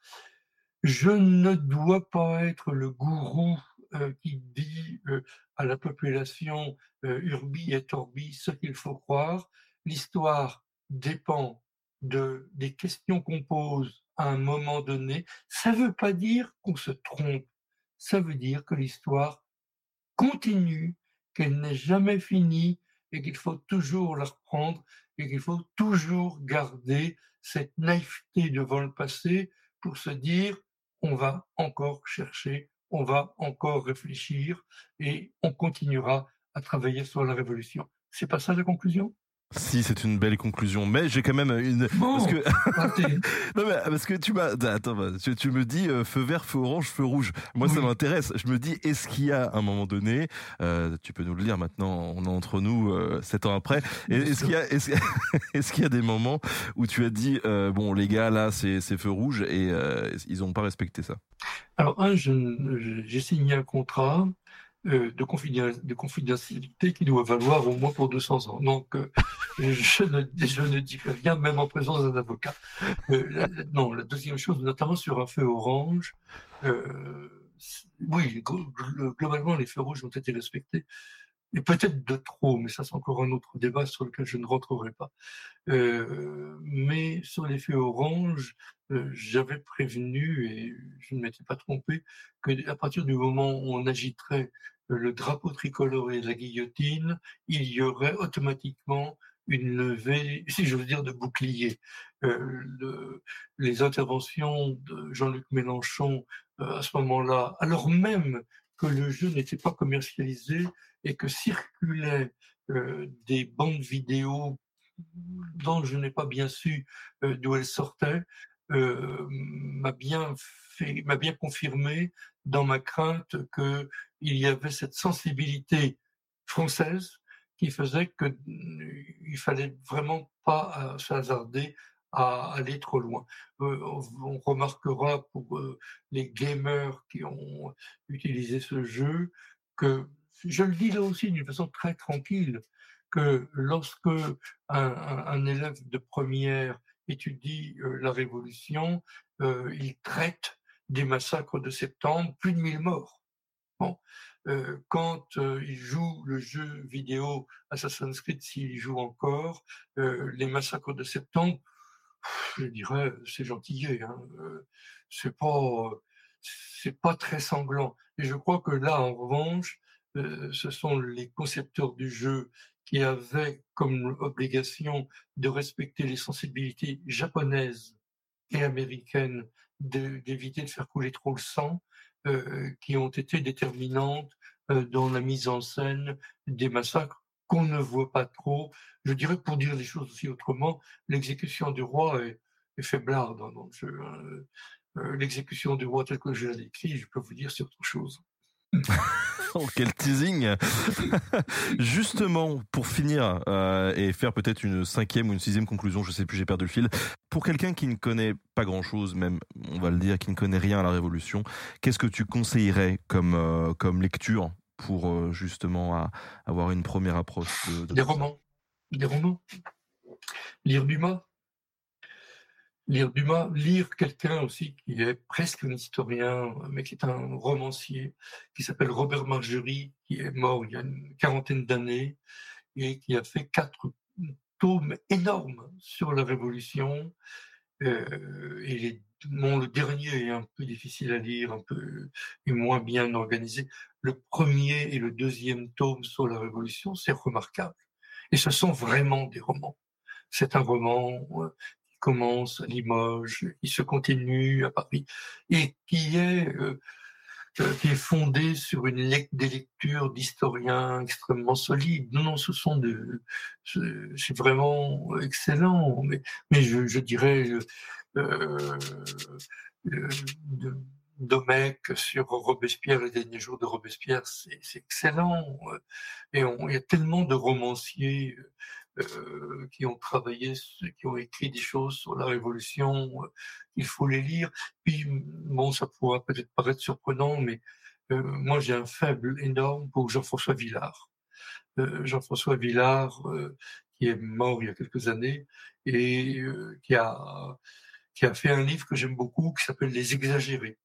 Speaker 2: Je ne dois pas être le gourou euh, qui dit euh, à la population urbi et orbi ce qu'il faut croire. L'histoire dépend de des questions qu'on pose à un moment donné. Ça ne veut pas dire qu'on se trompe. Ça veut dire que l'histoire continue, qu'elle n'est jamais finie et qu'il faut toujours la reprendre et qu'il faut toujours garder cette naïveté devant le passé pour se dire on va encore chercher, on va encore réfléchir et on continuera à travailler sur la révolution. C'est pas ça la conclusion?
Speaker 1: Si, c'est une belle conclusion, mais j'ai quand même une
Speaker 2: parce
Speaker 1: que non mais parce que tu m'as attends, bah, tu, me dis euh, feu vert, feu orange, feu rouge. Moi, ça m'intéresse. Je me dis, est-ce qu'il y a un moment donné, euh, tu peux nous le dire maintenant, on est entre nous euh, sept ans après. Est-ce qu'il y a est-ce qu'il y a des moments où tu as dit bon les gars là c'est c'est feu rouge et ils n'ont pas respecté ça?
Speaker 2: Alors un, j'ai signé un contrat euh, de, confidentialité qui doit valoir au moins pour 200 ans. Donc, euh, je, ne, dis rien, même en présence d'un avocat. Euh, non, la deuxième chose, notamment sur un feu orange, oui, globalement, les feux rouges ont été respectés. Et peut-être de trop, mais ça c'est encore un autre débat sur lequel je ne rentrerai pas. mais sur les feux orange, j'avais prévenu, et je ne m'étais pas trompé, qu'à partir du moment où on agiterait le drapeau tricolore et la guillotine, il y aurait automatiquement une levée, si je veux dire, de bouclier. Euh, les interventions de Jean-Luc Mélenchon euh, à ce moment-là, alors même que le jeu n'était pas commercialisé et que circulaient euh, des bandes vidéo dont je n'ai pas bien su d'où elles sortaient, m'a bien fait, m'a bien confirmé dans ma crainte que il y avait cette sensibilité française qui faisait que euh, fallait vraiment pas euh, s'hasarder à aller trop loin. Euh, on remarquera pour les gamers qui ont utilisé ce jeu que je le dis là aussi d'une façon très tranquille que lorsque un, élève de première étudie la Révolution, il traite des massacres de septembre, plus de 1000 morts. Euh, quand euh, il joue le jeu vidéo Assassin's Creed, s'il joue encore, euh, les massacres de septembre, je dirais, c'est gentillet. Hein, c'est pas, c'est pas très sanglant. Et je crois que là, en revanche, ce sont les concepteurs du jeu qui avaient comme obligation de respecter les sensibilités japonaises et américaines, d'éviter de faire couler trop le sang, euh, qui ont été déterminantes euh, dans la mise en scène des massacres qu'on ne voit pas trop. Je dirais, pour dire les choses aussi autrement, l'exécution du roi est, est faiblarde dans hein. euh, L'exécution du roi tel que je l'ai écrit, je peux vous dire, c'est autre chose.
Speaker 1: oh, quel teasing Justement, pour finir euh, et faire peut-être une cinquième ou une sixième conclusion, je sais plus, j'ai perdu le fil. Pour quelqu'un qui ne connaît pas grand-chose, même on va le dire, qui ne connaît rien à la Révolution, qu'est-ce que tu conseillerais comme euh, comme lecture pour euh, justement avoir une première approche
Speaker 2: de, Des romans, des romans. Lire Dumas, lire Dumas, lire quelqu'un aussi qui est presque un historien, mais qui est un romancier, qui s'appelle Robert Margerie, qui est mort il y a une quarantaine d'années et qui a fait quatre tomes énormes sur la Révolution. Euh, et le dernier est un peu difficile à lire, un peu et moins bien organisé. Le premier et le deuxième tome sur la Révolution, c'est remarquable. Et ce sont vraiment des romans. C'est un roman euh, commence à Limoges, qui se continue à Paris, et qui est, euh, euh, qui est fondé sur une des lectures d'historiens extrêmement solides. Non, non, ce sont de, c'est vraiment excellent, mais, mais je, dirais, euh, euh Domecq sur Robespierre, les derniers jours de Robespierre, c'est excellent. Et il y a tellement de romanciers euh, qui ont travaillé, qui ont écrit des choses sur la Révolution. Euh, il faut les lire. Puis, bon, ça pourra peut-être paraître surprenant, mais euh, moi, j'ai un faible énorme pour Jean-François Villard. Jean-François Villard, qui est mort il y a quelques années et qui a qui a fait un livre que j'aime beaucoup qui s'appelle Les Exagérés.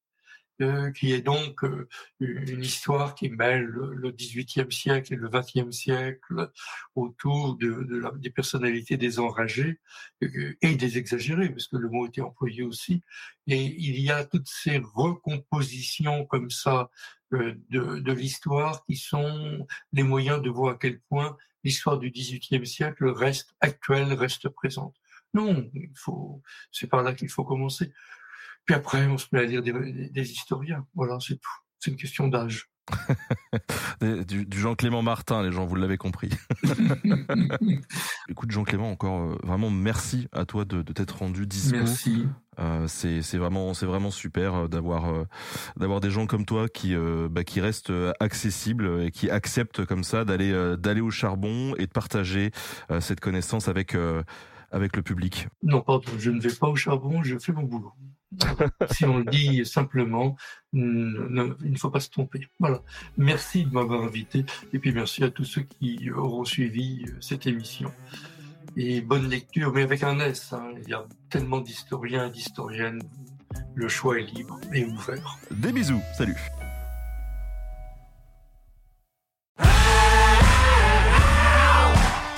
Speaker 2: Euh, qui est donc euh, une histoire qui mêle le XVIIIe siècle et le XXe siècle autour de, de la, des personnalités euh, et des exagérés, parce que le mot était employé aussi. Et il y a toutes ces recompositions comme ça de, de l'histoire qui sont les moyens de voir à quel point l'histoire du XVIIIe siècle reste actuelle, reste présente. Non, il faut, c'est par là qu'il faut commencer. Puis après, on se met à lire des, historiens. Voilà, c'est tout. C'est une question d'âge.
Speaker 1: du, du Jean-Clément Martin, les gens, vous l'avez compris. Écoute, Jean-Clément, encore euh, vraiment merci à toi de, de t'être rendu dispo.
Speaker 2: Merci.
Speaker 1: Euh, c'est c'est vraiment c'est vraiment super euh, d'avoir euh, d'avoir des gens comme toi qui bah, qui restent accessibles et qui acceptent comme ça d'aller d'aller au charbon et de partager cette connaissance avec avec le public.
Speaker 2: Non, pardon, je ne vais pas au charbon, je fais mon boulot. si on le dit simplement, il ne faut pas se tromper. Voilà. Merci de m'avoir invité et puis merci à tous ceux qui auront suivi euh, cette émission. Et bonne lecture, mais avec un S. hein. Il y a tellement d'historiens et d'historiennes. Le choix est libre et ouvert.
Speaker 1: Des bisous, salut.